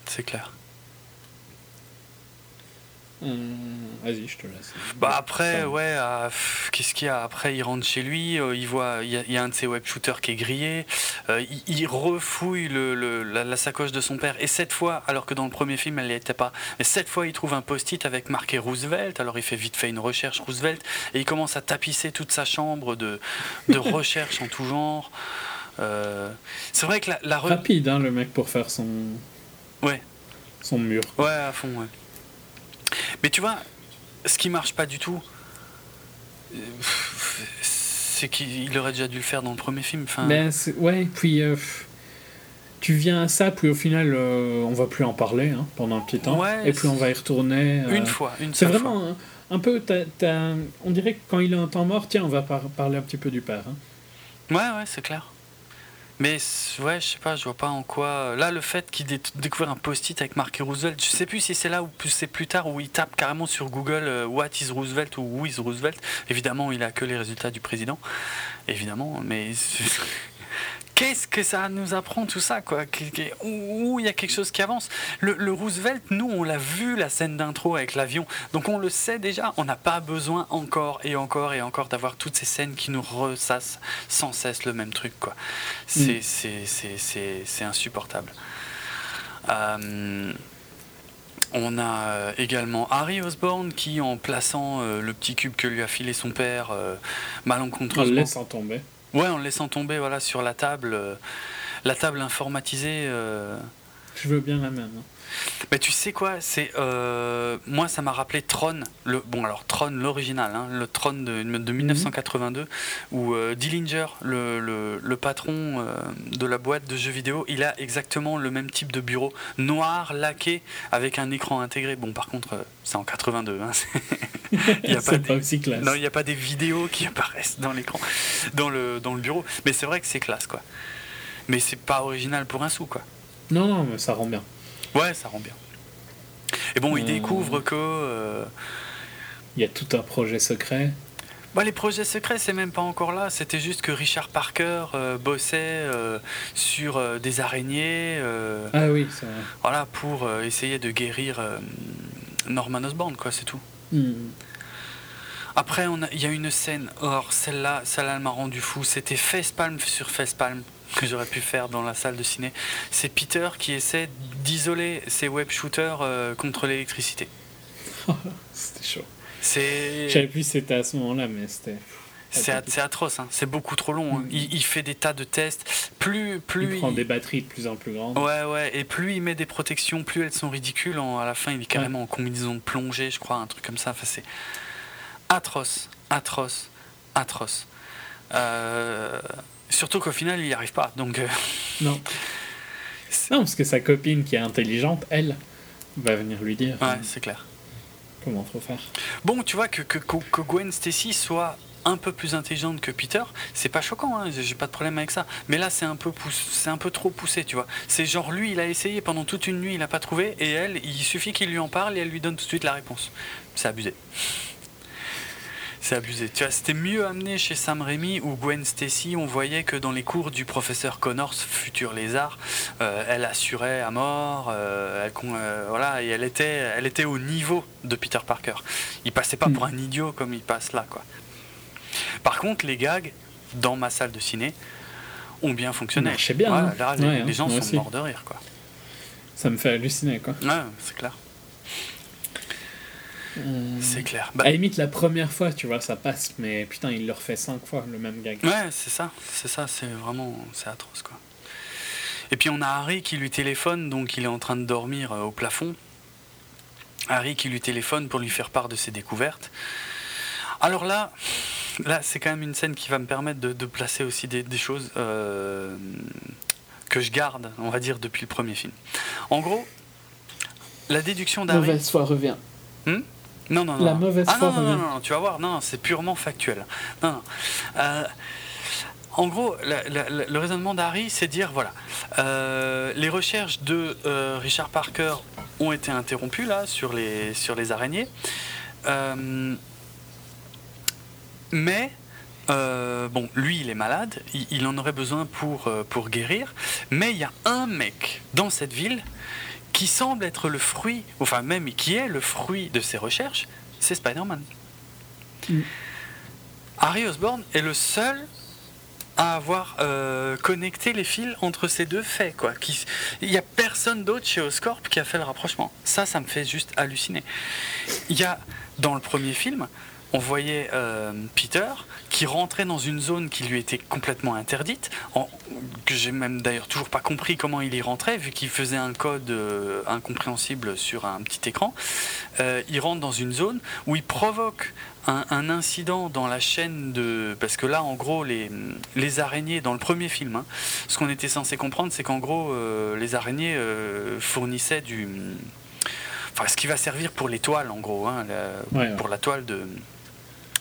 C'est clair. Euh, vas-y, je te laisse. Bah après, ouais, euh, qu'est-ce qu'il y a? Après, il rentre chez lui, euh, il voit, il y, a, un de ses web shooters qui est grillé, il, refouille le, la, sacoche de son père, et cette fois, alors que dans le premier film, elle n'y était pas, mais cette fois, il trouve un post-it avec marqué Roosevelt, alors il fait vite fait une recherche Roosevelt, et il commence à tapisser toute sa chambre de, de recherche en tout genre. C'est vrai que la, la Rapide, hein, le mec, pour faire son... Ouais. Son mur. Ouais, à fond, ouais. Mais tu vois, ce qui marche pas du tout, c'est qu'il aurait déjà dû le faire dans le premier film. Enfin... Ben, ouais, puis tu viens à ça, puis au final, on va plus en parler hein, pendant un petit temps. et puis on va y retourner. Une fois, une C'est vraiment un, peu. on dirait que quand il est en temps mort, tiens, on va parler un petit peu du père. Hein. Ouais, ouais, c'est clair. Mais ouais, je sais pas, je vois pas en quoi. Là, le fait qu'il ait découvert un post-it avec marqué Roosevelt, je sais plus si c'est là ou c'est plus tard où il tape carrément sur Google euh, What is Roosevelt ou Who is Roosevelt. Évidemment, il a que les résultats du président, évidemment, mais qu'est-ce que ça nous apprend tout ça quoi Où il y a quelque chose qui avance. Le, Roosevelt, nous, on l'a vu la scène d'intro avec l'avion, donc on le sait déjà. On n'a pas besoin encore et encore et encore d'avoir toutes ces scènes qui nous ressassent sans cesse le même truc quoi. C'est mm. insupportable. Euh, on a euh, également Harry Osborne qui, en plaçant euh, le petit cube que lui a filé son père malencontreusement. En laissant tomber. Ouais, en laissant tomber voilà, sur la table, euh, la table informatisée. Euh. Je veux bien la même. Hein. Mais tu sais quoi C'est euh, moi, ça m'a rappelé Tron. Le bon, alors Tron, l'original, hein, le Tron de, de 1982, mhm. où Dillinger, le, le, patron de la boîte de jeux vidéo, il a exactement le même type de bureau, noir, laqué, avec un écran intégré. Bon, par contre, c'est en 82. Hein, il n'y a, pas, Non, il a pas des vidéos qui apparaissent dans l'écran, dans le, dans le bureau. Mais c'est vrai que c'est classe, quoi. Mais c'est pas original pour un sou, quoi. Non, non, mais ça rend bien. Ouais, ça rend bien. Et bon, il euh, découvre que. Euh, il y a tout un projet secret. Bah, les projets secrets, c'est même pas encore là. C'était juste que Richard Parker euh, bossait sur des araignées. ah oui, c'est vrai. Voilà, pour essayer de guérir Norman Osborn, quoi, c'est tout. Hmm. Après, il y a une scène, or celle-là, celle-là m'a rendu fou. C'était Facepalm sur Facepalm que j'aurais pu faire dans la salle de ciné. C'est Peter qui essaie d'isoler ses web shooters euh, contre l'électricité. c'était chaud. C'est. J'avais plus c'était à ce moment-là, mais c'était. C'est atroce, hein. c'est beaucoup trop long. Hein. Mm. Il, fait des tas de tests. Plus, plus il prend des batteries de plus en plus grandes. Ouais, ouais. Et plus il met des protections, plus elles sont ridicules. à la fin, il est carrément en combinaison de plongée, je crois, un truc comme ça. Enfin, c'est atroce, atroce, atroce. Euh, surtout qu'au final, il n'y arrive pas. Donc. Euh, non. Non, parce que sa copine qui est intelligente, elle, va venir lui dire. Ouais, c'est clair. Comment faut faire Bon, tu vois, que, que, que Gwen Stacy soit un peu plus intelligente que Peter, c'est pas choquant, hein, j'ai pas de problème avec ça. Mais là, c'est un peu c'est un peu trop poussé, tu vois. C'est genre lui, il a essayé pendant toute une nuit, il a pas trouvé, et elle, il suffit qu'il lui en parle et elle lui donne tout de suite la réponse. C'est abusé. C'est abusé. Tu vois, c'était mieux amené chez Sam Raimi ou Gwen Stacy. On voyait que dans les cours du professeur Connors, futur lézard, euh, elle assurait à mort. Euh, elle, euh, voilà, et elle était, elle était au niveau de Peter Parker. Il passait pas pour un idiot comme il passe là, quoi. Par contre, les gags dans ma salle de ciné ont bien fonctionné. Bien. Hein. les, hein, gens sont morts de rire, quoi. Ça me fait halluciner, quoi. Ouais, c'est clair. Euh, c'est clair. Bah, à la limite, la première fois, tu vois, ça passe, mais putain, il le refait cinq fois, le même gag. Ouais, c'est ça, c'est ça, c'est vraiment, c'est atroce, quoi. Et puis on a Harry qui lui téléphone, donc il est en train de dormir euh, au plafond. Harry qui lui téléphone pour lui faire part de ses découvertes. Alors là, là, c'est quand même une scène qui va me permettre de, placer aussi des, choses euh, que je garde, on va dire, depuis le premier film. En gros, la déduction d'Harry. Mauvaise foi revient. Hmm? Non, non, non. La mauvaise ah, foi non, non, non, tu vas voir, non, c'est purement factuel. Non, non. Euh, en gros, le raisonnement d'Harry, c'est dire voilà, euh, les recherches de Richard Parker ont été interrompues là sur les, sur les araignées. Mais euh, bon, lui, il est malade, il, en aurait besoin pour, euh, pour guérir, mais il y a un mec dans cette ville qui semble être le fruit, enfin même qui est le fruit de ses recherches, c'est Spider-Man. Mm. Harry Osborn est le seul à avoir euh, connecté les fils entre ces deux faits. Quoi. il n'y a personne d'autre chez Oscorp qui a fait le rapprochement. Ça, ça me fait juste halluciner. Il y a, dans le premier film, on voyait euh, Peter qui rentrait dans une zone qui lui était complètement interdite, que j'ai même d'ailleurs toujours pas compris comment il y rentrait, vu qu'il faisait un code euh, incompréhensible sur un petit écran. Euh, il rentre dans une zone où il provoque un, incident dans la chaîne de... Parce que là, en gros, les, les araignées, dans le premier film, hein, ce qu'on était censé comprendre, c'est qu'en gros, les araignées fournissaient du... Enfin, ce qui va servir pour les toiles, en gros, hein, pour la toile de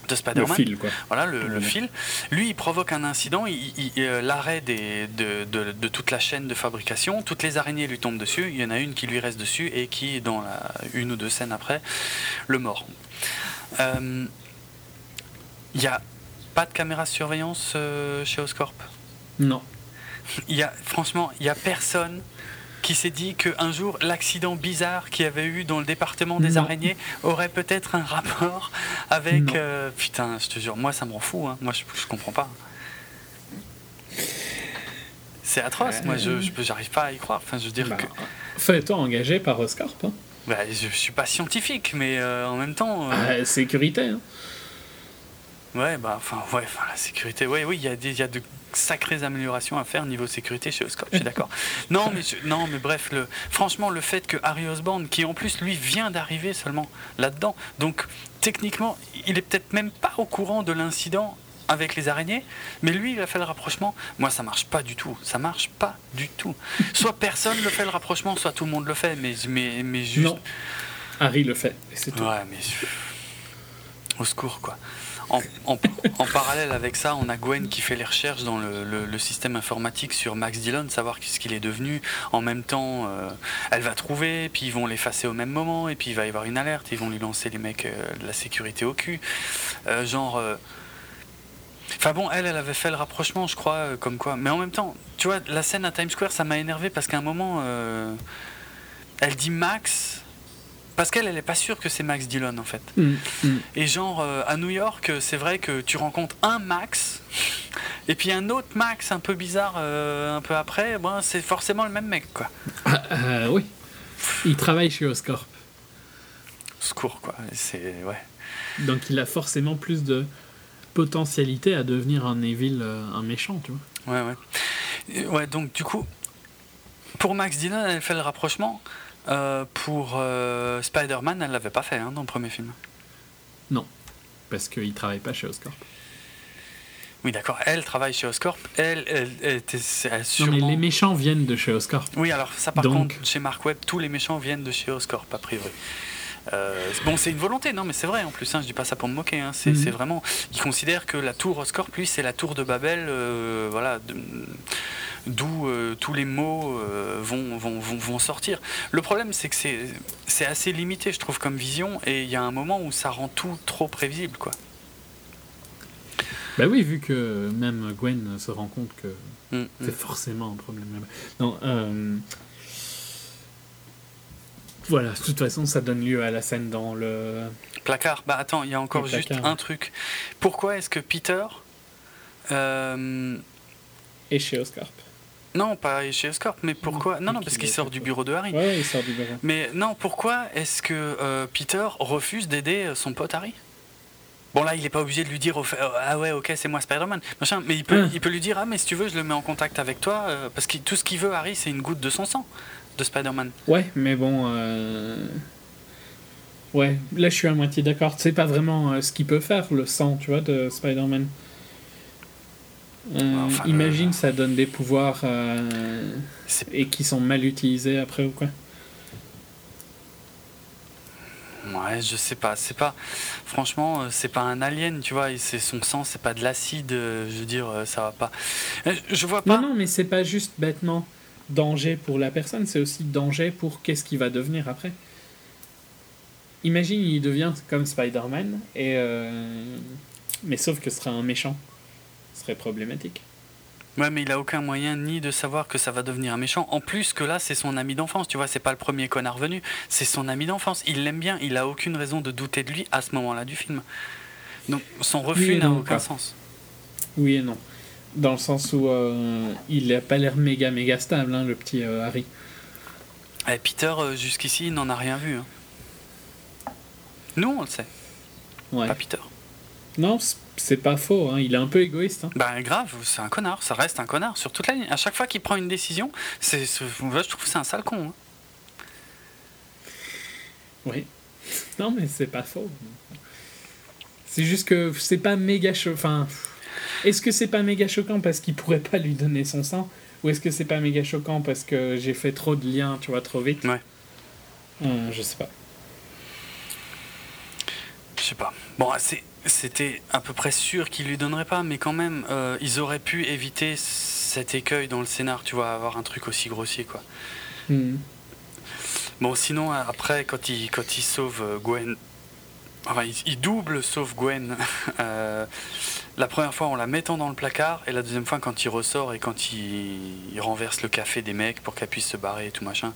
de Spider-Man. Le fil, quoi. Voilà, le, fil. Lui, il provoque un incident, euh, l'arrêt de, de, de, toute la chaîne de fabrication. Toutes les araignées lui tombent dessus. Il y en a une qui lui reste dessus et qui, dans la, une ou deux scènes après, le mord. Euh, il n'y a pas de caméra de surveillance euh, chez Oscorp? Non. Y a, franchement, il n'y a personne qui s'est dit qu'un jour, l'accident bizarre qu'il y avait eu dans le département des araignées aurait peut-être un rapport avec. Euh, putain, je te jure, moi ça me rend fou, hein. moi je, je comprends pas. C'est atroce, moi je j'arrive pas à y croire. Enfin, je veux dire bah, que. Fais-toi engagé par Oscar, hein. bah, je, suis pas scientifique, mais euh, en même temps. Euh, ah, sécurité, hein. Ouais, bah, enfin, ouais, enfin, la sécurité, ouais, oui, il y, a des, y a de sacrées améliorations à faire niveau sécurité chez Oscorp, je suis d'accord. non, mais, non, mais bref, le, franchement, le fait que Harry Osborn, qui en plus, lui, vient d'arriver seulement là-dedans, donc techniquement, il est peut-être même pas au courant de l'incident avec les araignées, mais lui, il a fait le rapprochement. Moi, ça marche pas du tout. Ça marche pas du tout. Soit personne le fait le rapprochement, soit tout le monde le fait, mais, mais, mais juste. Non. Harry le fait, c'est tout. Ouais, mais. Au secours, quoi en, parallèle avec ça, on a Gwen qui fait les recherches dans le, système informatique sur Max Dillon, savoir ce qu'il est devenu. En même temps, euh, elle va trouver, puis ils vont l'effacer au même moment, et puis il va y avoir une alerte, ils vont lui lancer les mecs euh, de la sécurité au cul. Euh, genre. Enfin bon, elle, elle avait fait le rapprochement, je crois, comme quoi. Mais en même temps, tu vois, la scène à Times Square, ça m'a énervé parce qu'à un moment, elle dit Max, parce qu'elle, elle n'est pas sûre que c'est Max Dillon en fait. Mm, mm. Et genre, euh, à New York, c'est vrai que tu rencontres un Max, et puis un autre Max un peu bizarre euh, un peu après, bon, c'est forcément le même mec quoi. Ah, euh, oui. Il travaille chez Oscorp. Secours quoi, c'est. Ouais. Donc il a forcément plus de potentialité à devenir un Evil, un méchant, tu vois. Ouais, ouais. Ouais, donc du coup, pour Max Dillon, elle fait le rapprochement. Euh, pour euh, Spider-Man, elle l'avait pas fait hein, dans le premier film. Non, parce qu'il travaille pas chez Oscorp. Oui, d'accord. Elle travaille chez Oscorp. Elle, elle, était sûrement... Non, mais les méchants viennent de chez Oscorp. Oui, alors ça, par contre, chez Mark Webb, tous les méchants viennent de chez Oscorp, a priori. Euh, bon, c'est une volonté, non, mais c'est vrai en plus. Hein, je dis pas ça pour me moquer. Hein, c'est mhm. vraiment. Il considère que la tour Oscorp, lui, c'est la tour de Babel. voilà. De, d'où euh, tous les mots euh, vont, vont, vont, sortir. Le problème, c'est que c'est assez limité, je trouve, comme vision, et il y a un moment où ça rend tout trop prévisible, quoi. Bah oui, vu que même Gwen se rend compte que mm, mm. c'est forcément un problème. Non, euh, Voilà, de toute façon, ça donne lieu à la scène dans le... Placard. Bah attends, il y a encore juste un truc. Pourquoi est-ce que Peter... Et chez Oscar non, pas chez Oscorp, mais pourquoi Non, non, parce qu'il sort du bureau de Harry. Oui, il sort du bureau. Mais non, pourquoi est-ce que euh, Peter refuse d'aider euh, son pote Harry? Bon, là, il n'est pas obligé de lui dire euh, Ah ouais, ok, c'est moi Spider-Man. Mais il peut, ah. il peut lui dire Ah, mais si tu veux, je le mets en contact avec toi. parce que tout ce qu'il veut, Harry, c'est une goutte de son sang de Spider-Man. Ouais, mais bon. Ouais, là, je suis à moitié d'accord. C'est pas vraiment ce qu'il peut faire, le sang, tu vois, de Spider-Man. Euh, imagine, ça donne des pouvoirs euh, et qui sont mal utilisés après ou quoi. Ouais, je sais pas. C'est pas. Franchement, euh, c'est pas un alien, tu vois. C'est son sang, c'est pas de l'acide. Je veux dire, ça va pas. Je vois pas. Non, non, mais c'est pas juste bêtement danger pour la personne, c'est aussi danger pour qu'est-ce qu'il va devenir après. Imagine, il devient comme Spider-Man, et mais sauf que ce sera un méchant serait problématique. Ouais, mais il a aucun moyen ni de savoir que ça va devenir un méchant. En plus que là, c'est son ami d'enfance, tu vois, c'est pas le premier connard venu, c'est son ami d'enfance. Il l'aime bien, il a aucune raison de douter de lui à ce moment-là du film. Donc son refus n'a aucun sens. Oui et non. Dans le sens où euh, il n'a pas l'air méga méga stable, hein, le petit euh, Harry. Et eh, Peter, euh, jusqu'ici, il n'en a rien vu. Hein. Nous, on le sait. Ouais. Pas Peter. Non, c'est pas faux, hein. il est un peu égoïste. Hein. Bah grave, c'est un connard, ça reste un connard sur toute la ligne. À chaque fois qu'il prend une décision, c'est, je trouve que c'est un sale con. Hein. Oui. Non, mais c'est pas faux. C'est juste que c'est pas méga. Enfin, est-ce que c'est pas méga choquant parce qu'il pourrait pas lui donner son sang Ou est-ce que c'est pas méga choquant parce que j'ai fait trop de liens, tu vois, trop vite? Ouais. Euh, je sais pas. Je sais pas. Bon, c'était à peu près sûr qu'il lui donnerait pas, mais quand même, euh, ils auraient pu éviter cet écueil dans le scénar, tu vois, avoir un truc aussi grossier, quoi. Hmm. Bon, sinon, après, quand il, quand il sauve euh, Gwen, enfin, il, double sauve Gwen euh, la première fois en la mettant dans le placard, et la deuxième fois quand il ressort et quand il, renverse le café des mecs pour qu'elle puisse se barrer et tout machin.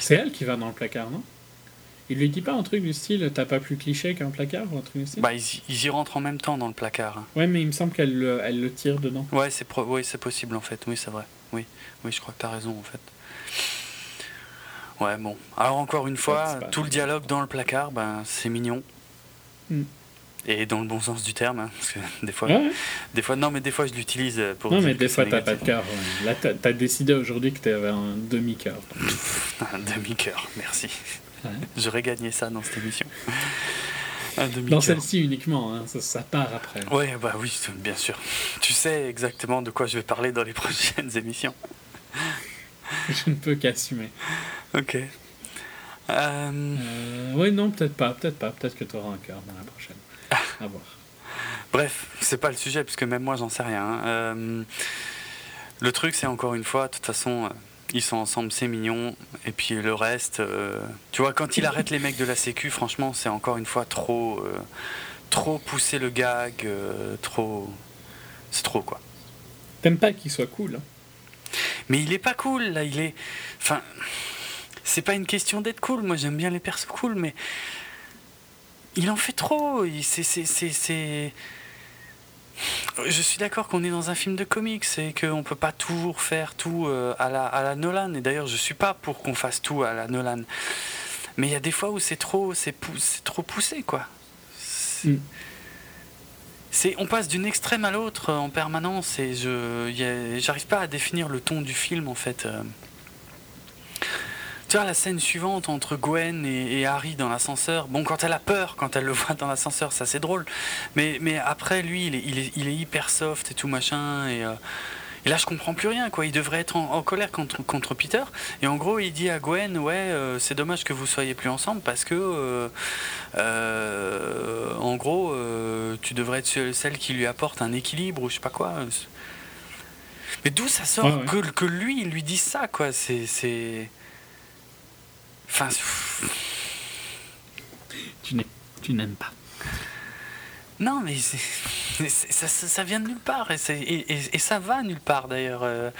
C'est elle qui va dans le placard, non? Il lui dit pas un truc du style t'as pas plus cliché qu'un placard ou un truc du style? Bah ils, y rentrent en même temps dans le placard. Ouais mais il me semble qu'elle elle le tire dedans. Ouais c'est oui, c'est possible en fait, oui c'est vrai. Oui, oui je crois que t'as raison en fait. Ouais, bon. Alors, encore une fois, tout le dialogue dans le placard, ben, c'est mignon. Hmm. Et dans le bon sens du terme, hein, parce que des fois, des fois, non, mais des fois, je l'utilise pour. Non, mais des fois, t'as pas de cœur. Là, t'as as décidé aujourd'hui que t'avais un demi-cœur. un demi-cœur, merci. J'aurais gagné ça dans cette émission. dans celle-ci uniquement, hein, ça, ça, part après. Ouais, bah oui, bien sûr. Tu sais exactement de quoi je vais parler dans les prochaines émissions. je ne peux qu'assumer. Ok. Euh... euh oui, non, peut-être pas, peut-être pas. Peut-être que tu auras un cœur dans la prochaine. Ah. À voir. Bref, c'est pas le sujet, puisque même moi, j'en sais rien. Hein. Euh, le truc, c'est encore une fois, de toute façon, euh, ils sont ensemble, c'est mignon. Et puis le reste, tu vois, quand il arrête les mecs de la Sécu, franchement, c'est encore une fois trop, trop pousser le gag, trop. C'est trop, quoi. T'aimes pas qu'il soit cool hein? Mais il est pas cool, là, il est. Enfin. C'est pas une question d'être cool, moi j'aime bien les persos cool, mais. Il en fait trop. C'est. Je suis d'accord qu'on est dans un film de comics et qu'on peut pas toujours faire tout euh, à la, à la Nolan. Et d'ailleurs, je suis pas pour qu'on fasse tout à la Nolan. Mais il y a des fois où c'est trop, c'est trop poussé, quoi. Mm on passe d'une extrême à l'autre en permanence et je j'arrive pas à définir le ton du film en fait. Tu vois la scène suivante entre Gwen et, Harry dans l'ascenseur. Bon, quand elle a peur, quand elle le voit dans l'ascenseur, ça c'est drôle. Mais, mais après, lui, il est, il est, hyper soft et tout machin. Et, euh, et là, je comprends plus rien, quoi. Il devrait être en, colère contre, contre, Peter. Et en gros, il dit à Gwen, ouais, euh, c'est dommage que vous soyez plus ensemble parce que, euh, en gros, tu devrais être celle qui lui apporte un équilibre ou je sais pas quoi. Mais d'où ça sort Que, que, lui, il lui dise ça, quoi? C'est. Enfin. Tu n'aimes pas. Non, mais ça, ça, vient de nulle part et, et, et, ça va nulle part d'ailleurs. Euh.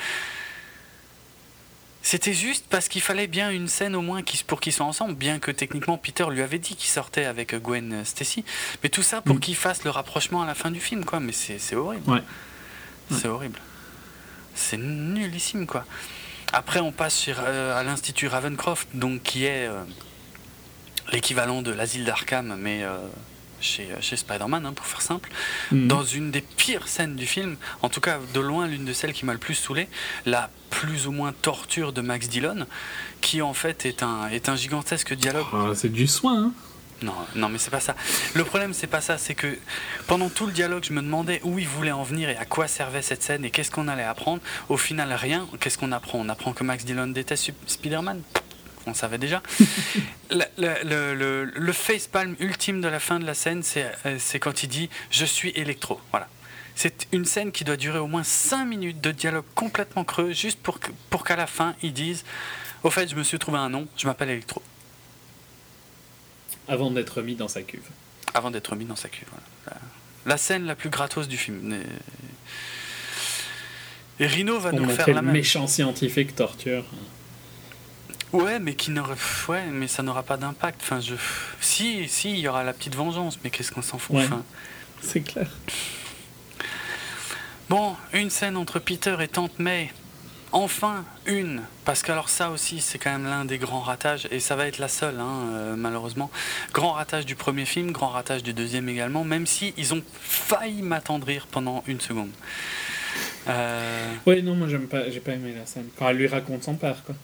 C'était juste parce qu'il fallait bien une scène au moins pour qu'ils soient ensemble, bien que techniquement Peter lui avait dit qu'il sortait avec Gwen Stacy. Mais tout ça pour mm. qu'ils fassent le rapprochement à la fin du film, quoi. Mais c'est horrible. Ouais. C'est horrible. C'est nullissime, quoi. Après, on passe sur, euh, à l'Institut Ravencroft, donc qui est euh, l'équivalent de l'asile d'Arkham, mais chez, chez Spider-Man, hein, pour faire simple, mhm. dans une des pires scènes du film, en tout cas de loin l'une de celles qui m'a le plus saoulé, la plus ou moins torture de Max Dillon, qui en fait est un, est un gigantesque dialogue. Ah, c'est du soin, hein non, non, mais c'est pas ça. Le problème, c'est pas ça. C'est que pendant tout le dialogue, je me demandais où il voulait en venir et à quoi servait cette scène et qu'est-ce qu'on allait apprendre. Au final, rien. Qu'est-ce qu'on apprend? On apprend que Max Dillon déteste Spider-Man on savait déjà. le, le, le, facepalm ultime de la fin de la scène, euh, c'est quand il dit Je suis électro. Voilà. C'est une scène qui doit durer au moins 5 minutes de dialogue complètement creux, juste pour, pour qu'à la fin, ils disent Au fait, je me suis trouvé un nom, je m'appelle Electro. Avant d'être mis dans sa cuve. Avant d'être mis dans sa cuve. La, scène la plus gratos du film. Et Rino va nous faire la même. méchant scientifique torture. Ouais, mais qui ouais, mais ça n'aura pas d'impact. Enfin, je, si, si, il y aura la petite vengeance, mais qu'est-ce qu'on s'en fout. Enfin... C'est clair. Bon, une scène entre Peter et Tante May. Enfin une, parce que alors ça aussi c'est quand même l'un des grands ratages, et ça va être la seule hein, euh, malheureusement, grand ratage du premier film, grand ratage du deuxième également, même si ils ont failli m'attendrir pendant une seconde. Euh... Oui non moi j'ai pas aimé la scène, quand elle lui raconte son père quoi.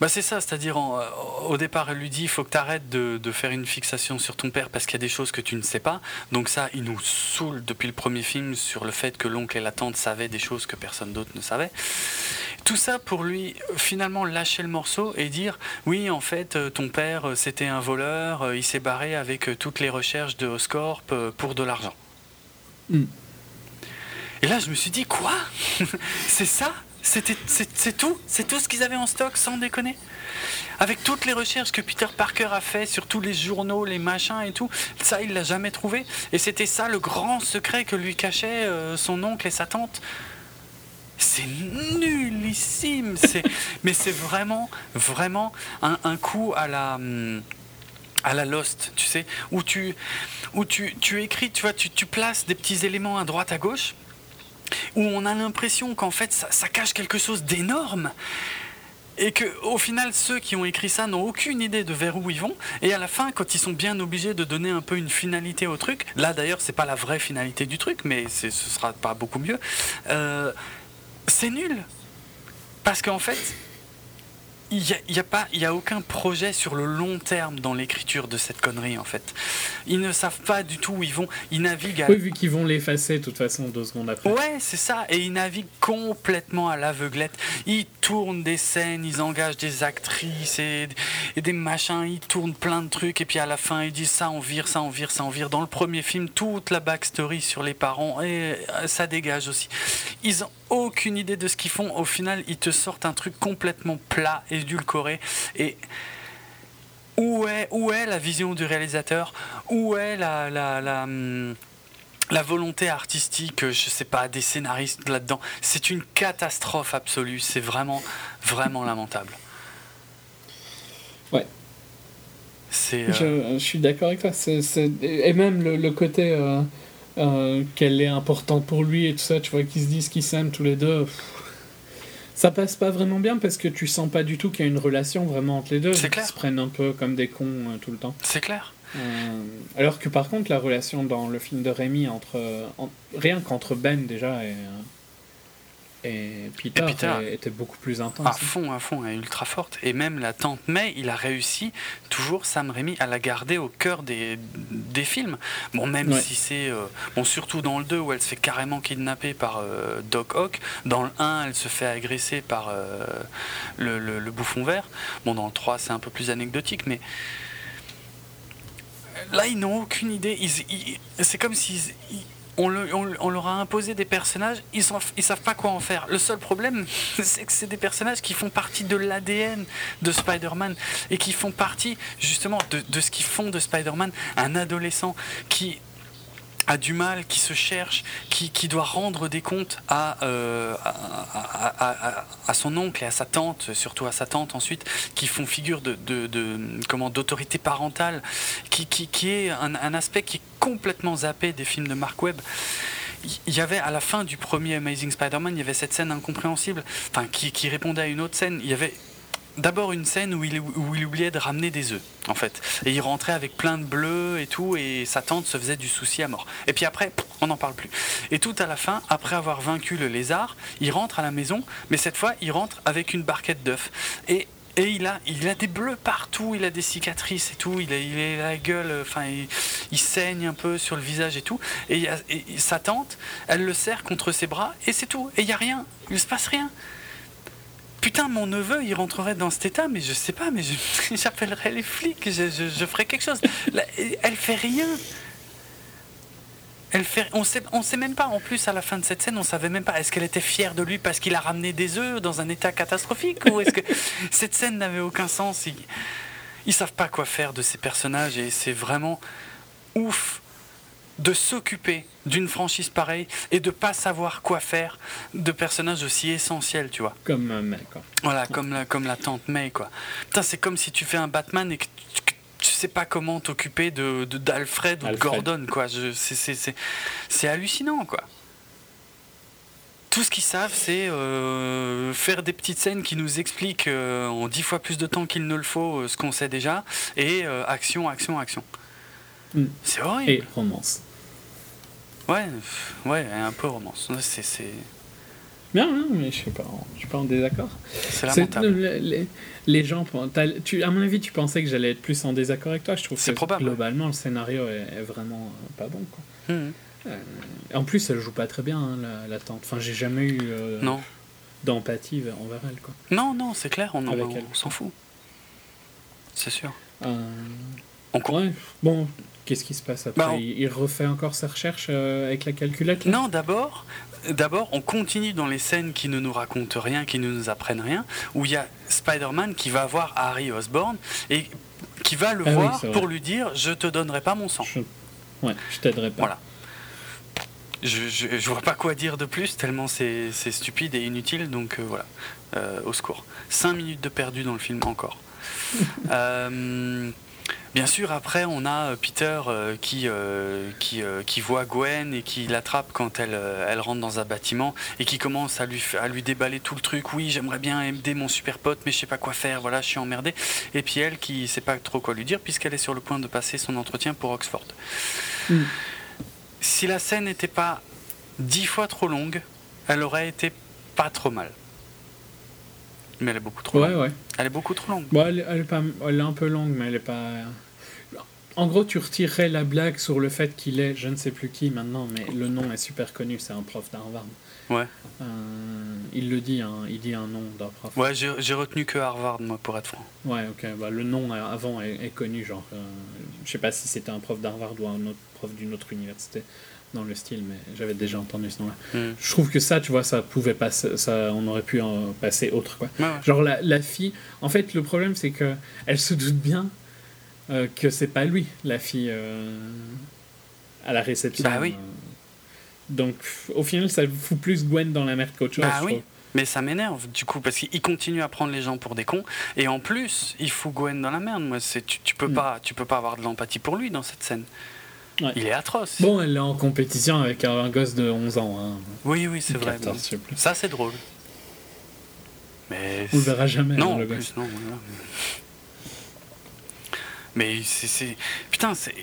Bah c'est ça, c'est-à-dire euh, au départ elle lui dit il faut que tu arrêtes de, de, faire une fixation sur ton père parce qu'il y a des choses que tu ne sais pas. Donc ça, il nous saoule depuis le premier film sur le fait que l'oncle et la tante savaient des choses que personne d'autre ne savait. Tout ça pour lui finalement lâcher le morceau et dire oui en fait euh, ton père euh, c'était un voleur, il s'est barré avec toutes les recherches de Oscorp pour de l'argent. Hmm. Et là je me suis dit quoi? C'est ça? C'est tout C'est tout ce qu'ils avaient en stock, sans déconner Avec toutes les recherches que Peter Parker a fait sur tous les journaux, les machins et tout, ça, il l'a jamais trouvé. Et c'était ça le grand secret que lui cachait euh, son oncle et sa tante. C'est nullissime Mais c'est vraiment, vraiment un, coup à la... À la Lost, tu sais, où tu, où tu, tu écris, tu vois, tu places des petits éléments à droite, à gauche, où on a l'impression qu'en fait ça, cache quelque chose d'énorme et que au final ceux qui ont écrit ça n'ont aucune idée de vers où ils vont. Et à la fin quand ils sont bien obligés de donner un peu une finalité au truc là d'ailleurs c'est pas la vraie finalité du truc mais ce sera pas beaucoup mieux euh, c'est nul. Parce qu'en fait il n'y a, a, pas, il y a aucun projet sur le long terme dans l'écriture de cette connerie en fait. Ils ne savent pas du tout où ils vont. Ils naviguent. À... Oui, vu qu'ils vont l'effacer de toute façon deux secondes après. Ouais, c'est ça. Et ils naviguent complètement à l'aveuglette. Ils tournent des scènes, ils engagent des actrices et, et, des machins. Ils tournent plein de trucs et puis à la fin ils disent ça on vire, ça on vire, ça on vire. Dans le premier film, toute la backstory sur les parents et euh, ça dégage aussi. Ils ont aucune idée de ce qu'ils font. Au final, ils te sortent un truc complètement plat, édulcoré. Et où est, où est la vision du réalisateur? Où est la, la, la, hum, la volonté artistique, je sais pas, des scénaristes là-dedans? C'est une catastrophe absolue. C'est vraiment, vraiment lamentable. Ouais. C'est, euh, je, suis d'accord avec toi. Et même le, côté. Euh, euh, qu'elle est importante pour lui et tout ça, tu vois, qu'ils se disent qu'ils s'aiment tous les deux. Ça passe pas vraiment bien parce que tu sens pas du tout qu'il y a une relation vraiment entre les deux. C'est clair. Ils se prennent un peu comme des cons euh, tout le temps. C'est clair. Euh, alors que par contre, la relation dans le film de Rémi entre. rien qu'entre Ben déjà et et Peter, était beaucoup plus intense. À fond, à fond, ultra forte. Et même la tante May, il a réussi toujours Sam Raimi à la garder au cœur des, des films. Bon, même si c'est. Euh, bon, surtout dans le 2 où elle se fait carrément kidnapper par euh, Doc Ock. Dans le 1, elle se fait agresser par euh, le, le, bouffon vert. Bon, dans le 3, c'est un peu plus anecdotique, mais. Là, ils n'ont aucune idée. c'est comme s'ils on, leur a imposé des personnages, ils savent pas quoi en faire. Le seul problème, c'est que c'est des personnages qui font partie de l'ADN de Spider-Man et qui font partie justement de ce qu'ils font de Spider-Man un adolescent qui a du mal, qui se cherche, qui, qui doit rendre des comptes à, euh, à, à, son oncle et à sa tante, surtout à sa tante ensuite, qui font figure de, de, de comment d'autorité parentale, qui, qui, qui est un, un, aspect qui est complètement zappé des films de Mark Webb il y avait à la fin du premier Amazing Spider-Man, il y avait cette scène incompréhensible, enfin qui, qui, répondait à une autre scène. Il y avait d'abord une scène où il, oubliait de ramener des œufs, en fait. Et il rentrait avec plein de bleus et tout, et sa tante se faisait du souci à mort. Et puis après, on n'en parle plus. Et tout à la fin, après avoir vaincu le lézard, il rentre à la maison, mais cette fois, il rentre avec une barquette d'œufs. Et il a, des bleus partout, il a des cicatrices et tout, il a, il a la gueule, enfin, il, saigne un peu sur le visage et tout. Et, et, sa tante, elle le serre contre ses bras et c'est tout. Et il n'y a rien, il ne se passe rien putain, mon neveu, il rentrerait dans cet état, mais je sais pas, mais j'appellerais les flics, je, je, ferais quelque chose. elle fait rien. Elle fait, on sait, on sait même pas. En plus, à la fin de cette scène, on savait même pas. Est-ce qu'elle était fière de lui parce qu'il a ramené des œufs dans un état catastrophique ou est-ce que cette scène n'avait aucun sens? Ils, ils savent pas quoi faire de ces personnages et c'est vraiment ouf de s'occuper d'une franchise pareille et de pas savoir quoi faire de personnages aussi essentiels, tu vois. Comme euh, May, quoi. Voilà, comme la, comme la tante May, quoi. Putain, c'est comme si tu fais un Batman et que tu, sais pas comment t'occuper de, d'Alfred ou de Gordon, quoi. c'est, c'est, c'est, c'est hallucinant, quoi. tout ce qu'ils savent, c'est euh, faire des petites scènes qui nous expliquent en dix fois plus de temps qu'il ne le faut ce qu'on sait déjà, et action, action, action. Mm. C'est horrible. Et romance. Ouais, ouais, un peu romance. C'est non, non, mais je sais pas, je suis pas en désaccord. C'est lamentable. Les, les, gens, tu, à mon avis, tu pensais que j'allais être plus en désaccord avec toi. Je trouve que probable, globalement, le scénario est, vraiment euh, pas bon. Quoi. Mmh. Euh, en plus, elle joue pas très bien, hein, la, la, tante. Enfin, j'ai jamais eu euh, d'empathie envers elle. Quoi. Non, non, c'est clair, on, on, s'en fout. C'est sûr. On ouais, bon, qu'est-ce qui se passe après bah, il, il, refait encore sa recherche avec la calculette Non, d'abord, d'abord, on continue dans les scènes qui ne nous racontent rien, qui ne nous apprennent rien, où il y a Spider-Man qui va voir Harry Osborn et qui va le ah voir pour lui dire Je te donnerai pas mon sang. Je... Ouais, je t'aiderai pas. Voilà. Je, je, vois pas quoi dire de plus, tellement c'est stupide et inutile, donc euh, voilà, euh, au secours. 5 minutes de perdu dans le film encore. euh, Bien sûr, après, on a euh, Peter euh, qui, euh, qui, qui, voit Gwen et qui l'attrape quand elle, elle rentre dans un bâtiment et qui commence à lui, à lui déballer tout le truc. Oui, j'aimerais bien aider mon super pote, mais je sais pas quoi faire, voilà, je suis emmerdé. Et puis elle qui sait pas trop quoi lui dire puisqu'elle est sur le point de passer son entretien pour Oxford. Hmm. Si la scène n'était pas dix fois trop longue, elle aurait été pas trop mal. Mais elle est beaucoup trop ouais, longue. Ouais. Elle est beaucoup trop longue. elle, est pas, elle est un peu longue, mais elle est pas. En gros, tu retirerais la blague sur le fait qu'il est je ne sais plus qui maintenant, mais le nom est super connu, c'est un prof d'Harvard. Ouais. Euh, il le dit, hein, il dit un nom d'un prof. Ouais, j'ai retenu que Harvard, moi, pour être franc. Ouais, ok. Bah, le nom avant est, connu, genre. Euh, je sais pas si c'était un prof d'Harvard ou un autre prof d'une autre université dans le style, mais j'avais déjà entendu ce nom-là. Hmm. Je trouve que ça, tu vois, ça pouvait passer, ça, on aurait pu en passer autre, quoi. Genre la, la, fille, en fait, le problème, c'est que elle se doute bien euh, que c'est pas lui, la fille euh, à la réception. Bah oui. donc, au final, ça fout plus Gwen dans la merde qu'autre chose. Bah oui. Mais ça m'énerve du coup parce qu'il continue à prendre les gens pour des cons et en plus il fout Gwen dans la merde. Moi, c'est tu, tu peux mm. pas tu peux pas avoir de l'empathie pour lui dans cette scène. Il est atroce. Bon, elle est en compétition avec un gosse de 11 ans. Hein. Oui, oui, c'est vrai. Ça, c'est drôle. Mais On le verra jamais. Non, en plus, non. Mais c'est. Putain, c'est.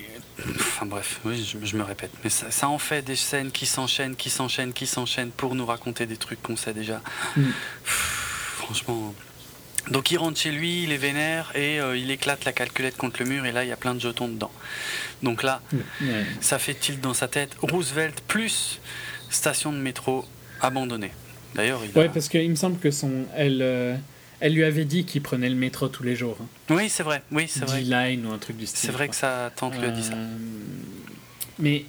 Enfin bref, oui, je, me répète. Mais ça, en fait des scènes qui s'enchaînent, qui s'enchaînent, qui s'enchaînent pour nous raconter des trucs qu'on sait déjà. Mm. franchement. Donc il rentre chez lui, il est vénère et euh, il éclate la calculette contre le mur et là il y a plein de jetons dedans. Donc là, ça fait tilt dans sa tête. Roosevelt plus station de métro abandonnée. D'ailleurs, il. Ouais, parce qu'il me semble que son, elle, euh, elle lui avait dit qu'il prenait le métro tous les jours. Hein. Oui, c'est vrai. Oui, c'est vrai. line ou un truc du style. C'est vrai que sa tante lui a dit ça. Euh, mais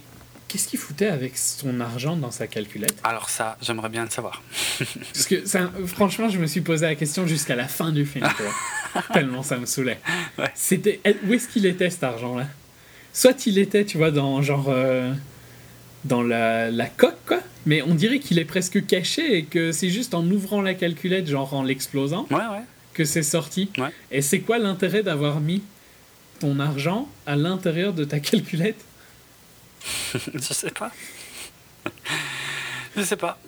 qu'est-ce qu'il foutait avec son argent dans sa calculette? Alors ça, j'aimerais bien le savoir. Parce que ça, franchement, je me suis posé la question jusqu'à la fin du film. Tellement ça me saoulait. C'était où est-ce qu'il était cet argent-là? Soit il était, tu vois, dans genre euh, dans la, la coque, quoi. Mais on dirait qu'il est presque caché et que c'est juste en ouvrant la calculette, genre en l'explosant, que c'est sorti. Et c'est quoi l'intérêt d'avoir mis ton argent à l'intérieur de ta calculette? Je sais pas. Je sais pas.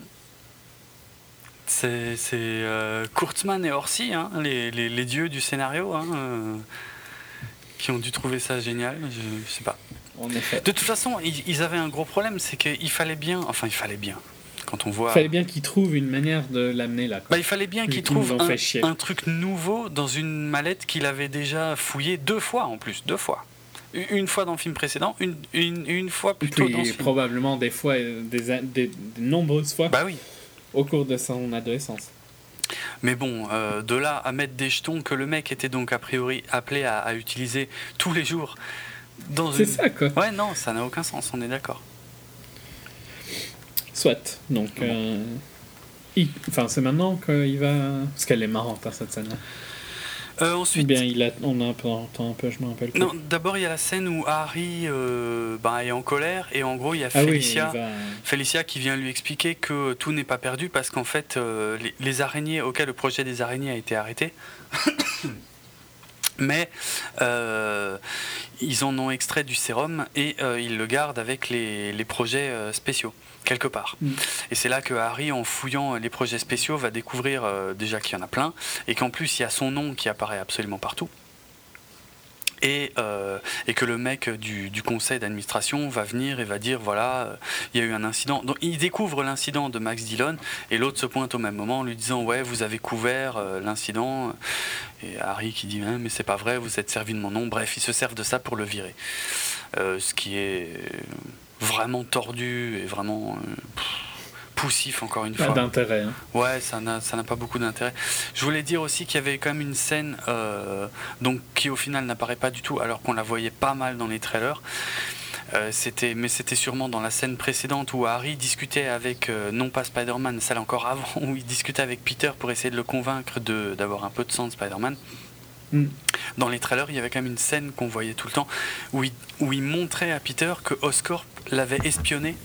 C'est euh, Kurtzman et Orsi, hein, les, les, les, dieux du scénario, hein, euh, qui ont dû trouver ça génial. Je, je sais pas. De toute façon, ils, avaient un gros problème, c'est qu'il fallait bien, enfin il fallait bien, quand on voit... Il fallait bien qu'ils trouvent une manière de l'amener là. Bah, il fallait bien qu'ils trouvent un, truc nouveau dans une mallette qu'il avait déjà fouillée deux fois en plus, deux fois. Une fois dans le film précédent, une, une, fois plutôt dans ce probablement des fois, des, des, nombreuses fois. Bah oui. Au cours de son adolescence. Mais bon, euh, de là à mettre des jetons que le mec était donc a priori appelé à, à utiliser tous les jours c'est ça, quoi. Ouais, non, ça n'a aucun sens, on est d'accord. Soit. Donc, euh, enfin, c'est maintenant qu'il va. Parce qu'elle est marrante, hein, cette scène-là. Euh, ensuite, bien, il a, on a un peu, un peu, je me rappelle. Non, d'abord il y a la scène où Harry euh, bah, est en colère et en gros il y a ah Felicia, Felicia qui vient lui expliquer que tout n'est pas perdu parce qu'en fait les, les, araignées auxquelles le projet des araignées a été arrêté mais euh, ils en ont extrait du sérum et euh, ils le gardent avec les, projets euh, spéciaux quelque part. Mm. Et c'est là que Harry, en fouillant les projets spéciaux, va découvrir déjà qu'il y en a plein et qu'en plus il y a son nom qui apparaît absolument partout et, euh, et que le mec du, du conseil d'administration va venir et va dire voilà, euh, il y a eu un incident. Donc il découvre l'incident de Max Dillon et l'autre se pointe au même moment en lui disant ouais, vous avez couvert euh, l'incident. Et Harry qui dit mais c'est pas vrai, vous êtes servi de mon nom. Bref, ils se servent de ça pour le virer. ce qui est vraiment tordu et vraiment poussif encore une fois. Pas d'intérêt. Hein. Ouais, ça n'a, ça n'a pas beaucoup d'intérêt. Je voulais dire aussi qu'il y avait quand même une scène euh, donc, qui au final n'apparaît pas du tout alors qu'on la voyait pas mal dans les trailers. Euh, c'était, mais c'était sûrement dans la scène précédente où Harry discutait avec, euh, non pas Spider-Man, celle encore avant, où il discutait avec Peter pour essayer de le convaincre de, d'avoir un peu de sang de Spider-Man. Hmm. Dans les trailers, il y avait quand même une scène qu'on voyait tout le temps où il, où il montrait à Peter que Oscorp l'avait espionné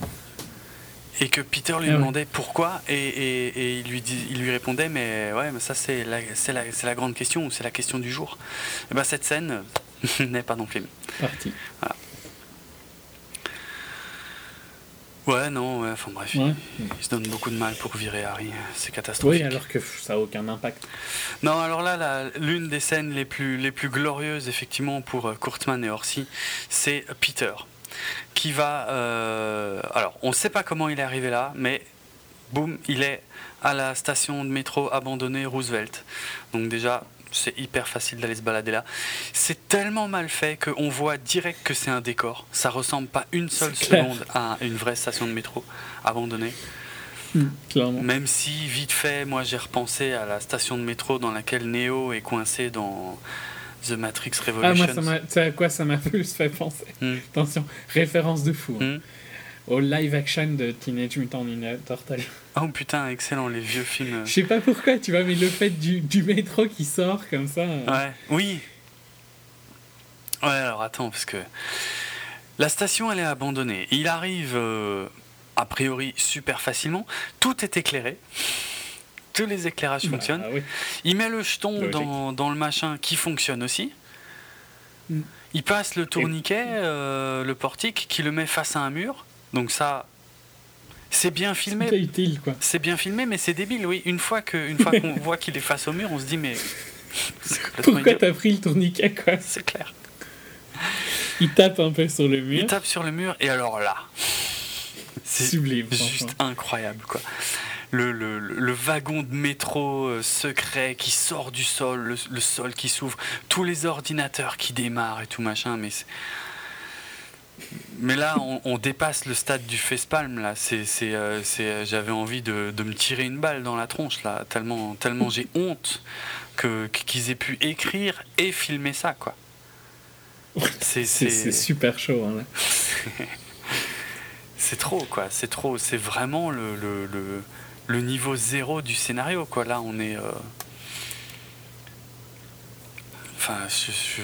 et que Peter lui ah demandait pourquoi et, il, lui il lui répondait mais ouais mais ça c'est la, la, la, grande question ou c'est la question du jour. Et ben cette scène n'est pas dans le film parti ouais non ouais, enfin bref. Il, se donne beaucoup de mal pour virer Harry c'est catastrophique. Oui alors que ça a aucun impact. Non alors là l'une des scènes les plus les plus glorieuses effectivement pour euh, Kurtman et Orsi c'est Peter qui va. Euh, alors, on ne sait pas comment il est arrivé là, mais boum, il est à la station de métro abandonnée Roosevelt. Donc, déjà, c'est hyper facile d'aller se balader là. C'est tellement mal fait qu'on voit direct que c'est un décor. Ça ressemble pas une seule seconde à une vraie station de métro abandonnée. Hmm, Même si, vite fait, moi j'ai repensé à la station de métro dans laquelle Neo est coincé dans The Matrix Revolution. Ah, moi, sais à quoi ça m'a plus fait penser hmm. Attention, référence de fou. Hein. Hmm. Au live action de Teenage Mutant Ninja Turtles. Oh putain, excellent, les vieux films. Je sais pas pourquoi, tu vois, mais le fait du, du métro qui sort comme ça. Euh. Ouais, oui. Ouais, alors attends, parce que la station, elle est abandonnée. Il arrive, euh, a priori, super facilement. Tout est éclairé tous les éclairages bah, fonctionnent. Il met le jeton dans, dans, le machin qui fonctionne aussi. Mm. Il passe le tourniquet, euh, le portique, qui le met face à un mur. Donc ça, c'est bien filmé. C'est bien filmé, mais c'est débile, oui. Une fois qu'on voit qu'il est face au mur, on se dit mais. Pourquoi t'as pris le tourniquet quoi? C'est clair. Il tape un peu sur le mur. Il tape sur le mur et alors là, c'est sublime, juste incroyable quoi le, wagon de métro euh, secret qui sort du sol, le, sol qui s'ouvre, tous les ordinateurs qui démarrent et tout machin. Mais, mais là, on, dépasse le stade du facepalm. Là, c'est, euh, euh, j'avais envie de, me tirer une balle dans la tronche là, tellement, tellement j'ai honte que qu'ils aient pu écrire et filmer ça, quoi. C'est, super chaud. Hein, c'est trop, quoi. C'est trop. C'est vraiment le, le le niveau zéro du scénario. Quoi. Là, on est. Euh, enfin, je,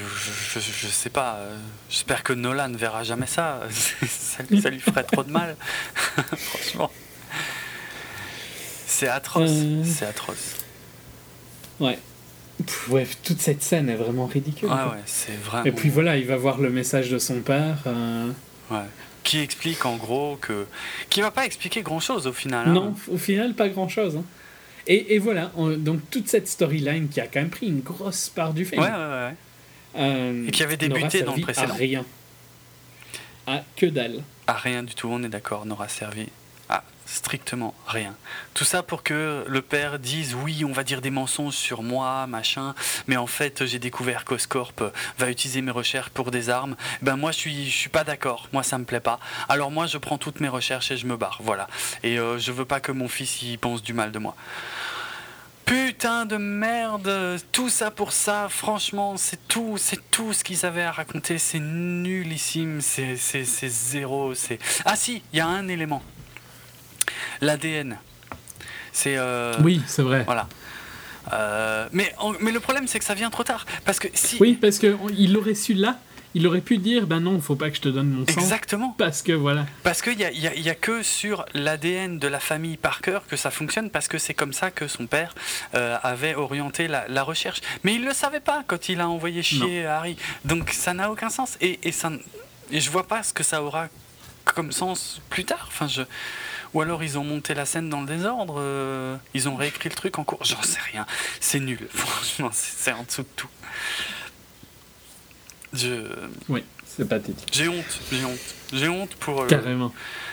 je, sais pas. Euh, j'espère que Nolan ne verra jamais ça. ça. lui ferait trop de mal. Franchement. C'est atroce. Euh. C'est atroce. Ouais. ouais, toute cette scène est vraiment ridicule. Ouais, ouais, c'est vraiment. Et puis voilà, il va voir le message de son père. Ouais qui explique en gros que. qui va pas expliquer grand chose au final. Hein. Non, au final, pas grand chose. Hein. Et, et, voilà, donc toute cette storyline qui a quand même pris une grosse part du film. Ouais, ouais, ouais. Euh, et qui avait débuté dans le précédent. À rien. À que dalle. À rien du tout, on est d'accord, n'aura servi strictement rien. Tout ça pour que le père dise oui, on va dire des mensonges sur moi, machin, mais en fait j'ai découvert qu'Oscorp va utiliser mes recherches pour des armes. Ben moi je suis, je suis pas d'accord, moi ça me plaît pas. Alors moi je prends toutes mes recherches et je me barre, voilà. Et euh, je veux pas que mon fils y pense du mal de moi. Putain de merde, tout ça pour ça, franchement, c'est tout, c'est tout ce qu'ils avaient à raconter, c'est nullissime, c'est zéro, c'est... Ah si, il y a un élément, l'ADN. C'est. Euh, oui, c'est vrai. Voilà. Euh, mais, mais le problème, c'est que ça vient trop tard. Parce que si. Oui, parce qu'il l'aurait su là, il aurait pu dire ben non, faut pas que je te donne mon sang. Exactement. Parce que voilà. Parce qu'il n'y a, y a, que sur l'ADN de la famille Parker que ça fonctionne, parce que c'est comme ça que son père euh, avait orienté la, recherche. Mais il ne le savait pas quand il a envoyé chier Harry. Donc ça n'a aucun sens. Et, et, ça, et je vois pas ce que ça aura comme sens plus tard. Enfin, je... Ou alors ils ont monté la scène dans le désordre, euh, ils ont réécrit le truc en cours, j'en sais rien. C'est nul, franchement, c'est en dessous de tout. Je... Oui, c'est pathétique. J'ai honte, j'ai honte. J'ai honte pour. Euh, Carrément.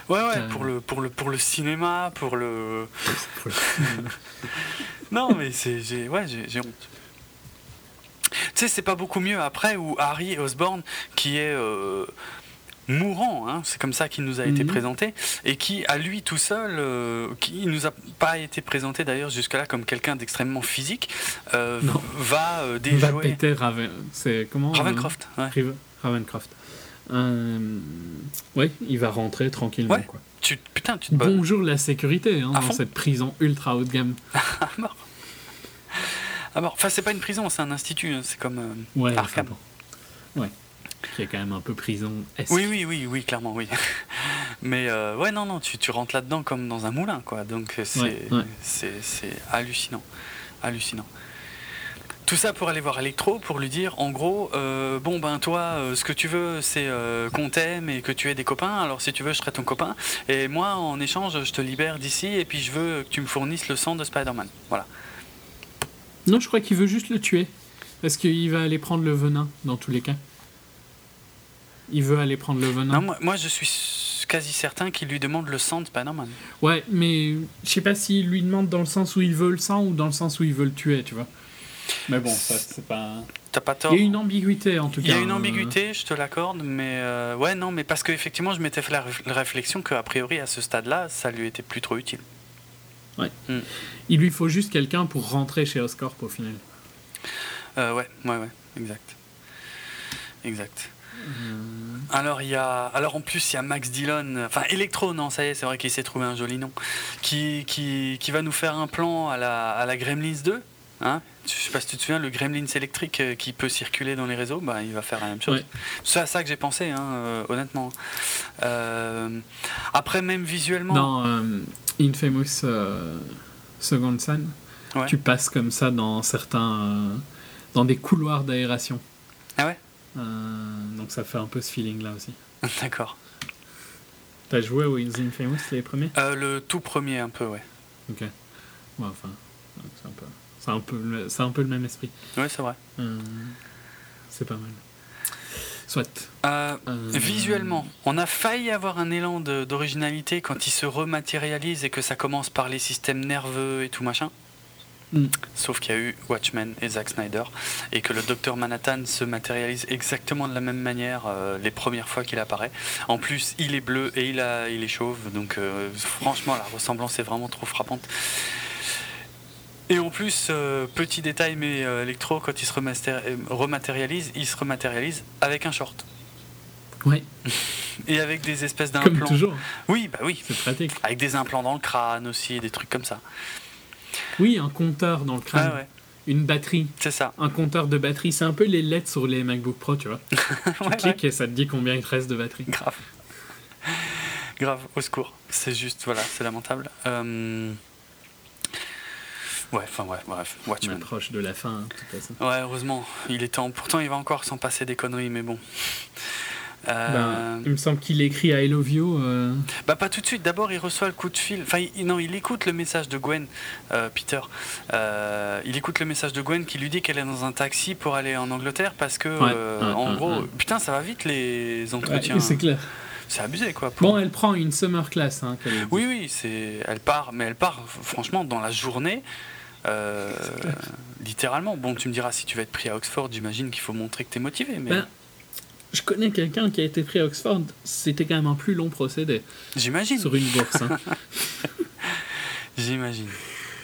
Ouais, ouais, pour le, pour, le, pour le cinéma, pour le. non, mais c'est. J'ai... Ouais, j'ai, honte. Tu sais, c'est pas beaucoup mieux après où Harry Osborne, qui est. Euh, mourant, hein, c'est comme ça qu'il nous a été mhm. présenté, et qui, à lui tout seul, euh, qui nous a pas été présenté d'ailleurs jusque-là comme quelqu'un d'extrêmement physique, euh, va euh, déjouer. Va péter Raven... c'est comment Ravencroft. Ouais. Ravencroft. oui, il va rentrer tranquillement. Quoi. Tu, putain, tu te Bonjour la sécurité hein, dans cette prison ultra haut de gamme. à mort. À mort. Enfin, c'est pas une prison, c'est un institut. Hein, c'est comme ouais, Arkham. Ouais qui est quand même un peu prison. Oui, oui, oui, oui, clairement, oui. Mais euh, ouais, non, non, tu, tu rentres là-dedans comme dans un moulin, quoi. Donc euh, c'est c'est hallucinant, hallucinant. Tout ça pour aller voir Electro, pour lui dire, en gros, euh, bon ben toi, ce que tu veux, c'est qu'on t'aime et que tu aies des copains. Alors si tu veux, je serai ton copain. Et moi, en échange, je te libère d'ici et puis je veux que tu me fournisses le sang de Spider-Man. Voilà. Non, je crois qu'il veut juste le tuer. Parce qu'il va aller prendre le venin, dans tous les cas. Il veut aller prendre le venin. Non, moi, je suis quasi certain qu'il lui demande le sang de Spider-Man. Ouais, mais je sais pas s'il lui demande dans le sens où il veut le sang ou dans le sens où il veut le tuer, tu vois. Mais bon, ça, c'est pas. T'as pas tort. Il y a une ambiguïté en tout cas. Il y a une ambiguïté, je te l'accorde, mais euh, ouais, non, mais parce qu'effectivement, je m'étais fait la, réflexion qu'a priori, à ce stade-là, ça lui était plus trop utile. Ouais. Hmm. Il lui faut juste quelqu'un pour rentrer chez Oscorp au final. Euh, ouais, ouais, ouais, exact. Exact. Alors il y a, alors en plus il y a Max Dillon, enfin Electro, non ça y est, c'est vrai qu'il s'est trouvé un joli nom, qui, qui, qui, va nous faire un plan à la, à la Gremlins 2. Hein je sais pas si tu te souviens, le Gremlins électrique euh, qui peut circuler dans les réseaux, bah, il va faire la même chose. C'est à ça que j'ai pensé, hein, euh, honnêtement. Euh, après, même visuellement. Dans Infamous Second Sun, tu passes comme ça dans certains. dans des couloirs d'aération. Ah ouais? Donc ça fait un peu ce feeling-là aussi. D'accord. T'as joué au Infamous les premiers? Euh, Le tout premier, un peu, ouais. Ok. Ouais, enfin, c'est un, peu, c'est un, peu, c'est un peu le même esprit. Ouais, c'est vrai. Euh, c'est pas mal. Soit. visuellement, on a failli avoir un élan d'originalité quand il se rematérialise et que ça commence par les systèmes nerveux et tout machin. Mm. Sauf qu'il y a eu Watchmen et Zack Snyder et que le docteur Manhattan se matérialise exactement de la même manière euh, les premières fois qu'il apparaît. En plus, il est bleu et il, a, il est chauve, donc euh, franchement, la ressemblance est vraiment trop frappante. Et en plus, euh, petit détail, mais Electro, quand il se rematérialise, il se rematérialise avec un short. Oui. Et avec des espèces d'implants. Comme toujours. Oui, bah oui. C'est pratique. Avec des implants dans le crâne aussi, des trucs comme ça. Oui, un compteur dans le crâne. Ah Une batterie. C'est ça. Un compteur de batterie. C'est un peu les LED sur les MacBook Pro, tu vois. tu cliques et ça te dit combien il te reste de batterie. Grave. Grave, au secours. C'est juste, voilà, c'est lamentable. Euh, ouais, enfin, ouais, bref. Watchmen. On approche de la fin, hein, tout façon. Ouais, heureusement. Il est temps. Pourtant, il va encore s'en passer des conneries, mais bon. Euh, ben, il me semble qu'il écrit I love you. Euh. Bah pas tout de suite. D'abord, il reçoit le coup de fil. Enfin, il, non, il écoute le message de Gwen, euh, Peter. il écoute le message de Gwen qui lui dit qu'elle est dans un taxi pour aller en Angleterre parce que, en gros, putain, ça va vite les entretiens. c'est clair. C'est abusé quoi. Bon, elle prend une summer class. Hein, oui, oui, c'est. Elle part, mais elle part franchement dans la journée. littéralement. Bon, tu me diras si tu vas être pris à Oxford, j'imagine qu'il faut montrer que tu es motivé. Mais... Ben, je connais quelqu'un qui a été pris à Oxford, c'était quand même un plus long procédé. J'imagine. Sur une bourse. Hein. J'imagine.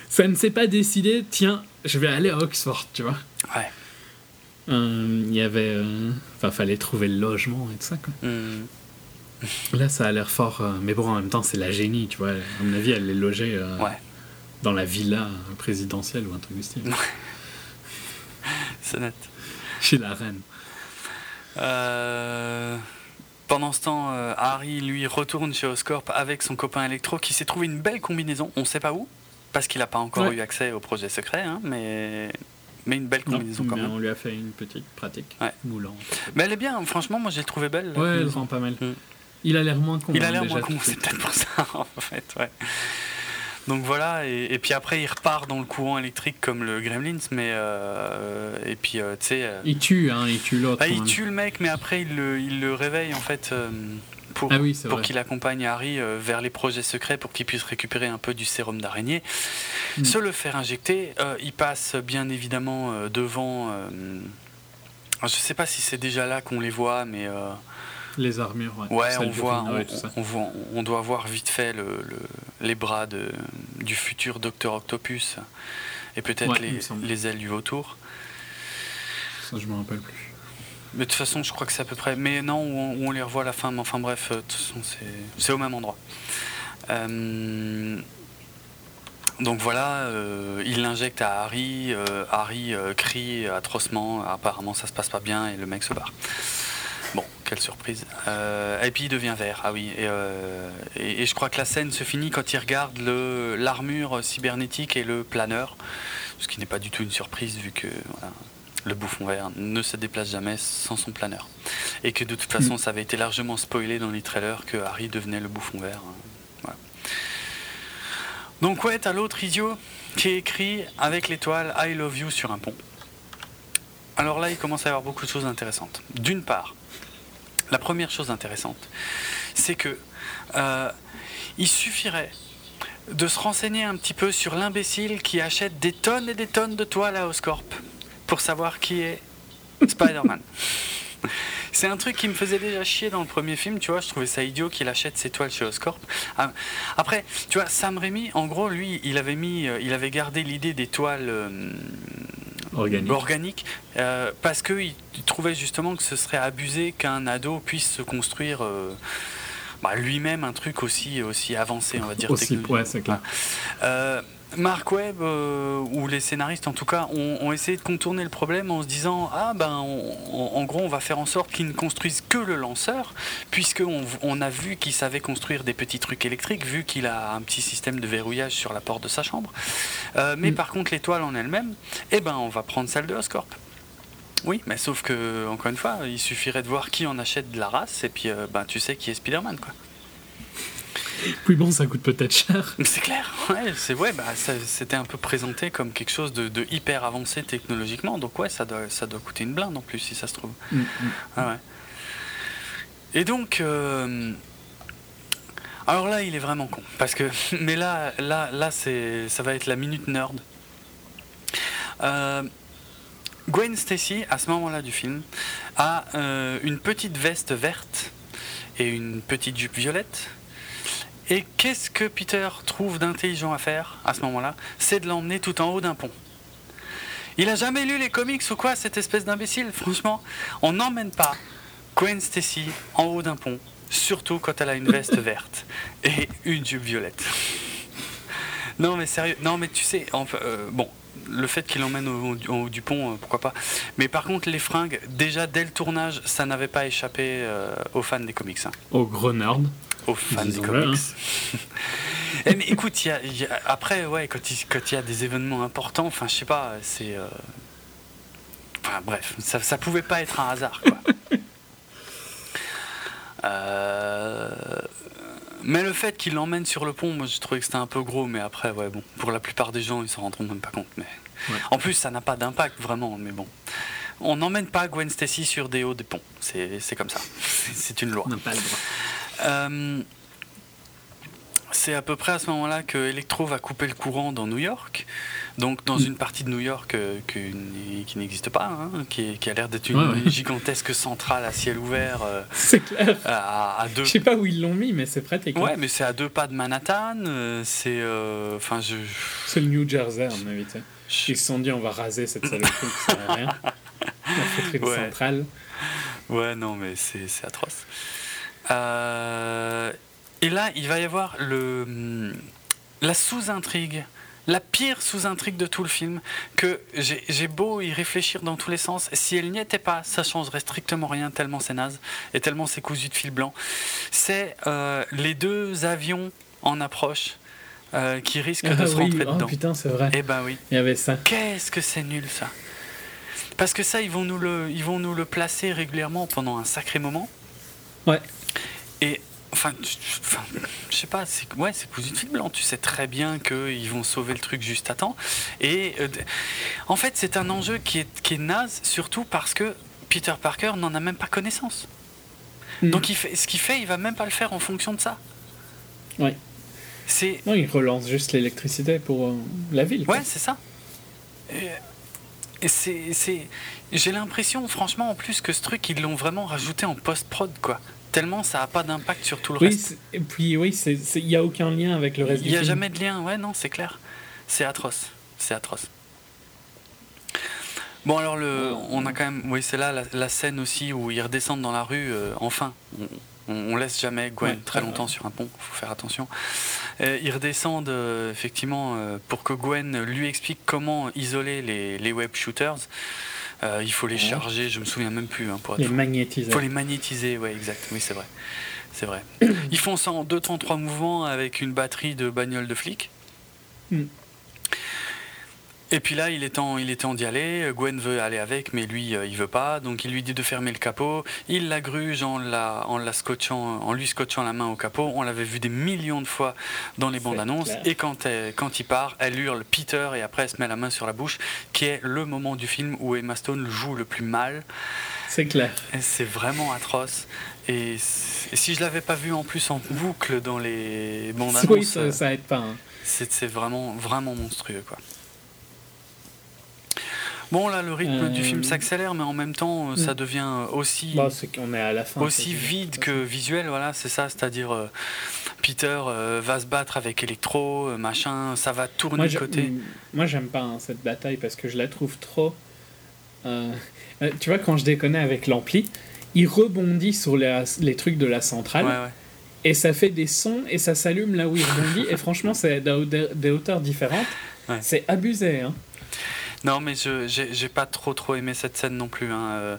Ça ne s'est pas décidé, tiens, je vais aller à Oxford, tu vois. Ouais. Euh, il y avait. Euh, enfin, fallait trouver le logement et tout ça, quoi. Hmm. Là, ça a l'air fort. Euh, mais bon, en même temps, c'est la génie, tu vois. À mon avis, elle est logée ouais. dans la villa présidentielle ou un truc du style. c'est net. Chez la reine. Pendant ce temps, Harry, lui, retourne chez Oscorp avec son copain Electro qui s'est trouvé une belle combinaison, on ne sait pas où, parce qu'il n'a pas encore eu accès au projet secret, hein, mais mais une belle combinaison quand même. On lui a fait une petite pratique moulante. Mais elle est bien, franchement, moi j'ai trouvé belle. Ouais, elle rend pas mal. Mm. Il a l'air moins con. Il a l'air moins con, c'est peut-être pour ça en fait, ouais. Donc voilà, et, puis après il repart dans le courant électrique comme le Gremlins, mais euh, et puis euh, tu sais. Euh, il tue, hein, il tue l'autre. Ah, il tue le mec, mais après il le, il le réveille en fait pour, ah pour qu'il accompagne Harry vers les projets secrets pour qu'il puisse récupérer un peu du sérum d'araignée. Mm. Se le faire injecter, il passe bien évidemment devant. je ne sais pas si c'est déjà là qu'on les voit, mais. Les armures, ouais. on, voit, on, voit, on, doit voir vite fait le, les bras de, du futur Docteur Octopus et peut-être les, les ailes du vautour. Ça, je me rappelle plus. Mais de toute façon, je crois que c'est à peu près. Mais non, où on, les revoit à la fin. Mais enfin bref, euh, de toute façon, c'est au même endroit. Euh, donc voilà, euh, il l'injecte à Harry. Harry crie atrocement. Apparemment, ça se passe pas bien et le mec se barre. Bon, quelle surprise. et puis il devient vert, ah oui. Et, et, je crois que la scène se finit quand il regarde l'armure cybernétique et le planeur. Ce qui n'est pas du tout une surprise vu que voilà, le bouffon vert ne se déplace jamais sans son planeur. Et que de toute façon, ça avait été largement spoilé dans les trailers que Harry devenait le bouffon vert. Donc ouais, t'as l'autre idiot qui écrit avec l'étoile I love you sur un pont. Alors là, il commence à y avoir beaucoup de choses intéressantes. D'une part, la première chose intéressante, c'est que euh, il suffirait de se renseigner un petit peu sur l'imbécile qui achète des tonnes et des tonnes de toiles à Oscorp pour savoir qui est Spider-Man. C'est un truc qui me faisait déjà chier dans le premier film, tu vois. Je trouvais ça idiot qu'il achète ses toiles chez Oscorp. Ah, après, tu vois, Sam Raimi, en gros, lui, il avait mis, euh, il avait gardé l'idée des toiles euh, organiques, euh, parce qu'il trouvait justement que ce serait abusé qu'un ado puisse se construire. Bah, lui-même un truc aussi, aussi avancé, on va dire. Aussi, ouais, clair. Mark Webb, euh, ou les scénaristes en tout cas, ont, essayé de contourner le problème en se disant Ah ben en gros on va faire en sorte qu'ils ne construisent que le lanceur, puisqu'on on a vu qu'il savait construire des petits trucs électriques, vu qu'il a un petit système de verrouillage sur la porte de sa chambre. Euh, mais mm. par contre l'étoile en elle-même, eh ben on va prendre celle de Oscorp. Oui, mais sauf que, encore une fois, il suffirait de voir qui en achète de la race, et puis euh, ben, tu sais qui est Spider-Man quoi. Puis bon, ça coûte peut-être cher. C'est clair, ouais, c'est ouais, bah, c'était un peu présenté comme quelque chose de, hyper avancé technologiquement, donc ouais, ça doit, ça doit coûter une blinde en plus si ça se trouve. Mm, mm. Ah ouais. Et donc, euh, alors là, il est vraiment con, parce que, mais là, là, là, c'est, ça va être la minute nerd. Euh, Gwen Stacy, à ce moment-là du film, a euh, une petite veste verte et une petite jupe violette et qu'est-ce que Peter trouve d'intelligent à faire à ce moment-là C'est de l'emmener tout en haut d'un pont. Il a jamais lu les comics ou quoi, cette espèce d'imbécile? Franchement, on n'emmène pas Gwen Stacy en haut d'un pont, surtout quand elle a une veste verte et une jupe violette. non mais sérieux, non mais tu sais, euh, bon, le fait qu'il emmène au, haut du pont, euh, pourquoi pas. Mais par contre, les fringues, déjà dès le tournage, ça n'avait pas échappé euh, aux fans des comics. Hein. Aux grenards aux fans des comics. Hein. Eh, mais écoute, y a, après, ouais, quand il quand y a des événements importants, enfin, je sais pas, c'est. Euh, enfin, bref, ça, ça pouvait pas être un hasard, quoi. Euh, mais le fait qu'il l'emmène sur le pont, moi je trouvais que c'était un peu gros, mais après, ouais, bon, pour la plupart des gens, ils s'en rendront même pas compte. Mais en plus, ça n'a pas d'impact vraiment, mais bon. On n'emmène pas Gwen Stacy sur des hauts des ponts, c'est comme ça. C'est une loi. On n'a pas le droit. Euh, c'est à peu près à ce moment-là que Electro va couper le courant dans New York. Donc dans une partie de New York euh, qui, n'existe pas, hein, qui, a l'air d'être une gigantesque centrale à ciel ouvert. Euh, c'est clair. À, deux... Je sais pas où ils l'ont mis, mais c'est pratique. Ouais, mais c'est à deux pas de Manhattan. c'est, enfin, je. C'est le New Jersey, à mon avis. Ils se sont dit, on va raser cette saloperie, ça sert à rien. Ouais. centrale. Ouais, non, mais c'est atroce. Euh, et là, il va y avoir le, la sous-intrigue la pire sous-intrigue de tout le film, que j'ai beau y réfléchir dans tous les sens, si elle n'y était pas, ça changerait strictement rien, tellement c'est naze, et tellement c'est cousu de fil blanc. C'est euh, les deux avions en approche euh, qui risquent de ah se rentrer oh, dedans. putain, c'est vrai. Eh ben oui. Il y avait ça. Qu'est-ce que c'est nul ça Parce que ça, ils vont, nous le, ils vont nous le placer régulièrement pendant un sacré moment. Ouais. Et Enfin, je sais pas, c'est ouais, c'est cousu de fil blanc. Tu sais très bien qu'ils vont sauver le truc juste à temps. Et euh, en fait, c'est un enjeu qui est, qui est naze, surtout parce que Peter Parker n'en a même pas connaissance. Hmm. Donc, il fait, ce qu'il fait, il va même pas le faire en fonction de ça. Ouais. C'est. Non, il relance juste l'électricité pour euh, la ville. Ouais, c'est ça. Et c'est, j'ai l'impression, franchement, en plus que ce truc, ils l'ont vraiment rajouté en post-prod, quoi tellement ça n'a pas d'impact sur tout le reste. Et puis oui, il n'y a aucun lien avec le reste du film. Il n'y a jamais de lien, ouais, non, c'est clair. C'est atroce. C'est atroce. Bon, alors, le, on a quand même. Oui, c'est là la, scène aussi où ils redescendent dans la rue, euh, enfin. On, laisse jamais Gwen très longtemps sur un pont, il faut faire attention. Euh, ils redescendent euh, effectivement pour que Gwen lui explique comment isoler les, les web shooters. Euh, il faut les charger, je me souviens même plus. Hein, pour les magnétiser. Il faut les magnétiser, ouais, exact. Oui, c'est vrai. C'est vrai. Ils font ça en 2 temps 3 mouvements avec une batterie de bagnole de flic. Mm. Et puis là, il est temps, il est temps d'y aller. Gwen veut aller avec, mais lui, euh, il veut pas. Donc il lui dit de fermer le capot. Il la gruge en la, en la scotchant, en lui scotchant la main au capot. On l'avait vu des millions de fois dans les bandes annonces. Et quand, quand il part, elle hurle Peter et après elle se met la main sur la bouche, qui est le moment du film où Emma Stone joue le plus mal. C'est clair. C'est vraiment atroce. Et, si je l'avais pas vu en plus en boucle dans les bandes annonces, oui, ça, ça aide pas. Hein. C'est vraiment, vraiment monstrueux, quoi. Bon, là, le rythme du film euh, s'accélère, mais en même temps, euh, ça mm. devient aussi, bah, qu'on est à la fin, aussi vide que visuel. Voilà, c'est ça. C'est-à-dire, euh, Peter va se battre avec Electro, machin, ça va tourner de côté. Moi, j'aime pas hein, cette bataille parce que je la trouve trop. tu vois, quand je déconne avec l'ampli, il rebondit sur les, trucs de la centrale. Et ça fait des sons et ça s'allume là où il rebondit. et franchement, c'est des hauteurs différentes. C'est abusé. Hein. Non, mais je j'ai pas trop trop aimé cette scène non plus. Hein. Euh,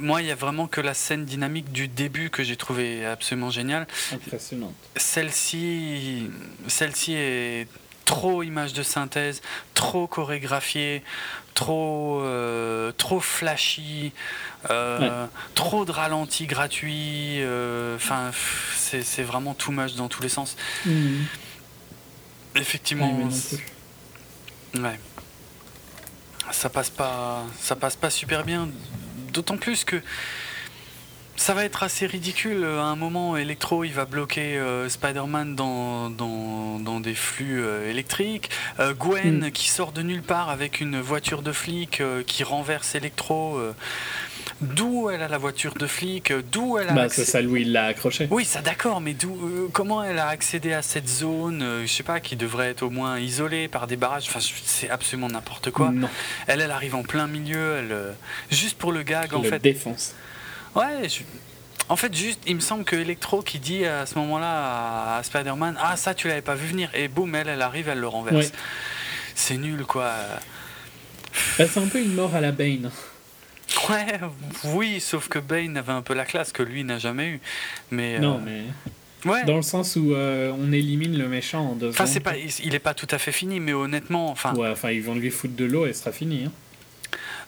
moi, il y a vraiment que la scène dynamique du début que j'ai trouvé absolument géniale. Impressionnante. Celle-ci, celle-ci est trop image de synthèse, trop chorégraphiée, trop euh, trop flashy, euh, trop de ralentis gratuits. Enfin, c'est vraiment too much dans tous les sens. Mmh. Effectivement. Ouais ça passe pas, ça passe pas super bien. D'autant plus que ça va être assez ridicule. À un moment, Electro, il va bloquer euh, Spider-Man dans, dans, des flux euh, électriques. Euh, Gwen, hmm. qui sort de nulle part avec une voiture de flic qui renverse Electro d'où elle a la voiture de flic, d'où elle a. Bah, c'est ça, Louis il l'a accroché. Oui, ça d'accord, mais d'où, euh, comment elle a accédé à cette zone, euh, je sais pas, qui devrait être au moins isolée par des barrages. Enfin, c'est absolument n'importe quoi. Non. Elle, elle arrive en plein milieu, elle, euh, juste pour le gag, en fait. défonce. Ouais, en fait, juste, il me semble que Electro qui dit à ce moment-là à, Spider-Man, ah ça tu l'avais pas vu venir, et boum, elle, elle arrive, elle le renverse. C'est nul, quoi. Bah, c'est un peu une mort à la Bane. Ouais, oui, sauf que Bane avait un peu la classe que lui n'a jamais eu. Mais, non, euh, mais. Ouais. Dans le sens où euh, on élimine le méchant en deux enfin, c'est pas, il n'est pas tout à fait fini, mais honnêtement. Enfin, ouais, enfin, ils vont lui foutre de l'eau et ce sera fini. Hein.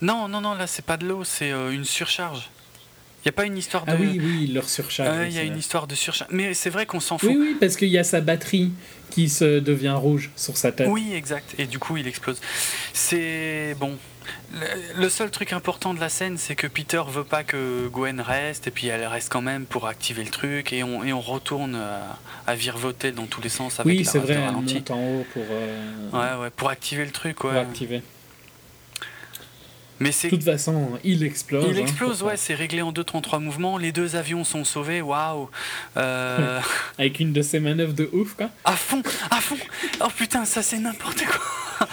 Non, non, non, là, c'est pas de l'eau, c'est euh, une surcharge. Il n'y a pas une histoire ah de. Ah oui, oui, leur surcharge. Il y a une histoire de surcharge. Mais c'est vrai qu'on s'en fout. Oui, oui, parce qu'il y a sa batterie qui se devient rouge sur sa tête. Oui, exact. Et du coup, il explose. C'est. Bon. Le, seul truc important de la scène, c'est que Peter veut pas que Gwen reste, et puis elle reste quand même pour activer le truc, et on, et on retourne à, à, virevoter dans tous les sens avec oui, c'est vrai, elle monte en haut pour. Euh, ouais, ouais, pour activer le truc, ouais. Pour activer. Mais c'est... De toute façon, il explose. Il hein, explose, ouais, c'est réglé en 2-3 mouvements. Les deux avions sont sauvés, waouh! Euh, avec une de ces manœuvres de ouf, quoi. À fond, à fond! Oh putain, ça c'est n'importe quoi!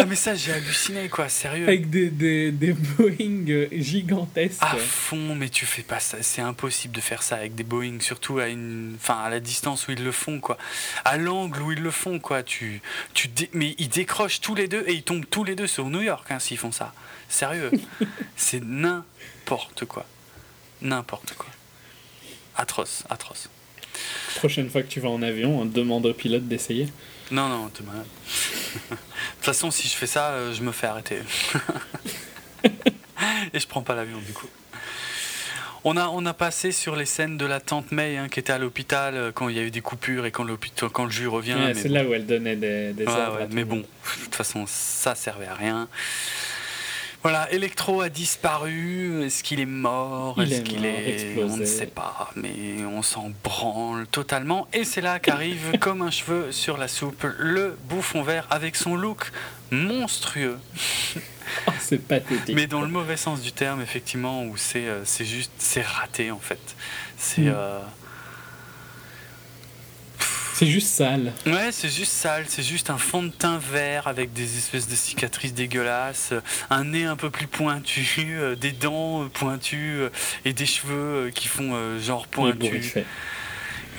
Ah, mais ça, j'ai halluciné, quoi, sérieux. Avec des, des, des Boeing gigantesques. À fond, mais tu fais pas ça. C'est impossible de faire ça avec des Boeing, surtout à, une, enfin, à la distance où ils le font, quoi. À l'angle où ils le font, quoi. Tu, tu Mais ils décrochent tous les deux et ils tombent tous les deux sur New York, hein, s'ils font ça. Sérieux. c'est n'importe quoi. N'importe quoi. Atroce, atroce. Prochaine fois que tu vas en avion, demande au pilote d'essayer. Non, non, t'es malade. de toute façon, si je fais ça, euh, je me fais arrêter. Et je prends pas l'avion du coup. On a, on a passé sur les scènes de la tante May hein, qui était à l'hôpital euh, quand il y a eu des coupures et quand, quand le jus revient. c'est là où elle donnait des, des Mais bon, de toute façon, ça servait à rien. Voilà, Electro a disparu. Est-ce qu'il est mort? Est-ce qu'il est. On ne sait pas, mais on s'en branle totalement. Et c'est là qu'arrive, comme un cheveu sur la soupe, le bouffon vert avec son look monstrueux. Oh, c'est pathétique. Mais dans le mauvais sens du terme, effectivement, où c'est euh, juste. C'est raté, en fait. C'est. Mm. Euh, c'est juste sale. Ouais, c'est juste sale. C'est juste un fond de teint vert avec des espèces de cicatrices dégueulasses, un nez un peu plus pointu, euh, des dents euh, pointues euh, et des cheveux qui font genre pointus.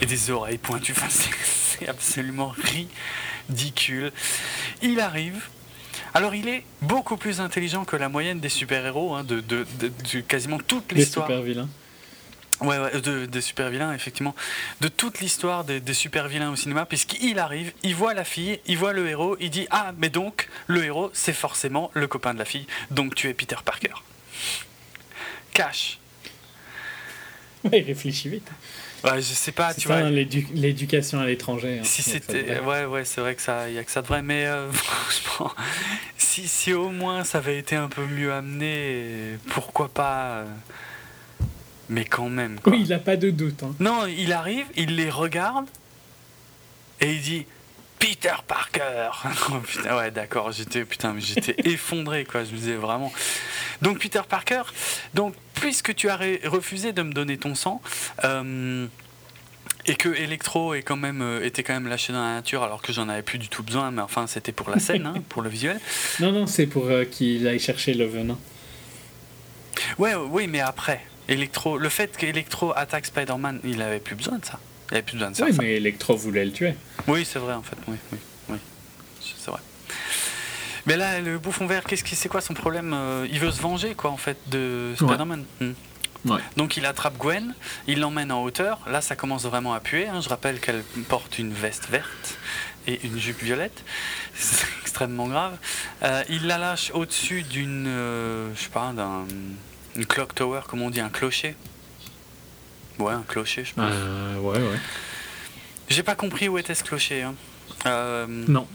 Et des oreilles pointues. Enfin, c'est absolument ridicule. Il arrive. Alors il est beaucoup plus intelligent que la moyenne des super-héros, hein, de, de, quasiment toute l'histoire. Des super-vilains. Ouais, ouais de, des super vilains, effectivement. De toute l'histoire des, super vilains au cinéma, puisqu'il arrive, il voit la fille, il voit le héros, il dit Ah, mais donc, le héros, c'est forcément le copain de la fille, donc tu es Peter Parker. Cash. Ouais, il réfléchit vite. Ouais, je sais pas, tu ça, vois. l'éducation à l'étranger. Hein, si c'était. Ouais, ouais, c'est vrai que ça, y a que ça de vrai, mais euh, franchement, si, si au moins ça avait été un peu mieux amené, pourquoi pas. Euh, mais quand même. Oui, il n'a pas de doute. Hein. Non, il arrive, il les regarde et il dit Peter Parker. oh, putain, ouais, d'accord, j'étais putain, j'étais effondré quoi. Je me disais vraiment. Donc Peter Parker. Donc puisque tu as refusé de me donner ton sang. Euh, et que Electro est quand même, euh, était quand même lâché dans la nature alors que j'en avais plus du tout besoin, mais enfin c'était pour la scène, hein, pour le visuel. Non, non, c'est pour euh, qu'il aille chercher le venin. Ouais, oui, mais après. Electro, le fait qu'Electro attaque Spider-Man, il avait plus besoin de ça. Il avait plus besoin de ça. Oui, mais Electro voulait le tuer. Oui, c'est vrai en fait. Oui, oui, oui. c'est vrai. Mais là, le bouffon vert, qu'est-ce qui, c'est quoi son problème euh, Il veut se venger, quoi, en fait, de Spider-Man. Hmm. Ouais. Donc il attrape Gwen, il l'emmène en hauteur. Là, ça commence vraiment à puer. Hein. Je rappelle qu'elle porte une veste verte et une jupe violette. C'est extrêmement grave. Euh, il la lâche au-dessus d'une, euh, je sais pas, d'un une clock tower, comme on dit, un clocher. Ouais, un clocher, je pense. Euh, ouais, ouais. J'ai pas compris où était ce clocher. Hein. Euh, non.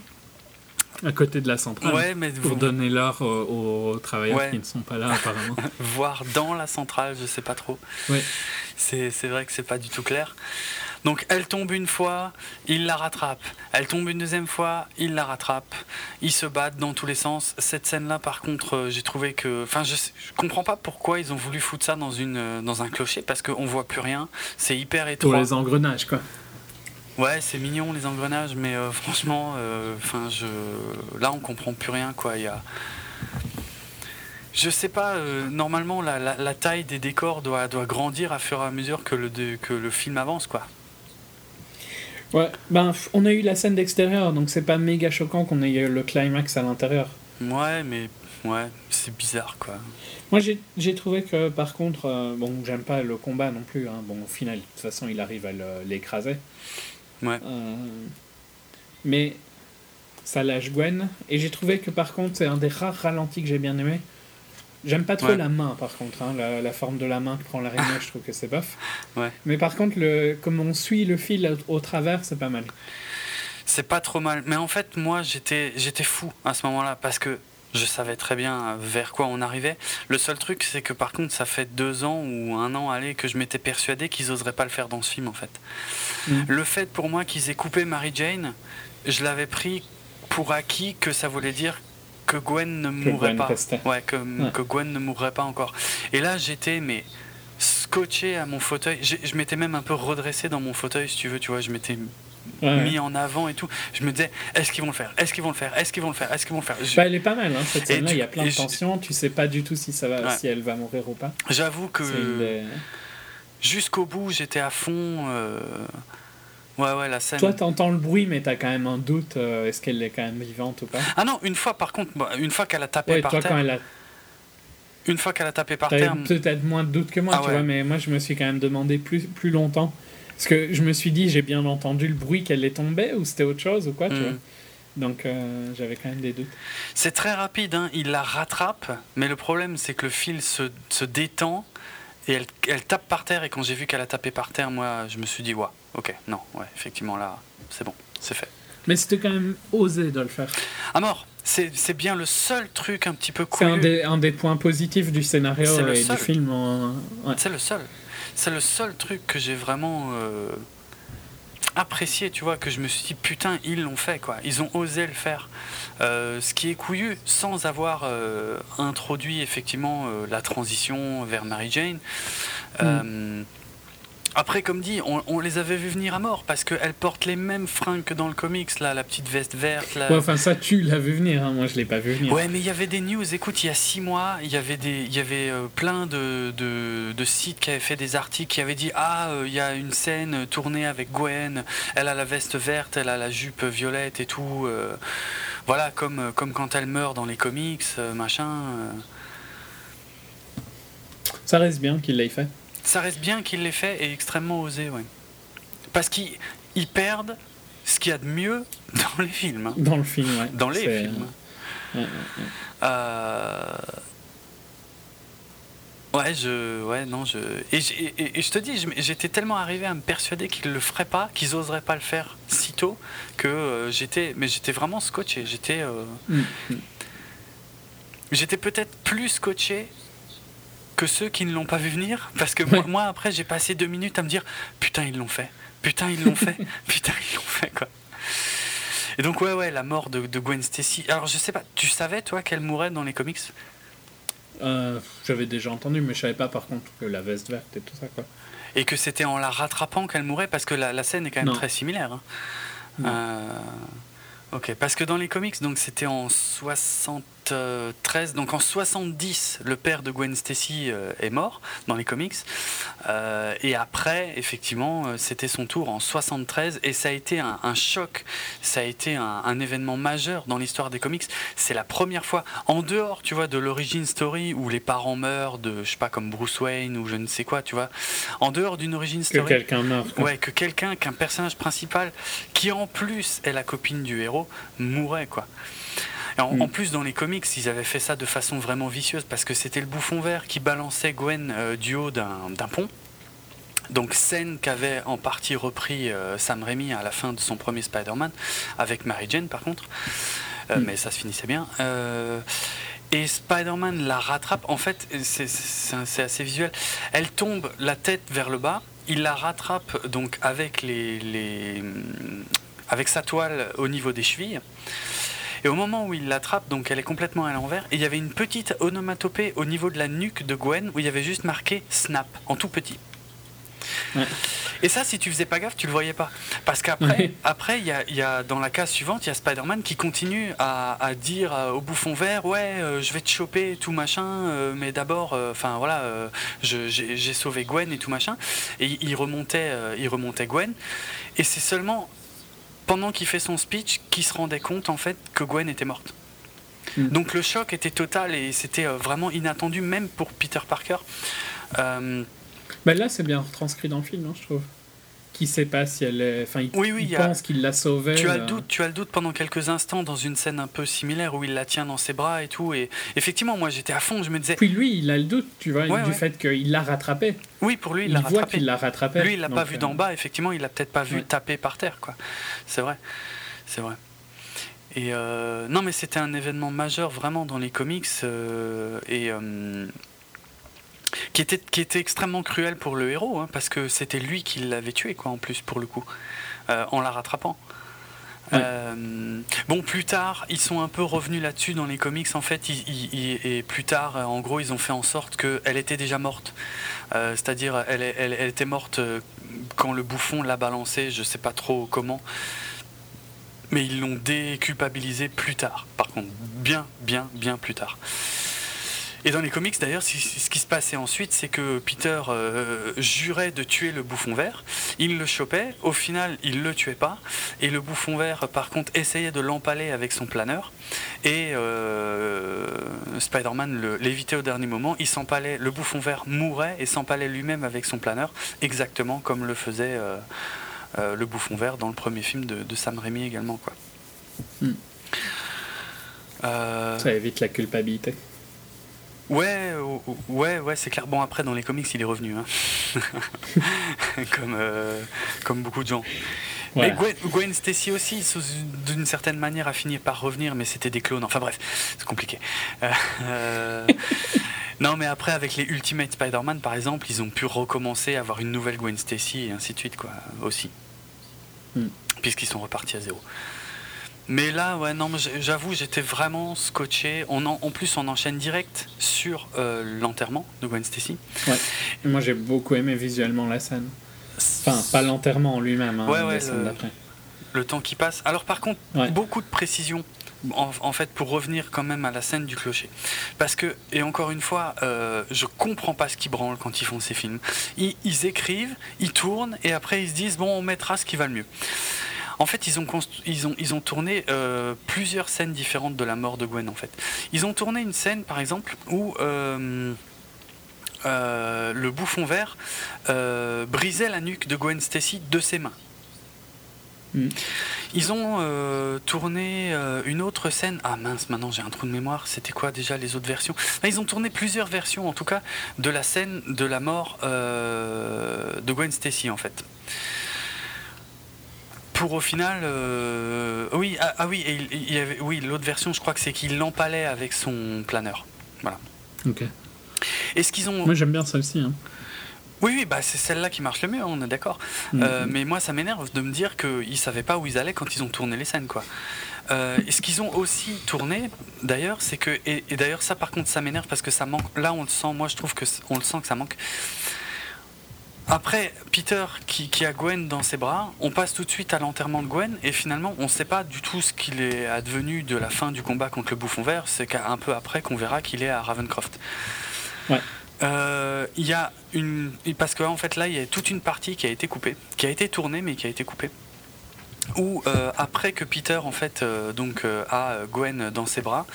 À côté de la centrale. Ouais, mais pour donner l'heure aux, travailleurs qui ne sont pas là apparemment. Voir dans la centrale, je sais pas trop. Ouais. C'est vrai que c'est pas du tout clair. Donc elle tombe une fois, il la rattrape. Elle tombe une deuxième fois, il la rattrape. Ils se battent dans tous les sens. Cette scène-là, par contre, euh, j'ai trouvé que, enfin, je, je, comprends pas pourquoi ils ont voulu foutre ça dans une euh, dans un clocher parce qu'on voit plus rien. C'est hyper étroit. Pour les engrenages, quoi. Ouais, c'est mignon les engrenages, mais euh, franchement, enfin, je, là, on comprend plus rien, quoi. Il y a je sais pas, normalement la, taille des décors doit, doit grandir à fur et à mesure que le, que le film avance, quoi. Ouais, ben, on a eu la scène d'extérieur, donc c'est pas méga choquant qu'on ait eu le climax à l'intérieur. Ouais, mais ouais, c'est bizarre quoi. Moi j'ai trouvé que par contre, euh, bon, j'aime pas le combat non plus, hein. bon, au final, de toute façon, il arrive à l'écraser. Ouais. Euh, mais ça lâche Gwen, et j'ai trouvé que par contre, c'est un des rares ralentis que j'ai bien aimé. J'aime pas trop la main, par contre. Hein, la, forme de la main qui prend l'araignée, je trouve que c'est bof. Ouais. Mais par contre, le, comme on suit le fil au, travers, c'est pas mal. C'est pas trop mal. Mais en fait, moi, j'étais, j'étais fou à ce moment-là parce que je savais très bien vers quoi on arrivait. Le seul truc, c'est que par contre, ça fait deux ans ou un an aller que je m'étais persuadé qu'ils oseraient pas le faire dans ce film, en fait. Mm. Le fait pour moi qu'ils aient coupé Mary Jane, je l'avais pris pour acquis que ça voulait dire que Gwen ne mourrait pas. Ouais que, que, Gwen ne mourrait pas encore. Et là, j'étais mais scotché à mon fauteuil. Je, m'étais même un peu redressé dans mon fauteuil, si tu veux. Tu vois, je m'étais mis en avant et tout. Je me disais, est-ce qu'ils vont le faire? Est-ce qu'ils vont le faire? Est-ce qu'ils vont le faire? Est-ce qu'ils vont le faire? Bah, Elle est pas mal, hein, cette scène-là. Il y a plein de tensions. Tu sais pas du tout si, ça va, si elle va mourir ou pas. J'avoue que jusqu'au bout, j'étais à fond. Euh, ouais, ouais, la scène. Toi, t'entends le bruit, mais t'as quand même un doute. Euh, est-ce qu'elle est quand même vivante ou pas? Ah non, une fois, par contre, une fois qu'elle a tapé par terre. Une fois qu'elle a tapé par terre. Peut-être moins de doute que moi, ah tu vois, mais moi, je me suis quand même demandé plus, plus longtemps. Parce que je me suis dit, j'ai bien entendu le bruit qu'elle est tombée, ou c'était autre chose, ou quoi, tu hmm. vois. Donc euh, j'avais quand même des doutes. C'est très rapide, hein. il la rattrape, mais le problème c'est que le fil se, se détend et elle, elle, tape par terre. Et quand j'ai vu qu'elle a tapé par terre, moi je me suis dit, ouais, ok, non, ouais, effectivement là, c'est bon, c'est fait. Mais c'était quand même osé de le faire. À mort c'est bien le seul truc un petit peu cool. C'est un des, un des, points positifs du scénario et du film. C'est le seul. C'est le seul truc que j'ai vraiment euh, apprécié, tu vois, que je me suis dit, putain, ils l'ont fait, quoi. Ils ont osé le faire. Euh, ce qui est couillu, sans avoir euh, introduit effectivement la transition vers Mary Jane. Mm. Après, comme dit, on, les avait vus venir à mort parce qu'elles portent les mêmes fringues que dans le comics, là, la petite veste verte. Là. enfin, ça, tu l'as vu venir, hein. moi je l'ai pas vu venir. Ouais, mais il y avait des news. Écoute, il y a six mois, il y avait, des, il y avait euh, plein de, de, sites qui avaient fait des articles qui avaient dit Ah, euh, il y a une scène tournée avec Gwen, elle a la veste verte, elle a la jupe violette et tout. Euh. voilà, comme, comme quand elle meurt dans les comics, machin. Ça reste bien qu'il l'ait fait ça reste bien qu'il l'ait fait et extrêmement osé, ouais. Parce qu'ils perdent ce qu'il y a de mieux dans les films. Hein. Dans le film, ouais. Dans les films. Euh, ouais, je, ouais, non, je, et, je te dis, j'étais tellement arrivé à me persuader qu'ils le feraient pas, qu'ils oseraient pas le faire si tôt, que euh, j'étais, mais j'étais vraiment scotché. J'étais, euh, mm, mm. j'étais peut-être plus scotché que ceux qui ne l'ont pas vu venir. Parce que moi, après, j'ai passé deux minutes à me dire Putain, ils l'ont fait. Putain, ils l'ont fait. Putain, ils l'ont fait, quoi. Et donc, ouais, ouais, la mort de, Gwen Stacy. Alors, je sais pas, tu savais, toi, qu'elle mourrait dans les comics? Euh, J'avais déjà entendu, mais je savais pas, par contre, que la veste verte et tout ça, quoi. Et que c'était en la rattrapant qu'elle mourrait, parce que la, scène est quand même très similaire. Hein. Euh, ok, parce que dans les comics, donc c'était en 60 13, donc en 70, le père de Gwen Stacy euh, est mort dans les comics. Euh, et après, effectivement, euh, c'était son tour en 73 et ça a été un, choc, ça a été un, événement majeur dans l'histoire des comics. C'est la première fois, en dehors, tu vois, de l'origine story où les parents meurent de, je sais pas, comme Bruce Wayne ou je ne sais quoi, tu vois, en dehors d'une origine story. Que quelqu'un meurt. Ouais, que quelqu'un, qu'un personnage principal qui en plus est la copine du héros, mourait, quoi. Mm. En, plus, dans les comics, ils avaient fait ça de façon vraiment vicieuse parce que c'était le bouffon vert qui balançait Gwen euh, du haut d'un pont. Donc scène qu'avait en partie repris euh, Sam Raimi à la fin de son premier Spider-Man, avec Mary Jane par contre, euh, mm. mais ça se finissait bien. et Spider-Man la rattrape, en fait c'est assez visuel, elle tombe la tête vers le bas, il la rattrape donc avec, les, les avec sa toile au niveau des chevilles. Et au moment où il l'attrape, donc elle est complètement à l'envers, et il y avait une petite onomatopée au niveau de la nuque de Gwen où il y avait juste marqué Snap en tout petit. Et ça, si tu faisais pas gaffe, tu le voyais pas. Parce qu'après, après, il y, a, dans la case suivante, il y a Spider-Man qui continue à, dire au bouffon vert, ouais, euh, je vais te choper, tout machin, euh, mais d'abord, euh, enfin voilà, j'ai sauvé Gwen et tout machin. Et il remontait, il remontait Gwen. Et c'est seulement pendant qu'il fait son speech, qui se rendait compte en fait que Gwen était morte. Hmm. Donc le choc était total et c'était euh, vraiment inattendu, même pour Peter Parker. Euh... Ben là, c'est bien retranscrit dans le film, hein, je trouve qui sait pas si elle est. Enfin, il, oui, oui, pense qu'il l'a sauvée. Tu as, le euh. doute, tu as le doute pendant quelques instants dans une scène un peu similaire où il la tient dans ses bras et tout. Et effectivement, moi j'étais à fond, je me disais. Puis lui, il a le doute, tu vois, du fait qu'il l'a rattrapé. Oui, pour lui, il l'a rattrapé. qu'il l'a rattrapé. Lui, il l'a pas vu d'en euh, bas, effectivement, il l'a peut-être pas vu taper par terre, quoi. C'est vrai. C'est vrai. Et euh, non, mais c'était un événement majeur vraiment dans les comics. et qui était, qui était extrêmement cruel pour le héros, hein, parce que c'était lui qui l'avait tué, quoi, en plus, pour le coup, euh, en la rattrapant. Euh, bon, plus tard, ils sont un peu revenus là-dessus dans les comics. En fait, et plus tard, en gros, ils ont fait en sorte qu'elle était déjà morte. Euh, c'est-à-dire, elle, elle, elle, était morte euh, quand le bouffon l'a balancée, je sais pas trop comment. Mais ils l'ont déculpabilisée plus tard, par contre, bien, bien, bien plus tard. Et dans les comics, d'ailleurs, ce qui se passait ensuite, c'est que Peter euh, jurait de tuer le bouffon vert. Il le chopait. Au final, il le tuait pas. Et le bouffon vert, par contre, essayait de l'empaler avec son planeur. Et euh, Spider-Man l'évitait au dernier moment. Il s'empalait. Le bouffon vert mourait et s'empalait lui-même avec son planeur, exactement comme le faisait euh, le bouffon vert dans le premier film de, Sam Raimi également, quoi. Hmm. Ça évite la culpabilité. Ouais, ouais, ouais, c'est clair. Bon, après, dans les comics, il est revenu. Hein. comme, euh, comme beaucoup de gens. Mais Gwen, Stacy aussi, d'une certaine manière, a fini par revenir, mais c'était des clones. Enfin bref, c'est compliqué. Euh, euh, non, mais après, avec les Ultimate Spider-Man, par exemple, ils ont pu recommencer à avoir une nouvelle Gwen Stacy et ainsi de suite, quoi, aussi. Hmm. Puisqu'ils sont repartis à zéro. Mais là, ouais, non, j'avoue, j'étais vraiment scotché. On en, plus, on enchaîne direct sur euh, l'enterrement de Gwen Stacy. Ouais. Moi, j'ai beaucoup aimé visuellement la scène. Enfin, pas l'enterrement en lui-même, hein, ouais, le, le, temps qui passe. Alors, par contre, beaucoup de précisions. En, fait, pour revenir quand même à la scène du clocher. Parce que, et encore une fois, euh, je comprends pas ce qu'ils branlent quand ils font ces films. Ils, ils, écrivent, ils tournent, et après ils se disent, bon, on mettra ce qui va le mieux. En fait, ils ont, ils ont, ils ont tourné euh, plusieurs scènes différentes de la mort de Gwen. En fait, ils ont tourné une scène, par exemple, où euh, euh, le bouffon vert brisait la nuque de Gwen Stacy de ses mains. Hmm. Ils ont tourné une autre scène. Ah mince, maintenant j'ai un trou de mémoire. C'était quoi déjà les autres versions? Ils ont tourné plusieurs versions, en tout cas, de la scène de la mort de Gwen Stacy, en fait pour au final, euh, oui, ah, ah, oui, il, y avait, oui, l'autre version, je crois que c'est qu'il l'empalait avec son planeur. Voilà. Ok. Est-ce qu'ils ont Moi, j'aime bien celle-ci. Hein. Oui, oui, bah c'est celle-là qui marche le mieux, on est d'accord. Mm. Euh, mais moi, ça m'énerve de me dire qu'ils savaient pas où ils allaient quand ils ont tourné les scènes, quoi. Euh, et ce qu'ils ont aussi tourné, d'ailleurs, c'est que et, et d'ailleurs ça, par contre, ça m'énerve parce que ça manque. Là, on le sent. Moi, je trouve que on le sent que ça manque. Après, Peter qui, a Gwen dans ses bras, on passe tout de suite à l'enterrement de Gwen et finalement on ne sait pas du tout ce qu'il est advenu de la fin du combat contre le bouffon vert, c'est qu'un peu après qu'on verra qu'il est à Ravencroft. Ouais. Euh, il y a une. Parce qu'en en fait là il y a toute une partie qui a été coupée, qui a été tournée mais qui a été coupée où euh, après que Peter en fait euh, donc euh, a Gwen dans ses bras,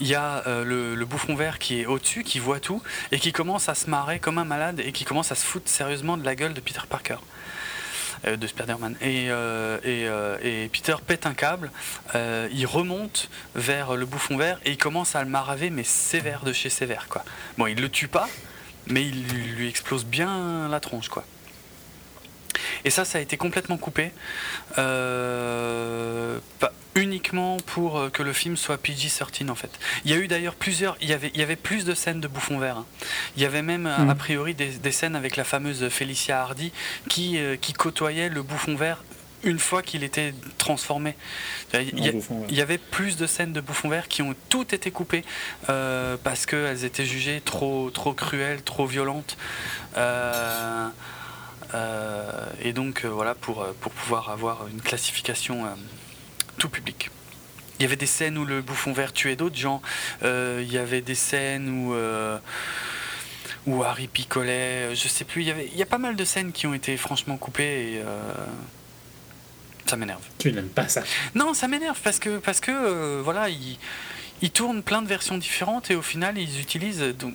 il y a le, bouffon vert qui est au-dessus, qui voit tout et qui commence à se marrer comme un malade et qui commence à se foutre sérieusement de la gueule de Peter Parker. De Spider-Man. Et, et, Peter pète un câble, il remonte vers le bouffon vert et il commence à le maraver, mais sévère de chez sévère. Quoi. Bon, il le tue pas, mais il lui explose bien la tronche. quoi. Et ça, ça a été complètement coupé. Euh, uniquement pour euh, que le film soit PG-13 en fait. Il y a eu d'ailleurs plusieurs, il y avait, il y avait plus de scènes de bouffon vert. Hein. Il y avait même euh, a priori des, scènes avec la fameuse Felicia Hardy qui, qui côtoyait le bouffon vert une fois qu'il était transformé. Il y, avait plus de scènes de bouffon vert qui ont toutes été coupées parce qu'elles étaient jugées trop, trop cruelles, trop violentes. Euh, et donc euh, voilà pour, euh, pour pouvoir avoir une classification tout public. Il y avait des scènes où le bouffon vert tuait d'autres gens. il y avait des scènes où où Harry picolait, je sais plus. Il y avait, il y a pas mal de scènes qui ont été franchement coupées et ça m'énerve. Tu n'aimes pas ça Non, ça m'énerve parce que parce que voilà, ils, ils, tournent plein de versions différentes et au final ils utilisent. Donc,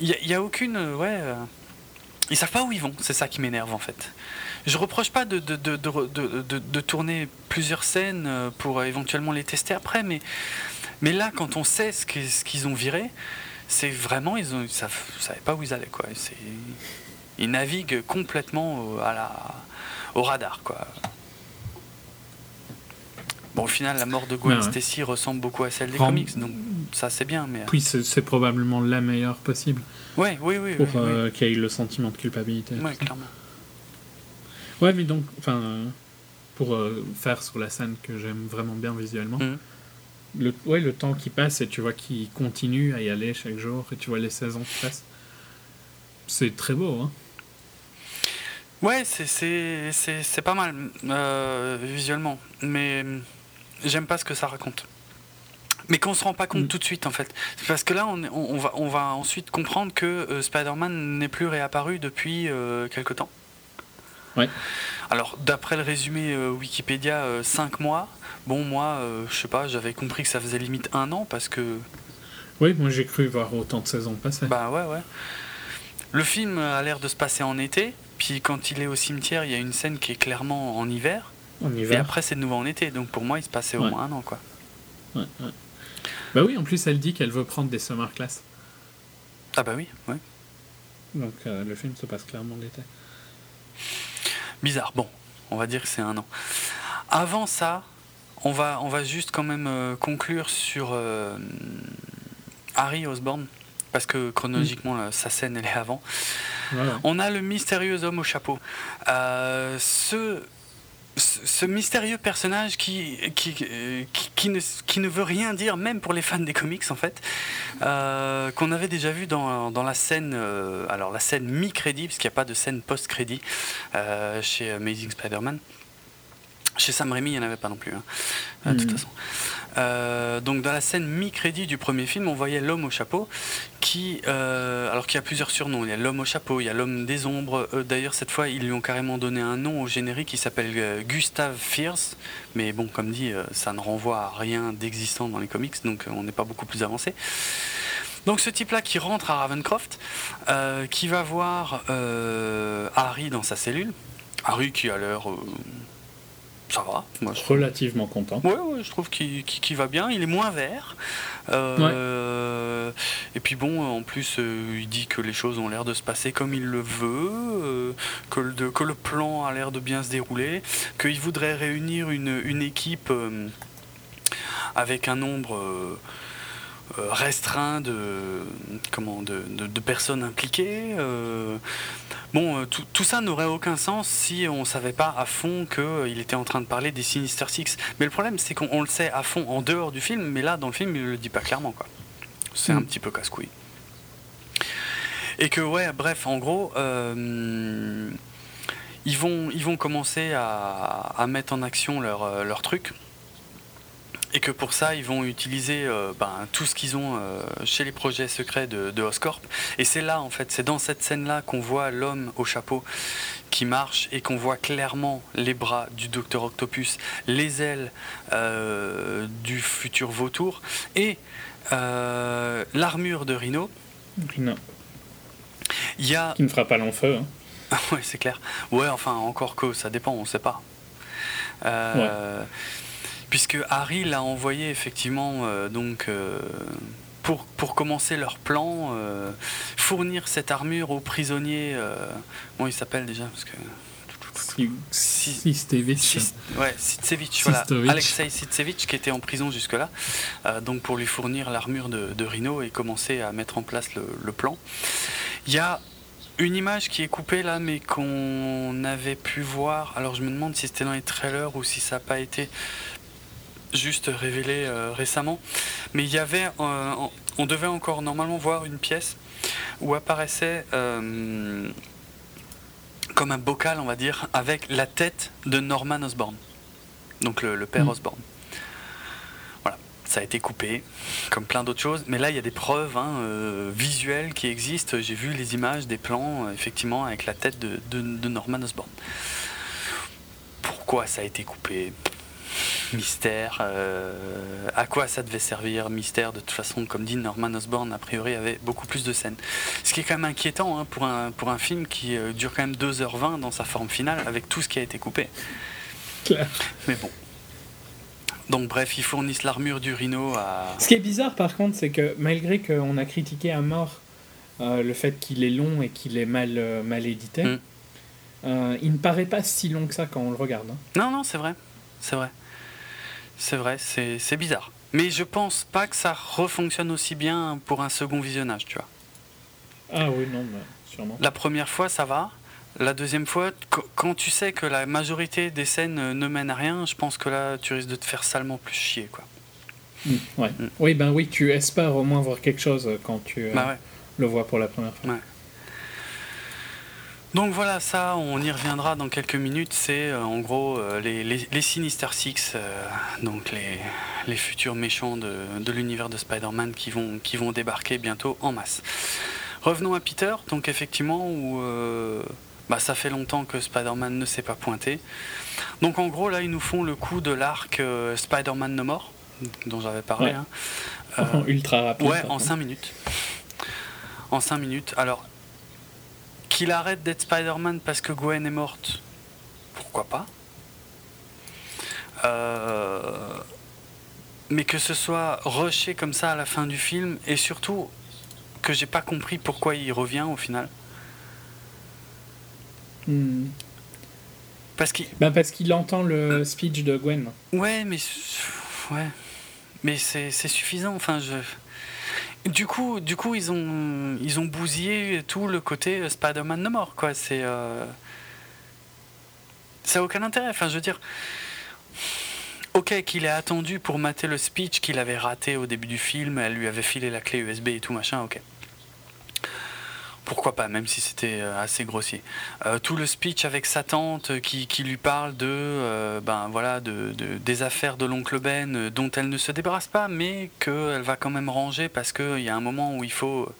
il n'y a, a, aucune ouais. Ils savent pas où ils vont, c'est ça qui m'énerve en fait. Je reproche pas de, de, de, de, tourner plusieurs scènes euh, pour éventuellement les tester après, mais, mais là, quand on sait ce qu'ils ont viré, c'est vraiment, ils ne savaient pas où ils allaient. Quoi. Ils naviguent complètement à la, au radar. Quoi. Bon, au final, la mort de Gwen Stacy ressemble beaucoup à celle des comics, donc ça c'est bien. Mais... Oui, c'est probablement la meilleure possible. Ouais, oui, oui. Pour euh, qu'il y ait le sentiment de culpabilité. Ouais, clairement. Ouais, mais donc, enfin. pour faire sur la scène que j'aime vraiment bien visuellement. Mm. Le, ouais, le temps qui passe et tu vois qu'il continue à y aller chaque jour et tu vois les saisons qui passent. C'est très beau, hein. Ouais, c'est pas mal visuellement, mais j'aime pas ce que ça raconte. Mais qu'on se rend pas compte mm. tout de suite en fait. Parce que là, on, on, va, on va ensuite comprendre que euh, Spider-Man n'est plus réapparu depuis euh, quelque temps. Ouais. Alors, d'après le résumé euh, Wikipédia, 5 mois. Bon, moi, je sais pas, j'avais compris que ça faisait limite un an parce que. Oui, moi j'ai cru voir autant de saisons passer. Bah ouais, ouais. Le film a l'air de se passer en été, puis quand il est au cimetière, il y a une scène qui est clairement en hiver. En hiver. Et après, c'est de nouveau en été, donc pour moi, il se passait au moins un an, quoi. Ouais, ouais. Bah oui, en plus, elle dit qu'elle veut prendre des summer class. Ah bah oui, ouais. Donc euh, le film se passe clairement l'été. Bizarre. Bon, on va dire que c'est un an. Avant ça, on va, on va juste quand même euh, conclure sur euh, Harry Osborne, parce que chronologiquement, sa scène, elle est avant. On a le mystérieux homme au chapeau. ce ce mystérieux personnage qui, qui, qui, ne, qui, ne, veut rien dire, même pour les fans des comics en fait, euh, qu'on avait déjà vu dans, dans la scène, euh, alors la scène mi-crédit, parce qu'il n'y a pas de scène post-crédit euh, chez Amazing Spider-Man. Chez Sam Raimi, il n'y en avait pas non plus, hein, de toute hmm. façon. Euh, donc dans la scène mi-crédit du premier film, on voyait l'homme au chapeau, qui, euh, alors qu'il y a plusieurs surnoms. Il y a l'homme au chapeau, il y a l'homme des ombres. Euh, d'ailleurs, cette fois, ils lui ont carrément donné un nom au générique qui s'appelle Gustave Fierce. Mais bon, comme dit, ça ne renvoie à rien d'existant dans les comics, donc on n'est pas beaucoup plus avancé. Donc ce type-là qui rentre à Ravencroft, qui va voir Harry dans sa cellule. Harry qui a l'air ça va. Moi, Relativement content. Ouais, ouais, je trouve qu'il va bien. Il est moins vert. Euh, et puis bon, en plus, euh, il dit que les choses ont l'air de se passer comme il le veut, euh, que, le, que, le, plan a l'air de bien se dérouler, qu'il voudrait réunir une, une équipe avec un nombre restreint de, comment, de, de, personnes impliquées. Bon, euh, tout, ça n'aurait aucun sens si on ne savait pas à fond qu'il euh, était en train de parler des Sinister Six. Mais le problème, c'est qu'on le sait à fond en dehors du film, mais là, dans le film, il ne le dit pas clairement. quoi. C'est un mm. petit peu casse-couille. Et que, ouais, bref, en gros, euh, ils, vont, ils vont commencer à, mettre en action leur, leur truc et que pour ça, ils vont utiliser euh, ben, tout ce qu'ils ont euh, chez les projets secrets de, de Oscorp. Et c'est là, en fait, c'est dans cette scène-là qu'on voit l'homme au chapeau qui marche et qu'on voit clairement les bras du docteur Octopus, les ailes euh, du futur vautour et l'armure de Rhino. Rhino. Il y a... Qui ne fera pas long feu. Hein. ouais, c'est clair. Ouais, enfin, encore que ça dépend, on ne sait pas. Ouais puisque Harry l'a envoyé effectivement euh, donc euh, pour, pour, commencer leur plan, euh, fournir cette armure aux prisonniers. comment il s'appelle déjà parce que Sitsevich. Ouais, Sitsevich, voilà. Alexei Sitsevich qui était en prison jusque-là, donc pour lui fournir l'armure de, de, Rhino et commencer à mettre en place le, le plan. Il y a une image qui est coupée là, mais qu'on avait pu voir. Alors je me demande si c'était dans les trailers ou si ça n'a pas été juste révélé euh, récemment. Mais il y avait, euh, on devait encore normalement voir une pièce où apparaissait euh, comme un bocal, on va dire, avec la tête de Norman Osborn, donc le, père mm. Osborn. Voilà, ça a été coupé, comme plein d'autres choses. Mais là, il y a des preuves hein, visuelles qui existent. J'ai vu les images, des plans, effectivement, avec la tête de, de Norman Osborn. Pourquoi ça a été coupé? Mystère. Euh, à quoi ça devait servir Mystère, de toute façon, comme dit Norman Osborn, a priori avait beaucoup plus de scènes. Ce qui est quand même inquiétant hein, pour, un, pour un film qui euh, dure quand même 2h20 dans sa forme finale, avec tout ce qui a été coupé. Mais bon. Donc bref, ils fournissent l'armure du rhino à... Ce qui est bizarre par contre, c'est que malgré qu'on a critiqué à mort euh, le fait qu'il est long et qu'il est mal, mal édité, hmm. il ne paraît pas si long que ça quand on le regarde. Hein. Non, non, c'est vrai. C'est vrai. C'est vrai, c'est bizarre. Mais je pense pas que ça refonctionne aussi bien pour un second visionnage, tu vois. Ah oui, non, sûrement. La première fois, ça va. La deuxième fois, quand tu sais que la majorité des scènes ne mènent à rien, je pense que là, tu risques de te faire salement plus chier, quoi. Mm, ouais. Mm. Oui, ben oui, tu espères au moins voir quelque chose quand tu bah le vois pour la première fois. Donc voilà, ça, on y reviendra dans quelques minutes. C'est euh, en gros euh, les, les, Sinister Six, euh, donc les, les, futurs méchants de, de l'univers de Spider-Man qui vont, qui vont débarquer bientôt en masse. Revenons à Peter, donc effectivement, où bah, ça fait longtemps que Spider-Man ne s'est pas pointé. Donc en gros, là, ils nous font le coup de l'arc Spider-Man No More, dont j'avais parlé. Hein. Ultra rapide. Ouais, en 5 minutes. En 5 minutes. Alors, qu'il arrête d'être Spider-Man parce que Gwen est morte, pourquoi pas? Euh, Mais que ce soit rushé comme ça à la fin du film, et surtout que j'ai pas compris pourquoi il revient au final. Hmm. Parce qu'il bah parce qu'il entend le speech de Gwen. Ouais, mais ouais, mais c'est suffisant. Enfin, je du coup, du coup, ils ont, ils ont bousillé tout le côté Spider-Man no mort, quoi. C'est, euh, ça n'a aucun intérêt. Enfin, je veux dire, ok, qu'il ait attendu pour mater le speech qu'il avait raté au début du film, elle lui avait filé la clé USB et tout machin, ok pourquoi pas, même si c'était euh, assez grossier. Euh, tout le speech avec sa tante qui, lui parle de, euh, ben voilà, de, des affaires de l'oncle Ben dont elle ne se débarrasse pas, mais qu'elle va quand même ranger parce qu'il y a un moment où il faut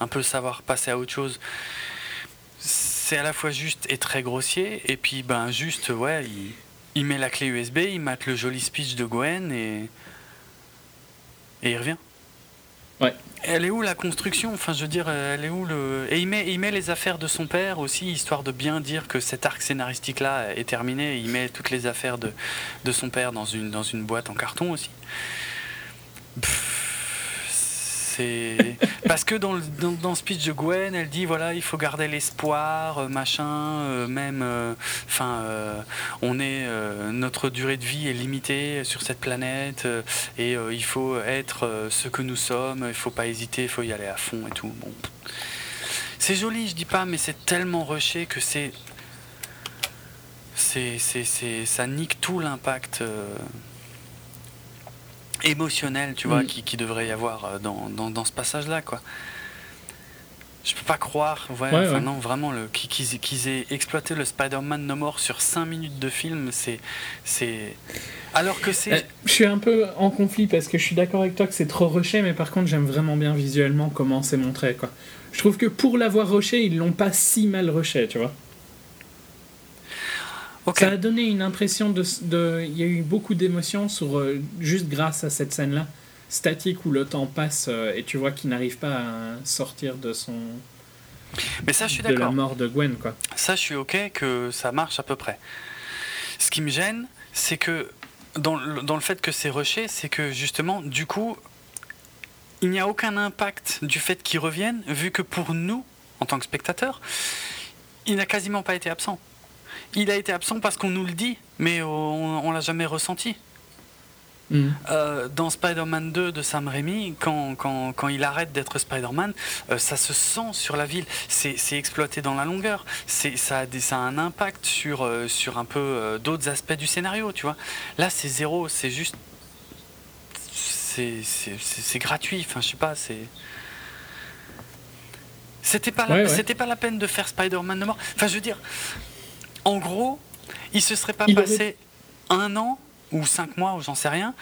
un peu savoir passer à autre chose. C'est à la fois juste et très grossier, et puis ben juste, ouais, il, il met la clé USB, il mate le joli speech de Gwen et, et il revient. Ouais. Elle est où la construction? Enfin, je veux dire, elle est où le Et il met, il met les affaires de son père aussi, histoire de bien dire que cet arc scénaristique-là est terminé. Il met toutes les affaires de, de son père dans une, dans une boîte en carton aussi. parce que dans le dans, speech de Gwen, elle dit voilà, il faut garder l'espoir, euh, machin, euh, même, euh, enfin, on est notre durée de vie est limitée sur cette planète et il faut être ce que nous sommes. Il faut pas hésiter, il faut y aller à fond et tout. Bon, c'est joli, je dis pas, mais c'est tellement rushé que c'est c'est, c'est, ça nique tout l'impact émotionnel, tu vois, mm. qui, devrait y avoir euh, dans, dans, ce passage-là, quoi. Je peux pas croire, ouais, non, vraiment, qu'ils aient exploité le Spider-Man No More sur 5 minutes de film, c'est. c'est Alors que c'est. Euh, je suis un peu en conflit parce que je suis d'accord avec toi que c'est trop rushé, mais par contre, j'aime vraiment bien visuellement comment c'est montré, quoi. Je trouve que pour l'avoir rushé, ils l'ont pas si mal rushé, tu vois. Ça a donné une impression de. Il y a eu beaucoup d'émotions sur, euh, juste grâce à cette scène-là, statique où le temps passe euh, et tu vois qu'il n'arrive pas à sortir de son. Mais ça, je suis De la mort de Gwen, quoi. Ça, je suis ok que ça marche à peu près. Ce qui me gêne, c'est que dans le, dans le fait que c'est rushé, c'est que justement, du coup, il n'y a aucun impact du fait qu'il revienne, vu que pour nous, en tant que spectateurs, il n'a quasiment pas été absent. Il a été absent parce qu'on nous le dit, mais on, ne l'a jamais ressenti. Mm. Euh, dans Spider-Man 2 de Sam Raimi, quand, quand, il arrête d'être Spider-Man, euh, ça se sent sur la ville, c'est exploité dans la longueur, ça a, ça a un impact sur, euh, sur un peu d'autres aspects du scénario, tu vois. Là, c'est zéro, c'est juste. C'est gratuit, enfin, je sais pas, c'est. C'était pas, c'était pas la peine de faire Spider-Man de mort. Enfin, je veux dire, en gros, il se serait pas passé un an ou cinq mois ou j'en sais rien.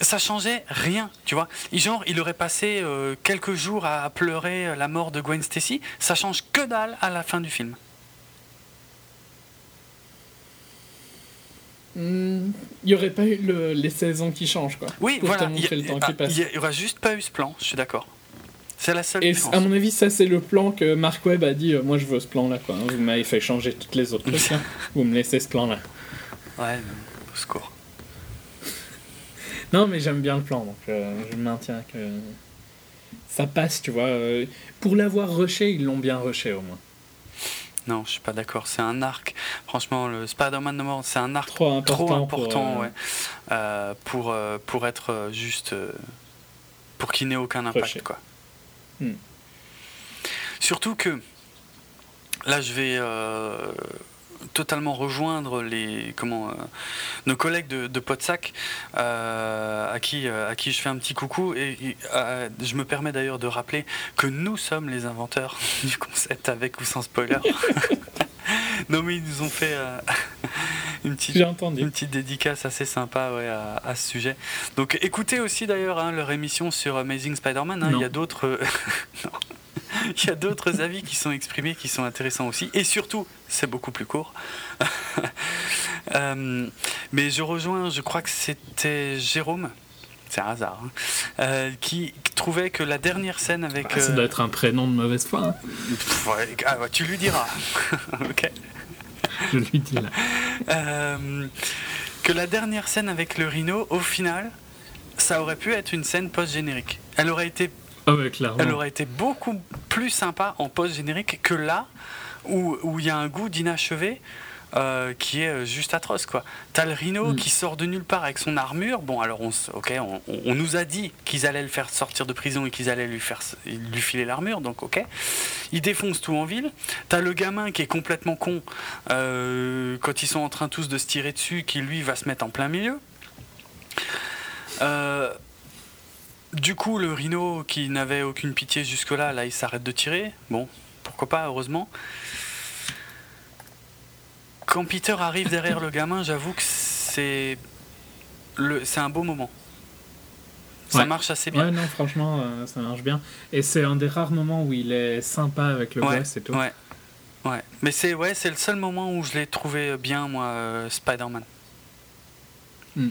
Ça changeait rien, tu vois. Genre, il aurait passé euh, quelques jours à pleurer la mort de Gwen Stacy. Ça change que dalle à la fin du film. Hmm, il n'y aurait pas eu les saisons qui changent, quoi. Oui, voilà. Il n'y aurait juste pas eu ce plan, je suis d'accord. C'est la seule Et à mon avis, ça, c'est le plan que Mark Webb a dit euh, Moi, je veux ce plan-là. Quoi. Vous m'avez fait changer toutes les autres trucs. Vous me laissez ce plan-là. Ouais, au secours. non, mais j'aime bien le plan. Donc, euh, je maintiens que ça passe, tu vois. Euh, pour l'avoir rushé, ils l'ont bien rushé au moins. Non, je suis pas d'accord. C'est un arc. Franchement, le Spider-Man de mort, c'est un arc trop important, pour, ouais, pour, pour être juste. pour qu'il n'ait aucun impact, quoi. Hmm. Surtout que là, je vais totalement rejoindre les comment nos collègues de, de Podsac à qui à qui je fais un petit coucou et, je me permets d'ailleurs de rappeler que nous sommes les inventeurs du concept avec ou sans spoiler. non mais ils nous ont fait une, petite, une petite dédicace assez sympa ouais, à, ce sujet. Donc écoutez aussi d'ailleurs hein, leur émission sur Amazing Spider-Man. Hein. il y a d'autres... il y a d'autres avis qui sont exprimés qui sont intéressants aussi. Et surtout, c'est beaucoup plus court. Euh, mais je rejoins, je crois que c'était Jérôme, c'est un hasard, hein, euh, qui trouvait que la dernière scène avec. Ah, ça doit être un prénom de mauvaise foi. Ah, tu lui diras. ok. Je lui dis là. Euh, que la dernière scène avec le rhino, au final, ça aurait pu être une scène post-générique. Elle aurait été ah elle aurait été beaucoup plus sympa en post-générique que là, où il y a un goût d'inachevé. Euh, qui est euh, juste atroce quoi. T'as le Rhino mm. qui sort de nulle part avec son armure. Bon alors on, ok, on, nous a dit qu'ils allaient le faire sortir de prison et qu'ils allaient lui faire lui filer l'armure, donc ok. Il défonce tout en ville. T'as le gamin qui est complètement con euh, quand ils sont en train tous de se tirer dessus, qui lui va se mettre en plein milieu. Du coup, le Rhino qui n'avait aucune pitié jusque-là, là, il s'arrête de tirer. Bon, pourquoi pas, heureusement. Quand Peter arrive derrière le gamin, j'avoue que c'est le, c'est un beau moment. Ça marche assez bien. Ouais, non, franchement, euh, ça marche bien. Et c'est un des rares moments où il est sympa avec le ouais, et tout. Ouais. Ouais. Mais c'est ouais, c'est le seul moment où je l'ai trouvé bien, moi, euh, Spider-Man. Hmm.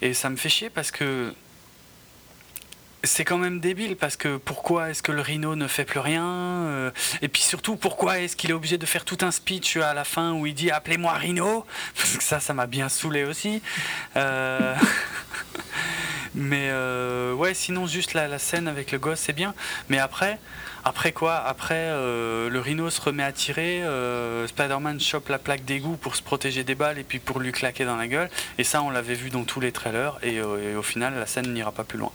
Et ça me fait chier parce que c'est quand même débile parce que pourquoi est-ce que le Rhino ne fait plus rien euh, Et puis surtout, pourquoi est-ce qu'il est obligé de faire tout un speech à la fin où il dit appelez-moi Rhino Parce que ça, ça m'a bien saoulé aussi. Euh, mais euh, ouais, sinon juste la, la, scène avec le gosse, c'est bien. Mais après, après quoi? Après, le Rhino se remet à tirer. Spider-Man chope la plaque d'égout pour se protéger des balles et puis pour lui claquer dans la gueule. Et ça, on l'avait vu dans tous les trailers. et au final, la scène n'ira pas plus loin.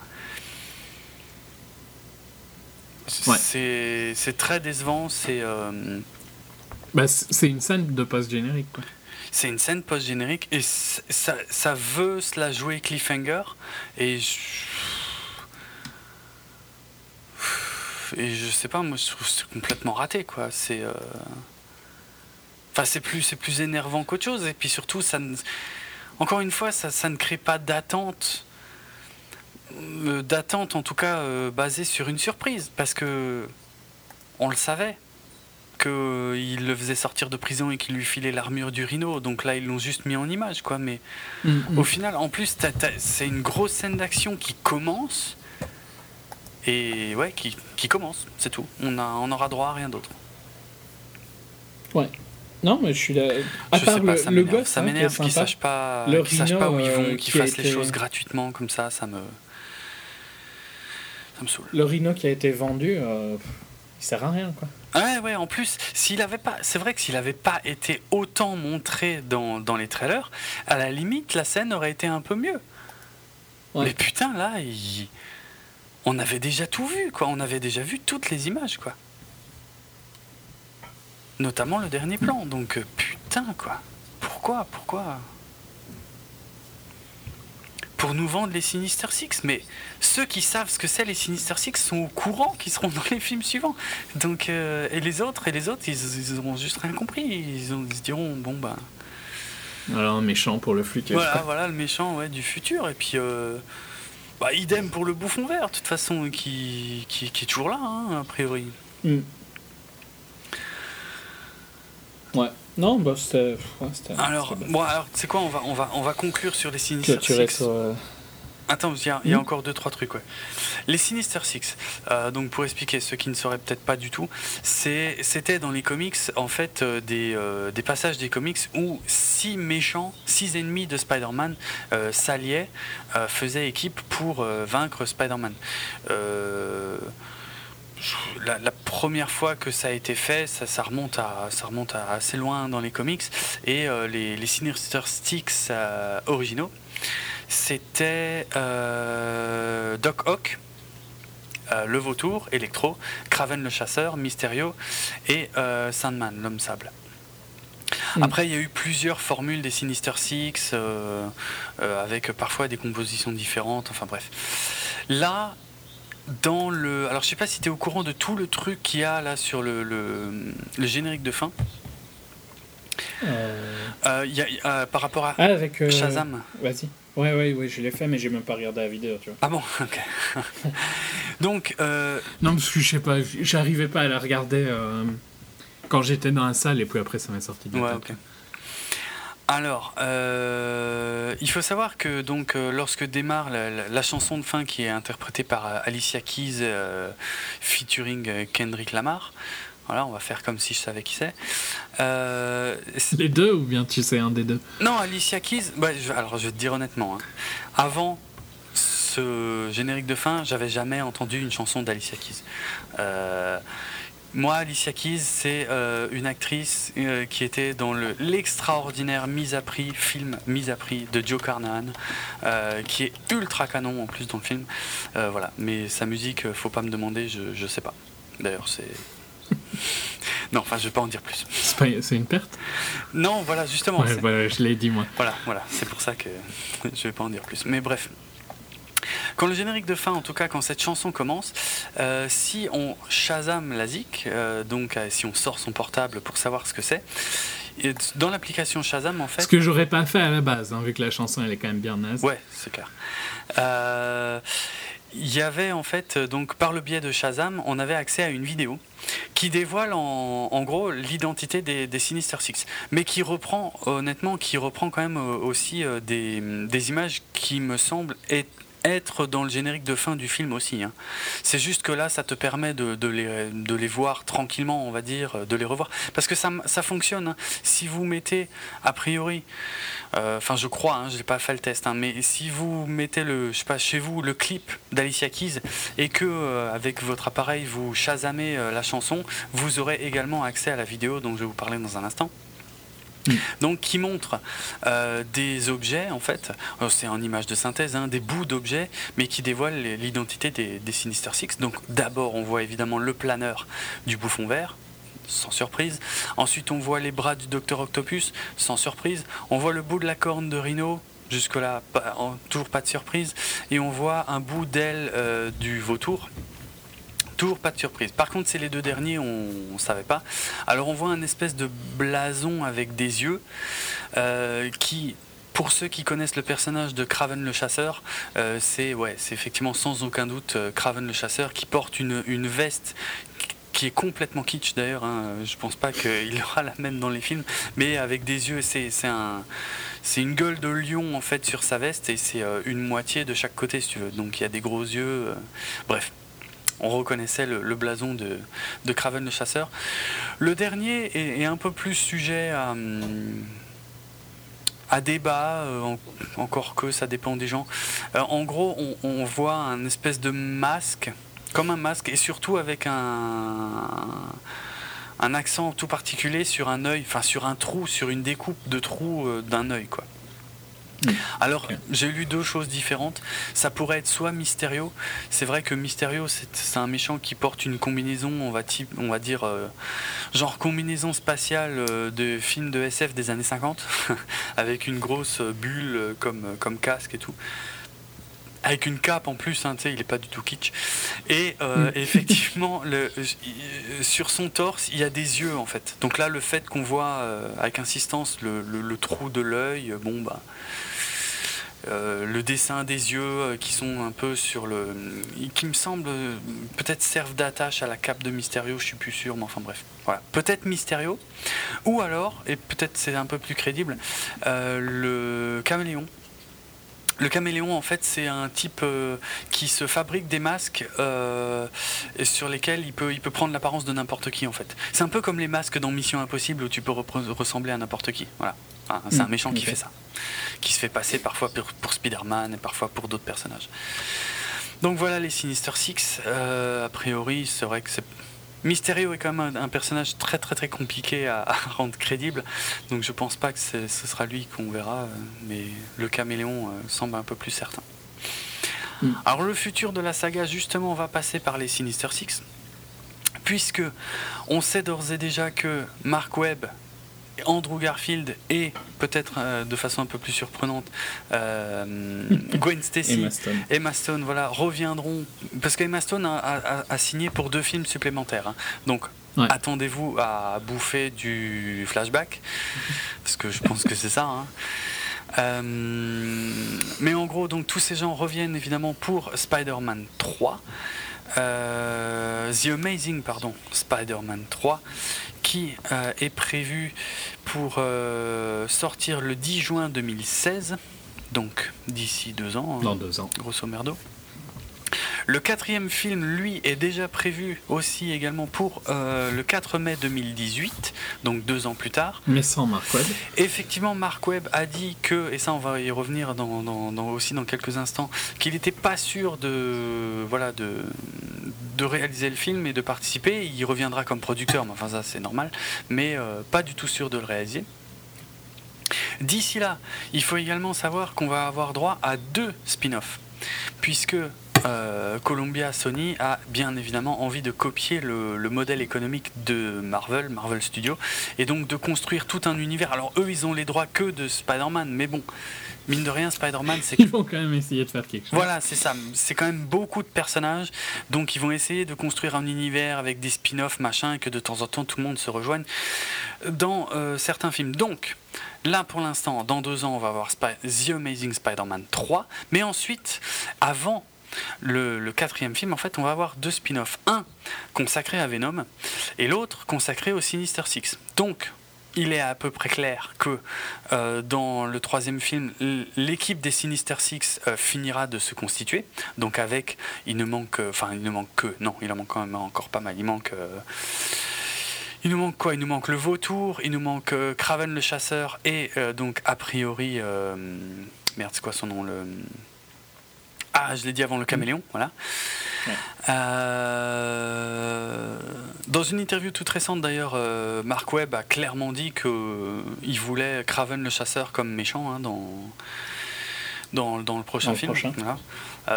C'est très décevant. C'est euh, bah, c'est une scène de post-générique. C'est une scène post-générique et ça, ça, veut se la jouer cliffhanger. Et je... Et je sais pas, moi je trouve c'est complètement raté quoi. C'est. Euh, enfin, c'est plus, c'est plus énervant qu'autre chose. Et puis surtout, ça encore une fois, ça, ça ne crée pas d'attente euh, d'attente, en tout cas euh, basée sur une surprise, parce que on le savait qu'il le faisait sortir de prison et qu'il lui filait l'armure du rhino. Donc là, ils l'ont juste mis en image, quoi. Mais mm, mm. au final, en plus, c'est une grosse scène d'action qui commence. Et ouais, qui, qui commence, c'est tout. On, a, on aura droit à rien d'autre. Ouais. Non, mais je suis là. À part le, ça gosse, ça m'énerve qu'ils sachent pas, sachent pas où ils vont, euh, qu'ils fassent les choses gratuitement comme ça, ça me. Le Rhino qui a été vendu, euh, il sert à rien, quoi. Ouais, ouais, en plus, s'il avait pas, c'est vrai que s'il avait pas été autant montré dans, dans, les trailers, à la limite, la scène aurait été un peu mieux. Mais putain, là, on avait déjà tout vu, quoi. On avait déjà vu toutes les images, quoi. Notamment le dernier plan. Donc, euh, putain, quoi. Pourquoi Pourquoi? Pour nous vendre les Sinister Six. Mais ceux qui savent ce que c'est les Sinister Six sont au courant qu'ils seront dans les films suivants. Donc, euh, et les autres, et les autres, ils, ils auront juste rien compris. Ils, se diront, bon bah. Voilà, un méchant pour le futur. Voilà, voilà le méchant ouais, du futur. Et puis, euh, bah, idem pour le bouffon vert, de toute façon, qui, qui, est toujours là, hein, a priori. Mm. Ouais. Non, bah c'était. alors, bon, alors, c'est quoi on va, on, va, on va conclure sur les Sinister Six. Euh, Attends, il y a, y a hmm encore deux, trois trucs. Ouais. Les Sinister Six, euh, donc pour expliquer ceux qui ne sauraient peut-être pas du tout, c'était dans les comics, en fait, euh, des, des, passages des comics où six méchants, six ennemis de Spider-Man s'alliaient, faisaient équipe pour vaincre Spider-Man la, première fois que ça a été fait, ça, remonte, à, ça remonte à assez loin dans les comics, et euh, les, les, Sinister Sticks euh, originaux, c'était euh, Doc Ock, le Vautour, Electro, Craven le Chasseur, Mysterio et Sandman, l'homme sable. Hmm. Après, il y a eu plusieurs formules des Sinister Six, avec parfois des compositions différentes, enfin bref. Là, dans le. Alors, je sais pas si tu es au courant de tout le truc qu'il y a là sur le, le, générique de fin. Euh... euh y a, euh, par rapport à ah, avec, Shazam. Vas-y. Ouais, ouais, ouais, je l'ai fait, mais j'ai même pas regardé la vidéo, tu vois. Ah bon, ok. Donc. Non, parce que je sais pas, j'arrivais pas à la regarder quand j'étais dans la salle, et puis après, ça m'est sorti de ouais, ok. Alors, euh, il faut savoir que donc euh, lorsque démarre la, chanson de fin qui est interprétée par euh, Alicia Keys featuring Kendrick Lamar, voilà, on va faire comme si je savais qui c'est. Les deux ou bien tu sais un des deux? Non, Alicia Keys. Bah, alors je vais te dire honnêtement, hein. avant ce générique de fin, j'avais jamais entendu une chanson d'Alicia Keys. Moi, Alicia Keys, c'est euh, une actrice euh, qui était dans l'extraordinaire mise à prix, film mise à prix de Joe Carnahan, euh, qui est ultra canon en plus dans le film. voilà, mais sa musique, faut pas me demander, je, je sais pas. D'ailleurs, c'est. non, enfin, je vais pas en dire plus. C'est une perte? Non, voilà, justement. je l'ai dit moi. Voilà, voilà, c'est pour ça que je vais pas en dire plus. Mais bref, quand le générique de fin, en tout cas quand cette chanson commence, euh, si on Shazam la zik, euh, donc euh, si on sort son portable pour savoir ce que c'est, dans l'application Shazam en fait. Ce que j'aurais pas fait à la base, hein, vu que la chanson elle est quand même bien naze. Ouais, c'est clair. il y avait en fait, donc par le biais de Shazam, on avait accès à une vidéo qui dévoile en, gros l'identité des, Sinister Six, mais qui reprend, honnêtement, qui reprend quand même aussi des, des images qui me semblent être être dans le générique de fin du film aussi. Hein. C'est juste que là, ça te permet de, les, voir tranquillement, on va dire, de les revoir. Parce que ça, fonctionne. Hein. Si vous mettez, a priori, euh, enfin je crois, hein, je n'ai pas fait le test, mais si vous mettez le, je sais pas, chez vous le clip d'Alicia Keys et que euh, avec votre appareil vous chasamez euh, la chanson, vous aurez également accès à la vidéo dont je vais vous parler dans un instant. Mm. Donc qui montre euh, des objets en fait, c'est en image de synthèse, hein, des bouts d'objets, mais qui dévoilent l'identité des, Sinister Six. Donc d'abord on voit évidemment le planeur du bouffon vert, sans surprise. Ensuite, on voit les bras du Docteur Octopus, sans surprise. On voit le bout de la corne de Rhino, jusque-là, toujours pas de surprise. Et on voit un bout d'aile euh, du vautour, Toujours pas de surprise. Par contre, c'est les deux derniers, on savait pas. Alors on voit un espèce de blason avec des yeux euh, qui, pour ceux qui connaissent le personnage de Craven le chasseur, euh, c'est ouais, effectivement sans aucun doute euh, Craven le chasseur qui porte une, une veste qui est complètement kitsch d'ailleurs. Hein. Je pense pas qu'il aura la même dans les films, mais avec des yeux, c'est un, c'est une gueule de lion en fait sur sa veste et c'est une moitié de chaque côté si tu veux. Donc il y a des gros yeux. bref, on reconnaissait le, blason de, Craven le chasseur. Le dernier est, un peu plus sujet à, à débat, euh, encore que ça dépend des gens. Euh, en gros, on, voit un espèce de masque, comme un masque, et surtout avec un, un accent tout particulier sur un œil, enfin sur un trou, sur une découpe de trou euh, d'un œil, quoi. Mm. Alors, j'ai lu deux choses différentes. Ça pourrait être soit Mysterio. C'est vrai que Mysterio, c'est un méchant qui porte une combinaison, on va, on va dire, euh, genre combinaison spatiale euh, de film de SF des années 50, avec une grosse bulle euh, comme, comme casque et tout avec une cape en plus, hein, il n'est pas du tout kitsch. Et mm. effectivement, le, sur son torse, il y a des yeux en fait. Donc là, le fait qu'on voit avec insistance le, le trou de l'œil, bon bah, euh, le dessin des yeux euh, qui sont un peu sur le. qui me semble peut-être servent d'attache à la cape de Mysterio, je suis plus sûr, mais enfin bref. Voilà. Peut-être Mysterio, ou alors, et peut-être c'est un peu plus crédible, euh, le caméléon. Le caméléon, en fait, c'est un type qui se fabrique des masques sur lesquels il peut, il peut prendre l'apparence de n'importe qui, en fait. C'est un peu comme les masques dans Mission Impossible où tu peux ressembler à n'importe qui. Voilà. c'est un hmm. méchant qui fait ça qui se fait passer parfois pour, Spider-Man et parfois pour d'autres personnages. Donc voilà les Sinister Six. Euh, a priori, c'est vrai que c'est. Mysterio est quand même un, personnage très très très compliqué à, rendre crédible, donc je pense pas que ce sera lui qu'on verra, euh, mais le caméléon euh, semble un peu plus certain. Mm. Alors le futur de la saga, justement, va passer par les Sinister Six, puisque on sait d'ores et déjà que Mark Webb Andrew Garfield et peut-être euh, de façon un peu plus surprenante euh, Gwen Stacy, Emma Stone. voilà, reviendront parce qu'Emma Stone a, signé pour deux films supplémentaires. Hein. Donc attendez-vous à bouffer du flashback parce que je pense que c'est ça. Hein. Euh, mais en gros, donc tous ces gens reviennent évidemment pour Spider-Man 3. The Amazing pardon, Spider-Man 3 qui euh, est prévu pour euh, sortir le 10 juin 2016, donc d'ici deux ans. Hein, Dans deux ans. Grosso merdo. Le quatrième film, lui, est déjà prévu aussi également pour euh, le 4 mai 2018, donc deux ans plus tard. Mais sans Mark Webb. Effectivement, Mark Webb a dit que, et ça on va y revenir dans, aussi dans quelques instants, qu'il n'était pas sûr de, voilà, de, de réaliser le film et de participer. Il reviendra comme producteur, mais enfin ça c'est normal, mais euh, pas du tout sûr de le réaliser. D'ici là, il faut également savoir qu'on va avoir droit à deux spin-offs, puisque euh, Columbia Sony a bien évidemment envie de copier le, modèle économique de Marvel, Marvel Studios, et donc de construire tout un univers. Alors eux, ils ont les droits que de Spider-Man, mais bon, mine de rien, Spider-Man, c'est. Ils vont quand même essayer de faire quelque chose. Voilà, c'est ça. C'est quand même beaucoup de personnages, donc ils vont essayer de construire un univers avec des spin-offs, machin, et que de temps en temps tout le monde se rejoigne dans euh, certains films. Donc. Là, pour l'instant, dans deux ans, on va avoir The Amazing Spider-Man 3. Mais ensuite, avant le, quatrième film, en fait, on va avoir deux spin-offs. Un consacré à Venom et l'autre consacré au Sinister Six. Donc, il est à peu près clair que euh, dans le troisième film, l'équipe des Sinister Six euh, finira de se constituer. Donc avec, il ne manque, enfin il ne manque que, non, il en manque quand même encore pas mal. Il manque, euh, il nous manque quoi? Il nous manque le Vautour, il nous manque Craven le chasseur et donc a priori, merde, c'est quoi son nom? Ah, je l'ai dit avant le caméléon, voilà. Euh, dans une interview toute récente d'ailleurs, euh, Mark Webb a clairement dit qu'il euh, voulait Craven le chasseur comme méchant hein, dans, dans, dans, le prochain film.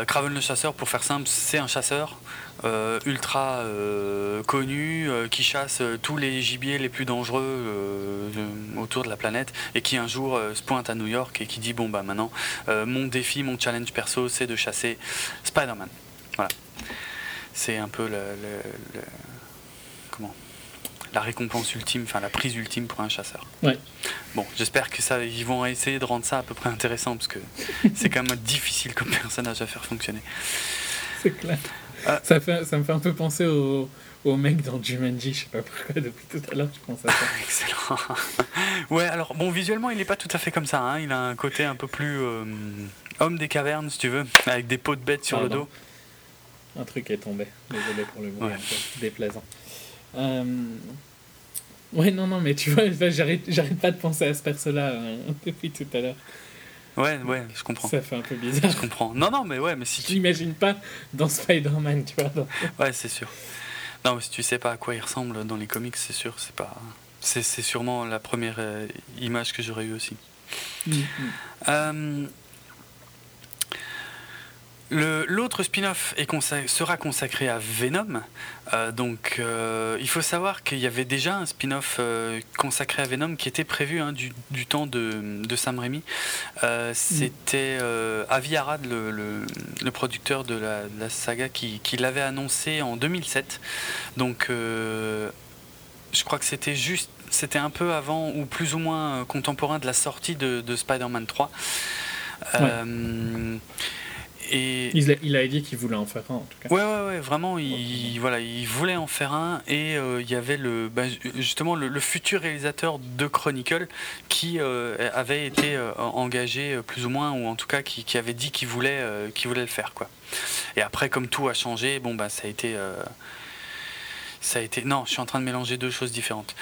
Craven le chasseur, pour faire simple, c'est un chasseur euh, ultra euh, connu euh, qui chasse tous les gibiers les plus dangereux autour de la planète et qui un jour se pointe à New York et qui dit bon bah maintenant mon défi, mon challenge perso c'est de chasser Spider-Man. Voilà. C'est un peu le, la récompense ultime, enfin la prise ultime pour un chasseur. Ouais. Bon, j'espère que ça, ils vont essayer de rendre ça à peu près intéressant parce que c'est quand même difficile comme personnage à faire fonctionner. C'est clair. Ah. Ça, fait, ça me fait un peu penser au, au mec dans Jumanji, je sais pas pourquoi, depuis tout à l'heure je pense à ça. Excellent. ouais, alors bon, visuellement il est pas tout à fait comme ça, hein. il a un côté un peu plus euh, homme des cavernes si tu veux, avec des peaux de bêtes sur le dos. Un truc est tombé, désolé pour le mot, ouais. déplaisant. Euh... Ouais, non, non, mais tu vois, j'arrête pas de penser à ce perso-là euh, depuis tout à l'heure. Ouais, ouais, je comprends. Ça fait un peu bizarre. Je comprends. Non, non, mais ouais, mais si tu. l'imagines pas dans Spider-Man, tu vois. Ouais, c'est sûr. Non, mais si tu sais pas à quoi il ressemble dans les comics, c'est sûr, c'est pas. C'est sûrement la première euh, image que j'aurais eue aussi. Mm, mm. Euh, L'autre spin-off sera consacré à Venom. Euh, donc, euh, il faut savoir qu'il y avait déjà un spin-off euh, consacré à Venom qui était prévu hein, du, temps de, Sam Raimi. C'était Avi Arad, le, producteur de la, saga, qui, l'avait annoncé en 2007. Donc, je crois que c'était juste, c'était un peu avant ou plus ou moins contemporain de la sortie de, Spider-Man 3. Il, a, dit qu'il voulait en faire un, en tout cas. Ouais, ouais, ouais vraiment, il, voilà, il voulait en faire un, et euh, il y avait le, bah, justement le, futur réalisateur de Chronicle qui euh, avait été euh, engagé plus ou moins, ou en tout cas qui, avait dit qu'il voulait, voulait le faire. Quoi. Et après, comme tout a changé, bon, bah, ça a été ça a été. Non, je suis en train de mélanger deux choses différentes.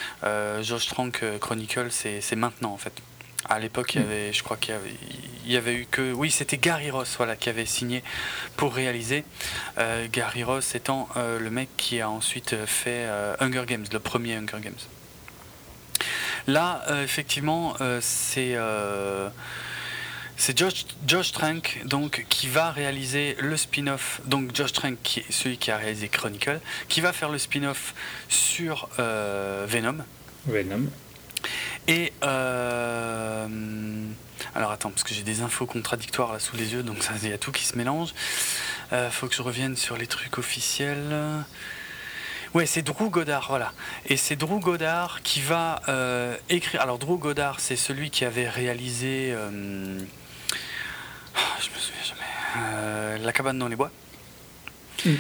Josh Trank Chronicle, c'est maintenant en fait. À l'époque, il y hmm. avait, je crois qu'il y avait, il y avait eu que, oui, c'était Gary Ross, voilà, qui avait signé pour réaliser. Euh, Gary Ross étant euh, le mec qui a ensuite fait euh, Hunger Games, le premier Hunger Games. Là, effectivement, c'est c'est Josh, Josh Trank donc, qui va réaliser le spin-off. Donc Josh Trank, qui est celui qui a réalisé Chronicle, qui va faire le spin-off sur euh, Venom. Venom. Et euh, alors attends, parce que j'ai des infos contradictoires là sous les yeux, donc il y a tout qui se mélange. Euh, faut que je revienne sur les trucs officiels. Ouais, c'est Drew Goddard, voilà. Et c'est Drew Goddard qui va euh, écrire. Alors, Drew Goddard, c'est celui qui avait réalisé. Euh, je me souviens jamais. Euh, La cabane dans les bois. Mm.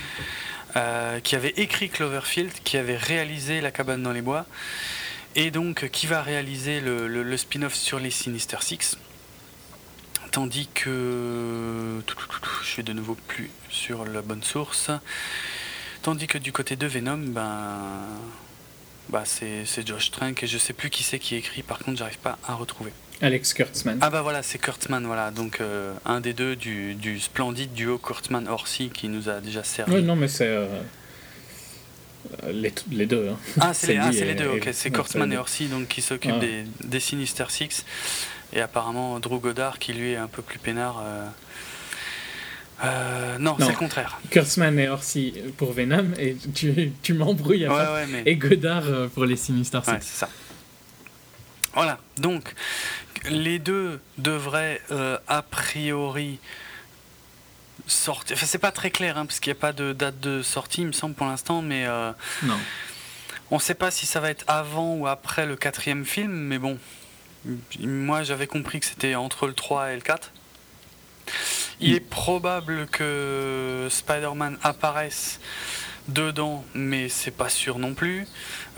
qui avait écrit Cloverfield, qui avait réalisé La cabane dans les bois. Et donc, qui va réaliser le, spin-off sur les Sinister Six. Tandis que. Je suis de nouveau plus sur la bonne source. Tandis que du côté de Venom, ben, bah c'est Josh Trank et je sais plus qui c'est qui écrit, par contre j'arrive pas à retrouver. Alex Kurtzman. Ah bah voilà, c'est Kurtzman, voilà. Donc euh, un des deux du, du splendide duo Kurtzman-Orsi qui nous a déjà servi. Oui, non, mais c'est euh, les, les, deux. Hein. Ah, c'est les, ah, les, deux, ok. C'est Kurtzman et Orsi donc, qui s'occupent des, des, Sinister Six. Et apparemment Drew Goddard qui lui est un peu plus peinard. Euh, euh, non, c'est le contraire. Kurtzman et Orsi pour Venom et tu, tu m'embrouilles Et Godard euh, pour les Sinister Six. c'est ça. Voilà, donc les deux devraient euh, a priori Enfin, c'est pas très clair hein, parce qu'il n'y a pas de date de sortie, il me semble pour l'instant, mais non. On ne sait pas si ça va être avant ou après le quatrième film, mais bon, moi j'avais compris que c'était entre le 3 et le 4. Il est probable que Spider-Man apparaisse dedans, mais c'est pas sûr non plus.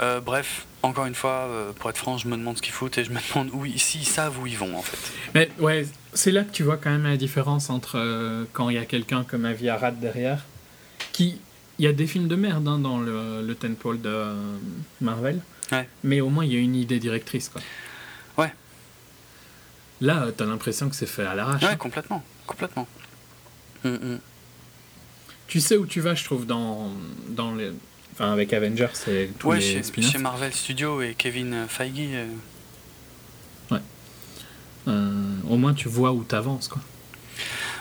Euh, bref, encore une fois, euh, pour être franc, je me demande ce qu'ils foutent et je me demande où, s'ils savent où ils vont en fait. Mais ouais, c'est là que tu vois quand même la différence entre euh, quand il y a quelqu'un comme Avi Arad derrière, qui. Il y a des films de merde hein, dans le, le Tenpole de Marvel, mais au moins il y a une idée directrice. Quoi. Ouais. Là, t'as l'impression que c'est fait à l'arrache. Ouais, hein. complètement. Complètement. Mm, mm. Tu sais où tu vas, je trouve, dans, dans les. Enfin, avec Avengers et tous ouais, les chez, chez Marvel Studios et Kevin Feige. Euh. Ouais. Euh, au moins, tu vois où t'avances, quoi.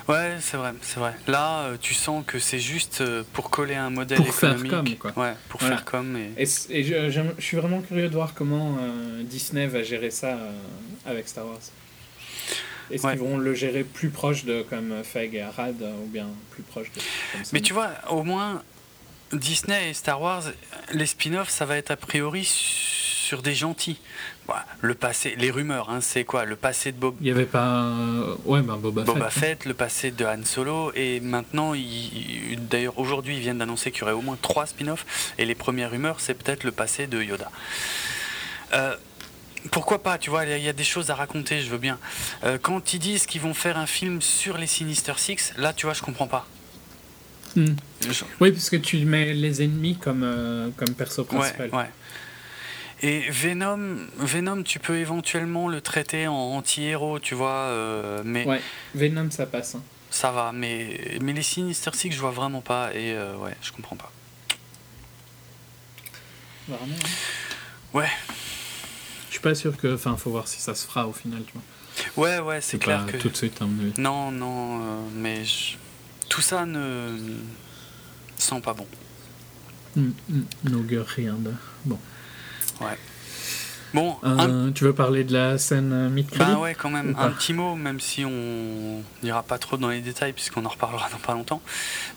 Ouais, c'est vrai, c'est vrai. Là, euh, tu sens que c'est juste pour coller un modèle pour économique. Faire comme, quoi. Ouais, pour faire comme. Et, et, je, je, suis vraiment curieux de voir comment Disney va gérer ça avec Star Wars. Est-ce qu'ils vont le gérer plus proche de comme Feg et Arad ou bien plus proche de. Mais tu vois, au moins Disney et Star Wars, les spin-offs, ça va être a priori sur des gentils. le passé, les rumeurs, hein, c'est quoi Le passé de Bob. Il n'y avait pas. Ouais, ben Boba, Boba Fett. le passé de Han Solo, et maintenant, d'ailleurs, aujourd'hui, ils viennent d'annoncer qu'il y aurait au moins trois spin-offs, et les premières rumeurs, c'est peut-être le passé de Yoda. Euh, pourquoi pas, tu vois, il y a des choses à raconter, je veux bien. Euh, quand ils disent qu'ils vont faire un film sur les Sinister Six, là, tu vois, je comprends pas. Hmm. Oui, parce que tu mets les ennemis comme, euh, comme perso principal. Ouais, Et Venom, Venom, tu peux éventuellement le traiter en anti-héros, tu vois, euh, mais... Ouais, Venom, ça passe. Hein. Ça va, mais, mais les Sinister Six, je vois vraiment pas, et ouais, je comprends pas. Vraiment hein. Ouais. Je suis pas sûr que. Enfin, faut voir si ça se fera au final, tu vois. Ouais, ouais, c'est clair que. Tout de suite, hein, Non, non, euh, mais tout ça ne sent pas bon. Mm, mm, n'augure rien de bon. Ouais. Bon, euh, tu veux parler de la scène euh, mid Bah ouais, quand même. Un petit mot, même si on n'ira pas trop dans les détails, puisqu'on en reparlera dans pas longtemps.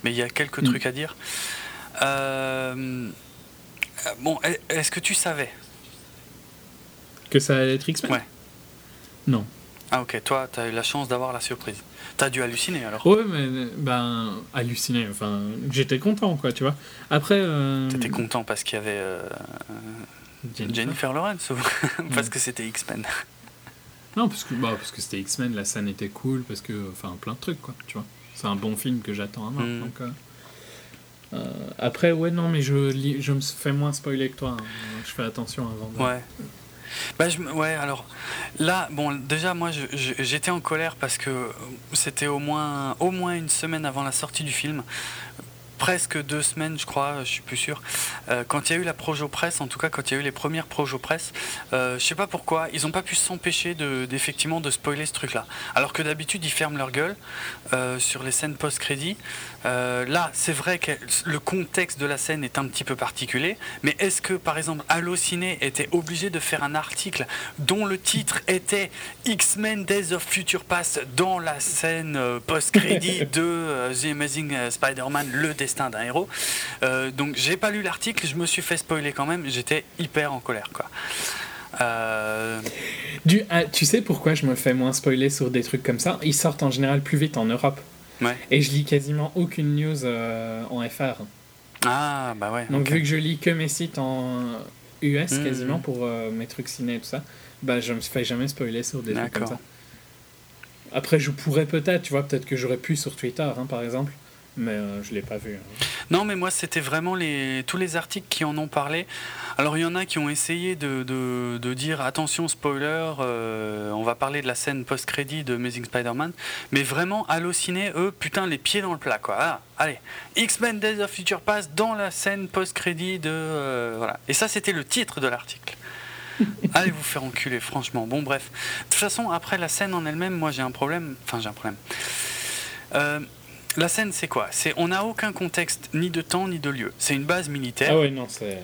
Mais il y a quelques mm. trucs à dire. bon, est-ce que tu savais que ça allait être X-Men Ouais. Non. Ah ok, toi, t'as eu la chance d'avoir la surprise. T'as dû halluciner alors Ouais, mais ben, halluciner, enfin, j'étais content quoi, tu vois. Après. Euh... T'étais content parce qu'il y avait euh, Jennifer. Lawrence ou parce que c'était X-Men Non, parce que, bah, parce que c'était X-Men, la scène était cool, parce que. Enfin, plein de trucs quoi, tu vois. C'est un bon film que j'attends à. Hmm. Donc, euh, euh, après, ouais, non, mais je, je me fais moins spoiler que toi. Hein. Je fais attention avant de. Ouais. Bah, je, ouais, alors là, bon, déjà, moi, j'étais en colère parce que c'était au moins, au moins une semaine avant la sortie du film. presque deux semaines, je crois, je suis plus sûr. quand il y a eu la Projo Presse, en tout cas quand il y a eu les premières Projo Presse, je sais pas pourquoi, ils n'ont pas pu s'empêcher de, d'effectivement de spoiler ce truc-là. Alors que d'habitude, ils ferment leur gueule sur les scènes post-crédit. Là, c'est vrai que le contexte de la scène est un petit peu particulier, mais est-ce que, par exemple, Allociné était obligé de faire un article dont le titre était X-Men Days of Future Past dans la scène euh, post-crédit de euh, The Amazing euh, Spider-Man, le destin d'un héros? Donc, j'ai pas lu l'article, je me suis fait spoiler quand même, j'étais hyper en colère, quoi. Du, ah, tu sais pourquoi je me fais moins spoiler sur des trucs comme ça? Ils sortent en général plus vite en Europe. Et je lis quasiment aucune news en FR. Ah, bah ouais. Donc, vu que je lis que mes sites en US mmh, quasiment mmh. pour mes trucs ciné et tout ça, bah je me fais jamais spoiler sur des trucs comme ça. Après, je pourrais peut-être, tu vois, peut-être que j'aurais pu sur Twitter, hein, par exemple mais euh, je ne l'ai pas vu. Hein. Non, mais moi, c'était vraiment les, tous les articles qui en ont parlé. Alors, il y en a qui ont essayé de, de, de dire attention, spoiler, euh, on va parler de la scène post-crédit de Amazing Spider-Man. Mais vraiment, halluciné, eux, putain, les pieds dans le plat, quoi. Ah, allez, X-Men Days of Future Past dans la scène post-crédit de. Euh, voilà. Et ça, c'était le titre de l'article. Allez vous faire enculer, franchement. Bon, bref. De toute façon, après la scène en elle-même, moi j'ai un problème. Enfin, j'ai un problème. Euh, la scène, c'est quoi? C'est on n'a aucun contexte, ni de temps, ni de lieu. C'est une base militaire. Ah ouais, non, c'est.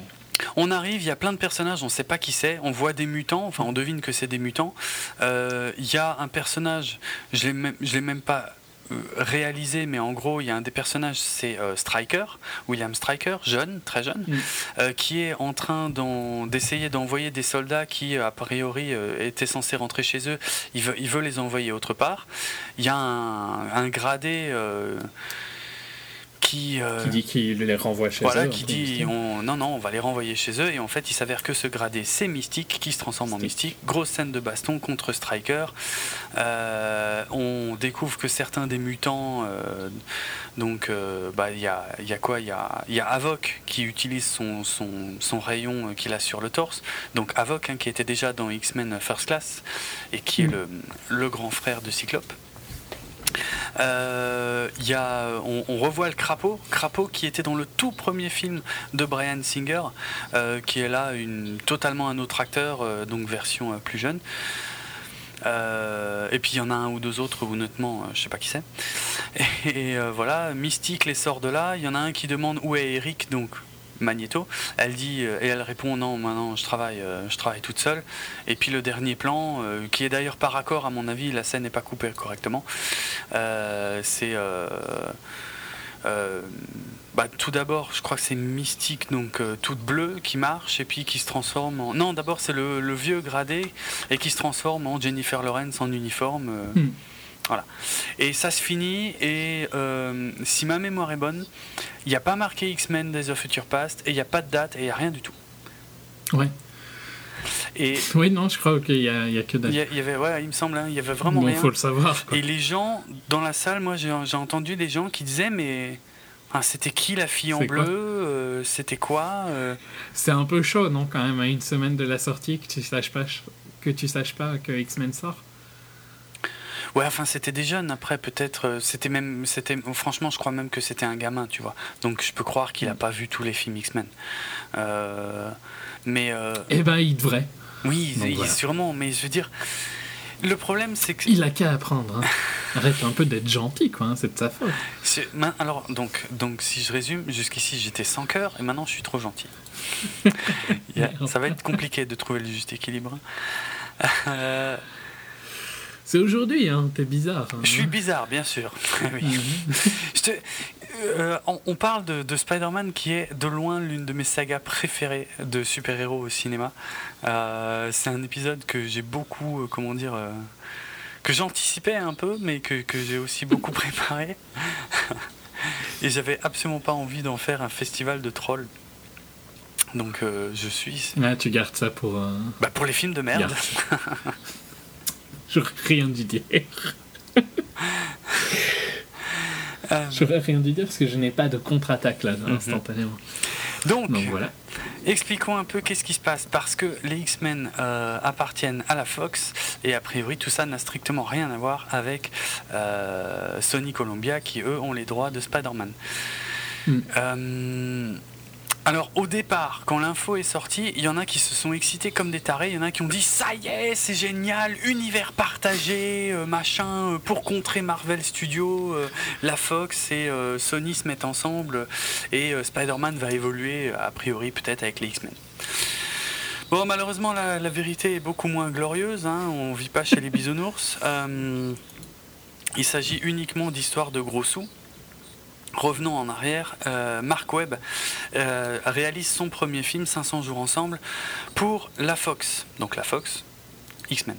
On arrive, il y a plein de personnages, on ne sait pas qui c'est, on voit des mutants, enfin on devine que c'est des mutants. Euh, il y a un personnage, je ne l'ai même pas réalisé, mais en gros, il y a un des personnages, c'est euh, Striker, William Striker, jeune, très jeune, mm. euh, qui est en train d'essayer d'envoyer des soldats qui, a priori, étaient censés rentrer chez eux. Il veut, il veut les envoyer autre part. Il y a un, un gradé qui, euh, qui dit qu'il les renvoie chez eux. Voilà, qui dit on, non, non, on va les renvoyer chez eux. Et en fait, il s'avère que ce gradé, c'est Mystique qui se transforme en Mystique. Grosse scène de baston contre Striker. Euh, on découvre que certains des mutants, euh, donc bah, il y, a, y a quoi? Il y a, y a Avoc qui utilise son, son, son rayon qu'il a sur le torse. Donc Avoc, hein, qui était déjà dans X-Men First Class et qui est mm. le, le grand frère de Cyclope. Euh, on, revoit le crapaud, crapaud qui était dans le tout premier film de Brian Singer, euh, qui est là totalement un autre acteur, euh, donc version plus jeune. et puis il y en a un ou deux autres, honnêtement, je sais pas qui c'est. Et, voilà, Mystique les sort de là. Il y en a un qui demande où est Eric, donc Magneto. Elle dit euh, et elle répond non, maintenant je travaille, euh, je travaille toute seule. Et puis le dernier plan, euh, qui est d'ailleurs par accord à mon avis, la scène n'est pas coupée correctement. c'est bah, tout d'abord, je crois que c'est Mystique, donc toute bleue, qui marche et puis qui se transforme en. Non, d'abord c'est le, vieux gradé et qui se transforme en Jennifer Lawrence en uniforme. Hmm. Voilà. Et ça se finit, et si ma mémoire est bonne, il n'y a pas marqué X-Men Days of Future Past, et il n'y a pas de date, et il n'y a rien du tout. Ouais. Et oui, non, je crois qu'il n'y a, que date. Il y, avait, ouais, il me semble, hein, il y avait vraiment rien. Il faut le savoir. Et les gens, dans la salle, moi j'ai entendu des gens qui disaient, mais c'était qui la fille en bleu euh, C'était quoi euh? C'est un peu chaud, non, quand même, à une semaine de la sortie, que tu saches pas que tu saches pas que X-Men sort Ouais, enfin, c'était des jeunes. Après, peut-être, euh, c'était même, c'était, franchement, je crois même que c'était un gamin, tu vois. Donc, je peux croire qu'il n'a pas vu tous les films X-Men. Euh, mais. Euh, eh ben, il devrait. Oui, sûrement. Mais je veux dire, le problème, c'est que. Il a qu'à apprendre. Hein. Arrête un peu d'être gentil, quoi. Hein, c'est de sa faute. Alors, donc, donc, si je résume, jusqu'ici, j'étais sans cœur et maintenant, je suis trop gentil. ça va être compliqué de trouver le juste équilibre. Euh, c'est aujourd'hui, hein, t'es bizarre. Hein. Je suis bizarre, bien sûr. Mhm. Euh, on, parle de, Spider-Man qui est de loin l'une de mes sagas préférées de super-héros au cinéma. Euh, c'est un épisode que j'ai beaucoup, euh, comment dire, que j'anticipais un peu, mais que, que j'ai aussi beaucoup préparé. Et j'avais absolument pas envie d'en faire un festival de trolls. Donc je suis. Là, tu gardes ça pour. Bah, pour les films de merde. J'aurais rien dû dire. Euh, J'aurais rien dû dire parce que je n'ai pas de contre-attaque là, mhm. instantanément. Donc, voilà. expliquons un peu qu'est-ce qui se passe. Parce que les X-Men euh, appartiennent à la Fox et a priori tout ça n'a strictement rien à voir avec euh, Sony Columbia qui eux ont les droits de Spider-Man. Hmm. Alors au départ, quand l'info est sortie, il y en a qui se sont excités comme des tarés, il y en a qui ont dit ça y est, c'est génial, univers partagé, euh, machin, euh, pour contrer Marvel Studios, euh, la Fox et Sony se mettent ensemble et Spider-Man va évoluer a priori peut-être avec les X-Men. Bon malheureusement la, vérité est beaucoup moins glorieuse, hein, on vit pas chez les bisounours. il s'agit uniquement d'histoires de gros sous. Revenons en arrière, euh, Mark Webb euh, réalise son premier film, 500 jours ensemble, pour la Fox. Donc la Fox, X-Men.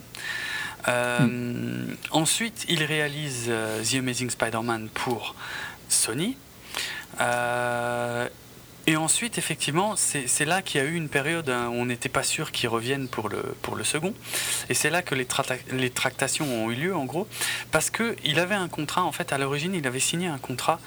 Euh, hmm. Ensuite, il réalise The Amazing Spider-Man pour Sony. Et ensuite, effectivement, c'est là qu'il y a eu une période où on n'était pas sûr qu'il revienne pour le, pour le second. Et c'est là que les, les, tractations ont eu lieu, en gros, parce qu'il avait un contrat, en fait, à l'origine, il avait signé un contrat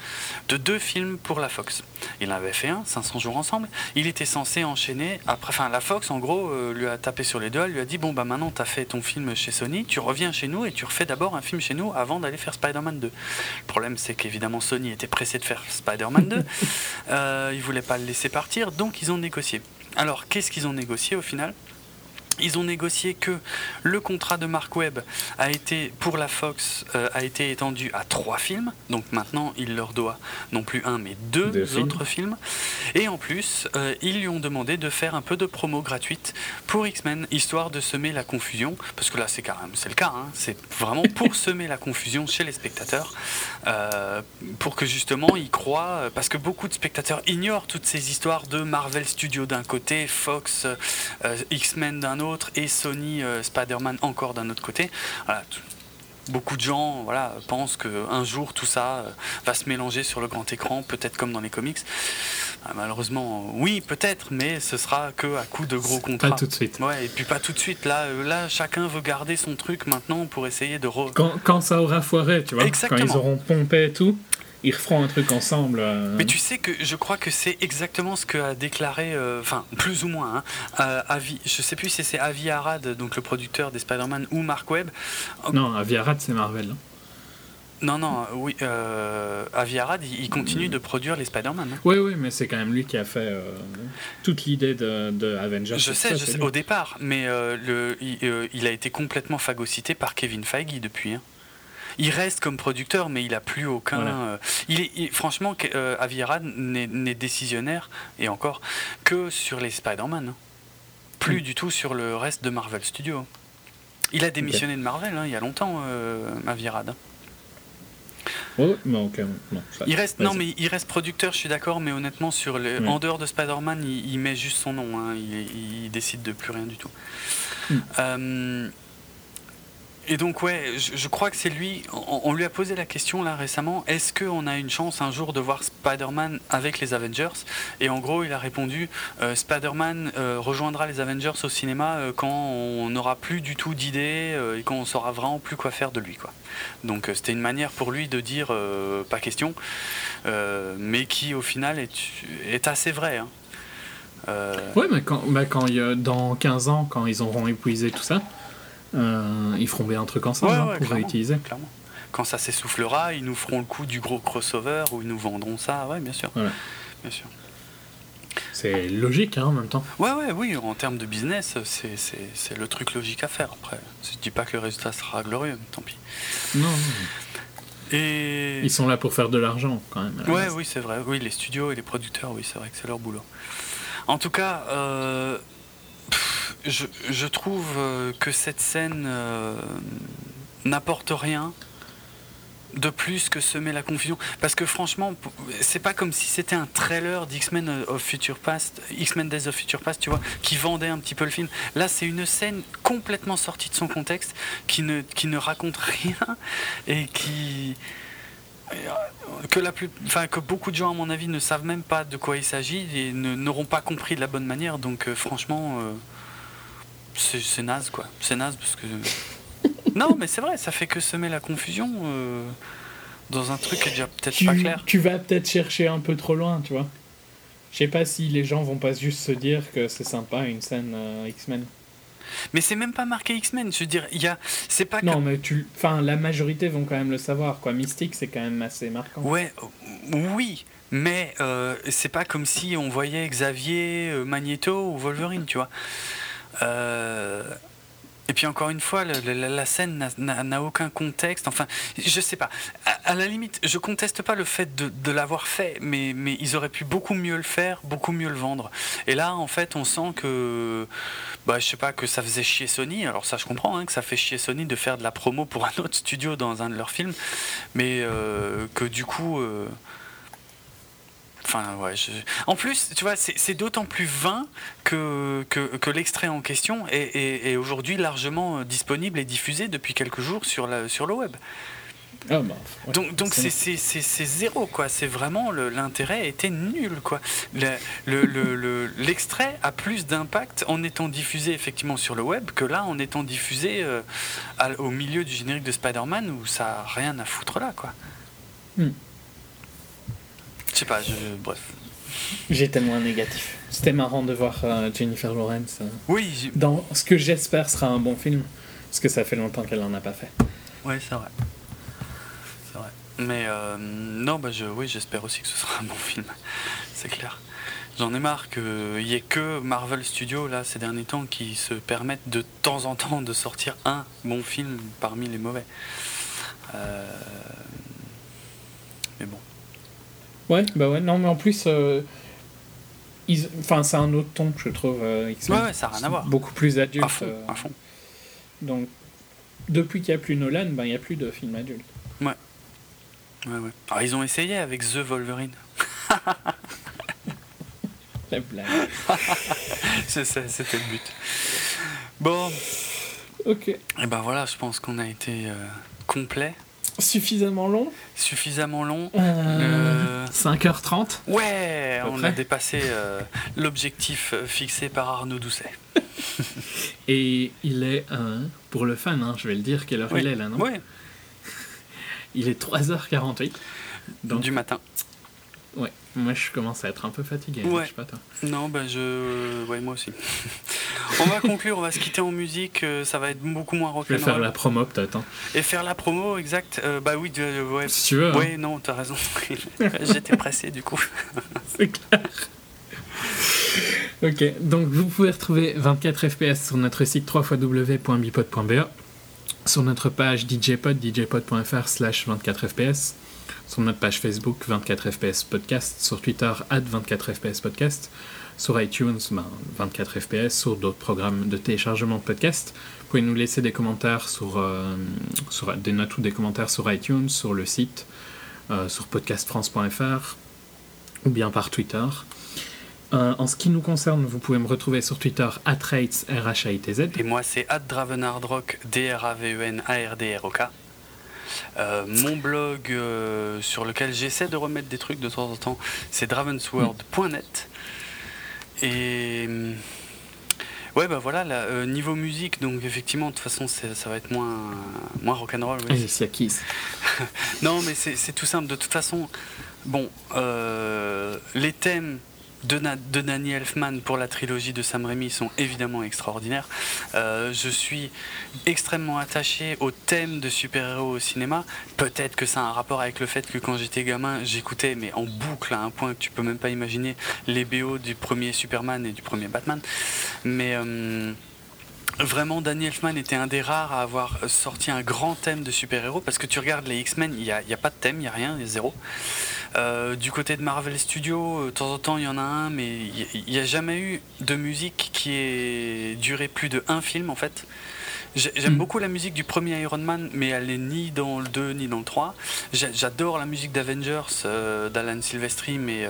de deux films pour la Fox. Il en avait fait un, 500 jours ensemble. Il était censé enchaîner, après, enfin, la Fox, en gros, euh, lui a tapé sur les doigts, lui a dit, bon, bah maintenant, tu as fait ton film chez Sony, tu reviens chez nous et tu refais d'abord un film chez nous avant d'aller faire Spider-Man 2. Le problème, c'est qu'évidemment, Sony était pressé de faire Spider-Man 2. euh, il voulait pas le laisser partir, donc ils ont négocié. Alors, qu'est-ce qu'ils ont négocié au final? Ils ont négocié que le contrat de Mark Webb a été pour la Fox euh, a été étendu à trois films, donc maintenant il leur doit non plus un mais deux, autres films. Et en plus, euh, ils lui ont demandé de faire un peu de promo gratuite pour X-Men, histoire de semer la confusion, parce que là c'est quand même c'est le cas, hein. c'est vraiment pour semer la confusion chez les spectateurs, euh, pour que justement ils croient, parce que beaucoup de spectateurs ignorent toutes ces histoires de Marvel Studios d'un côté, Fox, X-Men d'un autre et Sony euh, Spider-Man encore d'un autre côté. Beaucoup de gens voilà, pensent qu'un jour tout ça euh, va se mélanger sur le grand écran, peut-être comme dans les comics. Ah, malheureusement, oui, peut-être, mais ce sera que à coup de gros contrats. Pas tout de suite. Ouais, et puis pas tout de suite. Là, euh, là chacun veut garder son truc maintenant pour essayer de. Quand, quand, ça aura foiré, tu vois. Quand ils auront pompé et tout ils referont un truc ensemble. Euh. Mais tu sais que je crois que c'est exactement ce que a déclaré, euh, enfin plus ou moins, hein, euh, Avi, je sais plus si c'est Avi Arad, donc le producteur des Spider-Man, ou Mark Webb. Non, Avi Arad c'est Marvel. Hein. Non, non, oui, Avi Arad, il, continue de produire les Spider-Man. Hein. Oui, oui, mais c'est quand même lui qui a fait toute l'idée de, de, Avengers. Je sais, je sais au départ, mais le, il, il, a été complètement phagocyté par Kevin Feige depuis. Hein il reste comme producteur, mais il a plus aucun. Euh, il est, franchement, euh, n'est décisionnaire, et encore, que sur les Spider-Man. Hein. Plus mm. du tout sur le reste de Marvel Studios. Il a démissionné de Marvel hein, il y a longtemps, euh, Avirad. Oh, il reste non mais il reste producteur, je suis d'accord, mais honnêtement sur le, en dehors de Spider-Man, il, met juste son nom, hein, il, décide de plus rien du tout. Mm. Euh, et donc ouais, je, crois que c'est lui. On, lui a posé la question là récemment. Est-ce qu'on a une chance un jour de voir Spider-Man avec les Avengers? Et en gros, il a répondu euh, Spider-Man euh, rejoindra les Avengers au cinéma euh, quand on n'aura plus du tout d'idées et quand on saura vraiment plus quoi faire de lui. Donc c'était une manière pour lui de dire pas question, mais qui au final est, assez vrai. Hein. Ouais, mais quand, quand dans 15 ans, quand ils auront épuisé tout ça. Euh, ils feront bien un truc ensemble hein, pour réutiliser. Clairement. Quand ça s'essoufflera, ils nous feront le coup du gros crossover ou ils nous vendront ça. Ouais, bien sûr. Bien sûr. C'est logique hein, en même temps. Ouais, ouais, oui, en termes de business, c'est le truc logique à faire. Après, je dis pas que le résultat sera glorieux, tant pis. Non. Et... Ils sont là pour faire de l'argent quand même. Ouais, oui, c'est vrai. Oui, les studios et les producteurs, oui, c'est vrai que c'est leur boulot. En tout cas, euh, je, trouve euh, que cette scène euh, n'apporte rien de plus que semer la confusion. Parce que franchement, c'est pas comme si c'était un trailer d'X-Men of Future Past, X-Men Days of Future Past, tu vois, qui vendait un petit peu le film. Là, c'est une scène complètement sortie de son contexte, qui ne, qui ne raconte rien et qui. Que, la plus, enfin, que beaucoup de gens, à mon avis, ne savent même pas de quoi il s'agit et n'auront pas compris de la bonne manière. Donc, euh, franchement c'est naze quoi. C'est naze parce que. non, mais c'est vrai, ça fait que semer la confusion euh, dans un truc qui est déjà peut-être pas clair. Tu vas peut-être chercher un peu trop loin, tu vois. Je sais pas si les gens vont pas juste se dire que c'est sympa une scène euh, X-Men. Mais c'est même pas marqué X-Men, je veux dire, il y a c'est pas Non, mais tu enfin la majorité vont quand même le savoir quoi. Mystique, c'est quand même assez marquant. Ouais, oui, mais euh, c'est pas comme si on voyait Xavier, euh, Magneto ou Wolverine, tu vois. Euh, et puis encore une fois, la, scène n'a aucun contexte. Enfin, je sais pas. À, la limite, je conteste pas le fait de, l'avoir fait, mais, ils auraient pu beaucoup mieux le faire, beaucoup mieux le vendre. Et là, en fait, on sent que, bah, je sais pas, que ça faisait chier Sony. Alors ça, je comprends hein, que ça fait chier Sony de faire de la promo pour un autre studio dans un de leurs films, mais que du coup. Enfin, ouais, En plus, tu vois, c'est d'autant plus vain que, que, l'extrait en question est, aujourd'hui largement euh, disponible et diffusé depuis quelques jours sur, la, sur le web. Ah bah, donc donc c'est zéro quoi. C'est vraiment l'intérêt était nul quoi. L'extrait le, a plus d'impact en étant diffusé effectivement sur le web que là en étant diffusé euh, au milieu du générique de Spider-Man où ça a rien à foutre là quoi. Hmm. Je sais pas, je... bref. J'ai tellement négatif. C'était marrant de voir euh, Jennifer Lawrence euh, oui, dans ce que j'espère sera un bon film, parce que ça fait longtemps qu'elle n'en a pas fait. Oui, c'est vrai. C'est vrai. Mais euh, non, bah je, oui, j'espère aussi que ce sera un bon film. c'est clair. J'en ai marre qu'il n'y ait que Marvel Studios, là, ces derniers temps, qui se permettent de temps en temps de sortir un bon film parmi les mauvais. Bon. Ouais, bah ouais, non, mais en plus, euh, enfin, c'est un autre ton, je trouve. Euh, ouais, ouais, ça n'a rien à voir. Beaucoup plus adulte. À fond, euh. à fond. Donc, depuis qu'il n'y a plus Nolan, ben, il n'y a plus de films adultes. Ouais. Ouais, ouais. Alors, ils ont essayé avec The Wolverine. La blague. c'était le but. Bon. Ok. Et ben voilà, je pense qu'on a été complet. Suffisamment long Suffisamment long. 5h30 euh, Ouais, on a dépassé euh, l'objectif euh, fixé par Arnaud Doucet. Et il est, pour le fan, hein, je vais le dire, quelle heure il est là, non Oui. Il est 3h48. Donc, du matin. Ouais, moi je commence à être un peu fatigué. Hein, ouais. Je sais pas toi. Non, bah je. Ouais, moi aussi. on va conclure, on va se quitter en musique, euh, ça va être beaucoup moins rock'n'roll. Je vais faire la promo peut-être. Hein. Et faire la promo, exact. Euh, bah oui, ouais. Si tu veux. Oui, hein. non, t'as raison. J'étais pressé du coup. C'est clair. Ok, donc vous pouvez retrouver 24 FPS sur notre site www.bipod.be, sur notre page djpod, djpod.fr slash 24 FPS, sur notre page Facebook 24 FPS Podcast, sur Twitter 24 FPS Podcast, sur iTunes 24 ben, sur d'autres programmes de téléchargement de podcast. Vous pouvez nous laisser des commentaires sur, euh, sur des notes ou des commentaires sur iTunes, sur le site, euh, sur podcastfrance.fr ou bien par Twitter. Euh, en ce qui nous concerne, vous pouvez me retrouver sur Twitter @rates Et moi c'est @dravenardrock d r a v e n a r d r o k. Euh, mon blog euh, sur lequel j'essaie de remettre des trucs de temps en temps, c'est dravensworld.net. Et euh, ouais, bah voilà, niveau musique, donc effectivement, de toute façon, ça va être moins, moins rock'n'roll. Oui. c'est Kiss. non, mais c'est tout simple. De toute façon, bon, les thèmes de, de, Danny Elfman pour la trilogie de Sam Raimi sont évidemment extraordinaires. Euh, je suis extrêmement attaché au thème de super-héros au cinéma. Peut-être que ça a un rapport avec le fait que quand j'étais gamin, j'écoutais, mais en boucle à un point que tu peux même pas imaginer, les BO du premier Superman et du premier Batman. Mais. Euh, Vraiment, Danny Elfman était un des rares à avoir sorti un grand thème de super-héros parce que tu regardes les X-Men, il n'y a, a, pas de thème, il n'y a rien, il y a zéro. Euh, du côté de Marvel Studios, euh, de temps en temps il y en a un, mais il n'y a jamais eu de musique qui ait duré plus de un film en fait. J'aime hmm. beaucoup la musique du premier Iron Man, mais elle n'est ni dans le 2 ni dans le 3. J'adore la musique d'Avengers euh, d'Alan Silvestri, mais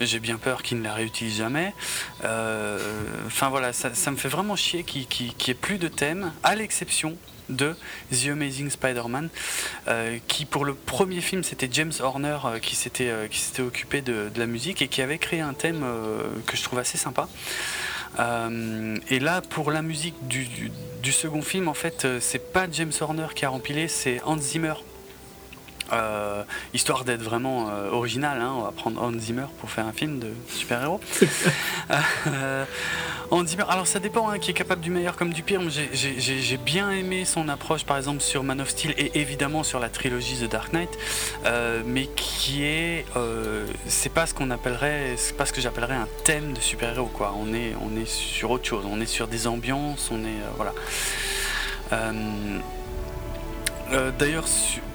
j'ai bien peur qu'il ne la réutilise jamais. Enfin voilà, ça, me fait vraiment chier qu'il n'y ait plus de thème, à l'exception de The Amazing Spider-Man, euh, qui pour le premier film c'était James Horner euh, qui s'était euh, qui s'était occupé de, la musique et qui avait créé un thème que je trouve assez sympa. Et là, pour la musique du, du second film, en fait, c'est pas James Horner qui a rempilé, c'est Hans Zimmer euh, histoire d'être vraiment euh, original, hein, on va prendre Hans Zimmer pour faire un film de super-héros. Euh, Andy Zimmer, alors ça dépend hein, qui est capable du meilleur comme du pire. J'ai bien aimé son approche par exemple sur Man of Steel et évidemment sur la trilogie The Dark Knight, mais qui est, c'est pas ce qu'on appellerait, c'est pas ce que j'appellerais un thème de super-héros quoi. On est, on est sur autre chose, on est sur des ambiances, on est, euh. D'ailleurs,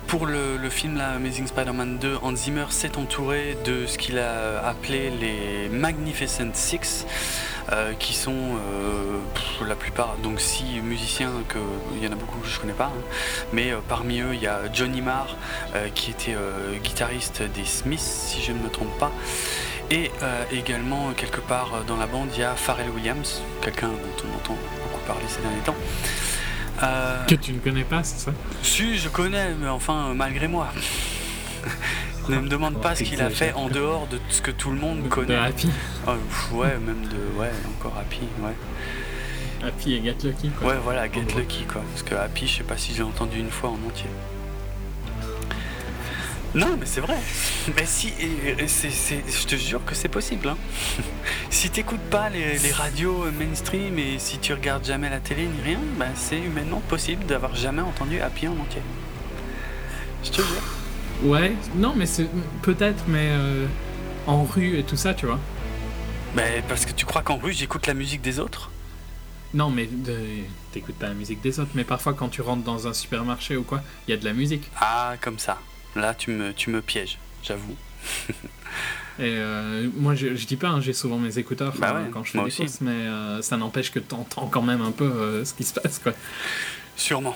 pour le, film Amazing Spider-Man 2, Hans Zimmer s'est entouré de ce qu'il a appelé les Magnificent Six. Euh, qui sont euh, la plupart, donc six musiciens, que, il y en a beaucoup que je ne connais pas, hein. mais parmi eux il y a Johnny Marr qui était guitariste des Smiths si je ne me trompe pas, et également quelque part dans la bande il y a Pharrell Williams, quelqu'un dont on entend beaucoup parler ces derniers temps. Que tu ne connais pas, c'est ça? Si, je connais, mais enfin, malgré moi. ne me demande pas ce qu'il a fait en dehors de ce que tout le monde connaît. De Happy oh, Ouais, même de. Ouais, encore Happy, ouais. Happy et Get Lucky, quoi. Ouais, voilà, Get Lucky, quoi. Parce que Happy, je sais pas si j'ai entendu une fois en entier. Non, mais c'est vrai. Mais si, je te jure que c'est possible. Hein. si t'écoutes pas les, radios mainstream et si tu regardes jamais la télé ni rien, ben c'est humainement possible d'avoir jamais entendu Happy en entier. Je te jure. Ouais, non, mais c'est peut-être, mais euh, en rue et tout ça, tu vois. Mais parce que tu crois qu'en rue, j'écoute la musique des autres? Non, mais t'écoutes pas la musique des autres, mais parfois quand tu rentres dans un supermarché ou quoi, il y a de la musique. Ah, comme ça. Là, tu me, tu me pièges, j'avoue. Et euh, moi, je, dis pas, hein, j'ai souvent mes écouteurs bah quand je fais des courses, mais euh, ça n'empêche que tu entends quand même un peu ce qui se passe, quoi. Sûrement.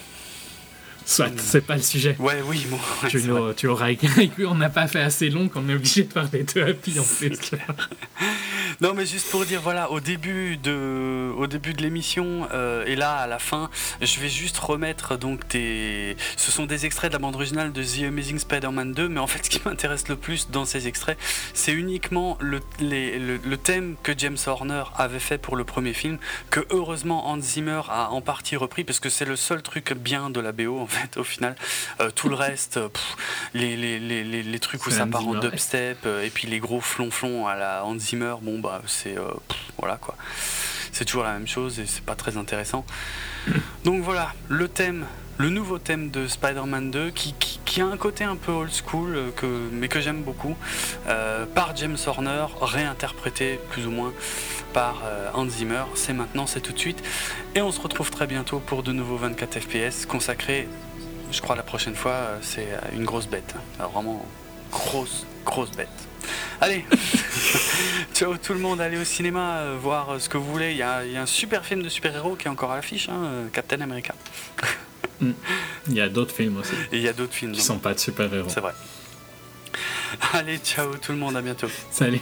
Soit, c'est pas le sujet. Ouais, oui, bon. tu, tu auras écrit, on n'a pas fait assez long qu'on est obligé de parler de Happy en fait. non, mais juste pour dire, voilà, au début de, au début de l'émission euh, et là à la fin, je vais juste remettre donc des. Ce sont des extraits de la bande originale de The Amazing Spider-Man 2, mais en fait, ce qui m'intéresse le plus dans ces extraits, c'est uniquement le, le, thème que James Horner avait fait pour le premier film, que heureusement Hans Zimmer a en partie repris, parce que c'est le seul truc bien de la BO en fait, au final. Euh, tout le reste, les, les, les, les, trucs où ça part en dubstep, euh, et puis les gros flonflons à la Hans Zimmer, bon bah c'est. Euh, voilà quoi. C'est toujours la même chose et c'est pas très intéressant. Donc voilà, le thème le nouveau thème de Spider-Man 2 qui, a un côté un peu old school que, mais que j'aime beaucoup par James Horner réinterprété plus ou moins par Hans Zimmer c'est maintenant c'est tout de suite et on se retrouve très bientôt pour de nouveaux 24 FPS consacrés je crois la prochaine fois, euh, c'est euh, une grosse bête. Vraiment, grosse, grosse bête. Allez, ciao tout le monde, allez au cinéma euh, voir ce que vous voulez. Il y, a, un super film de super-héros qui est encore à l'affiche, hein, Captain America. Mm. Il y a d'autres films aussi. Et il y a d'autres films. Qui donc. sont pas de super-héros. C'est vrai. Allez, ciao tout le monde, à bientôt. Salut.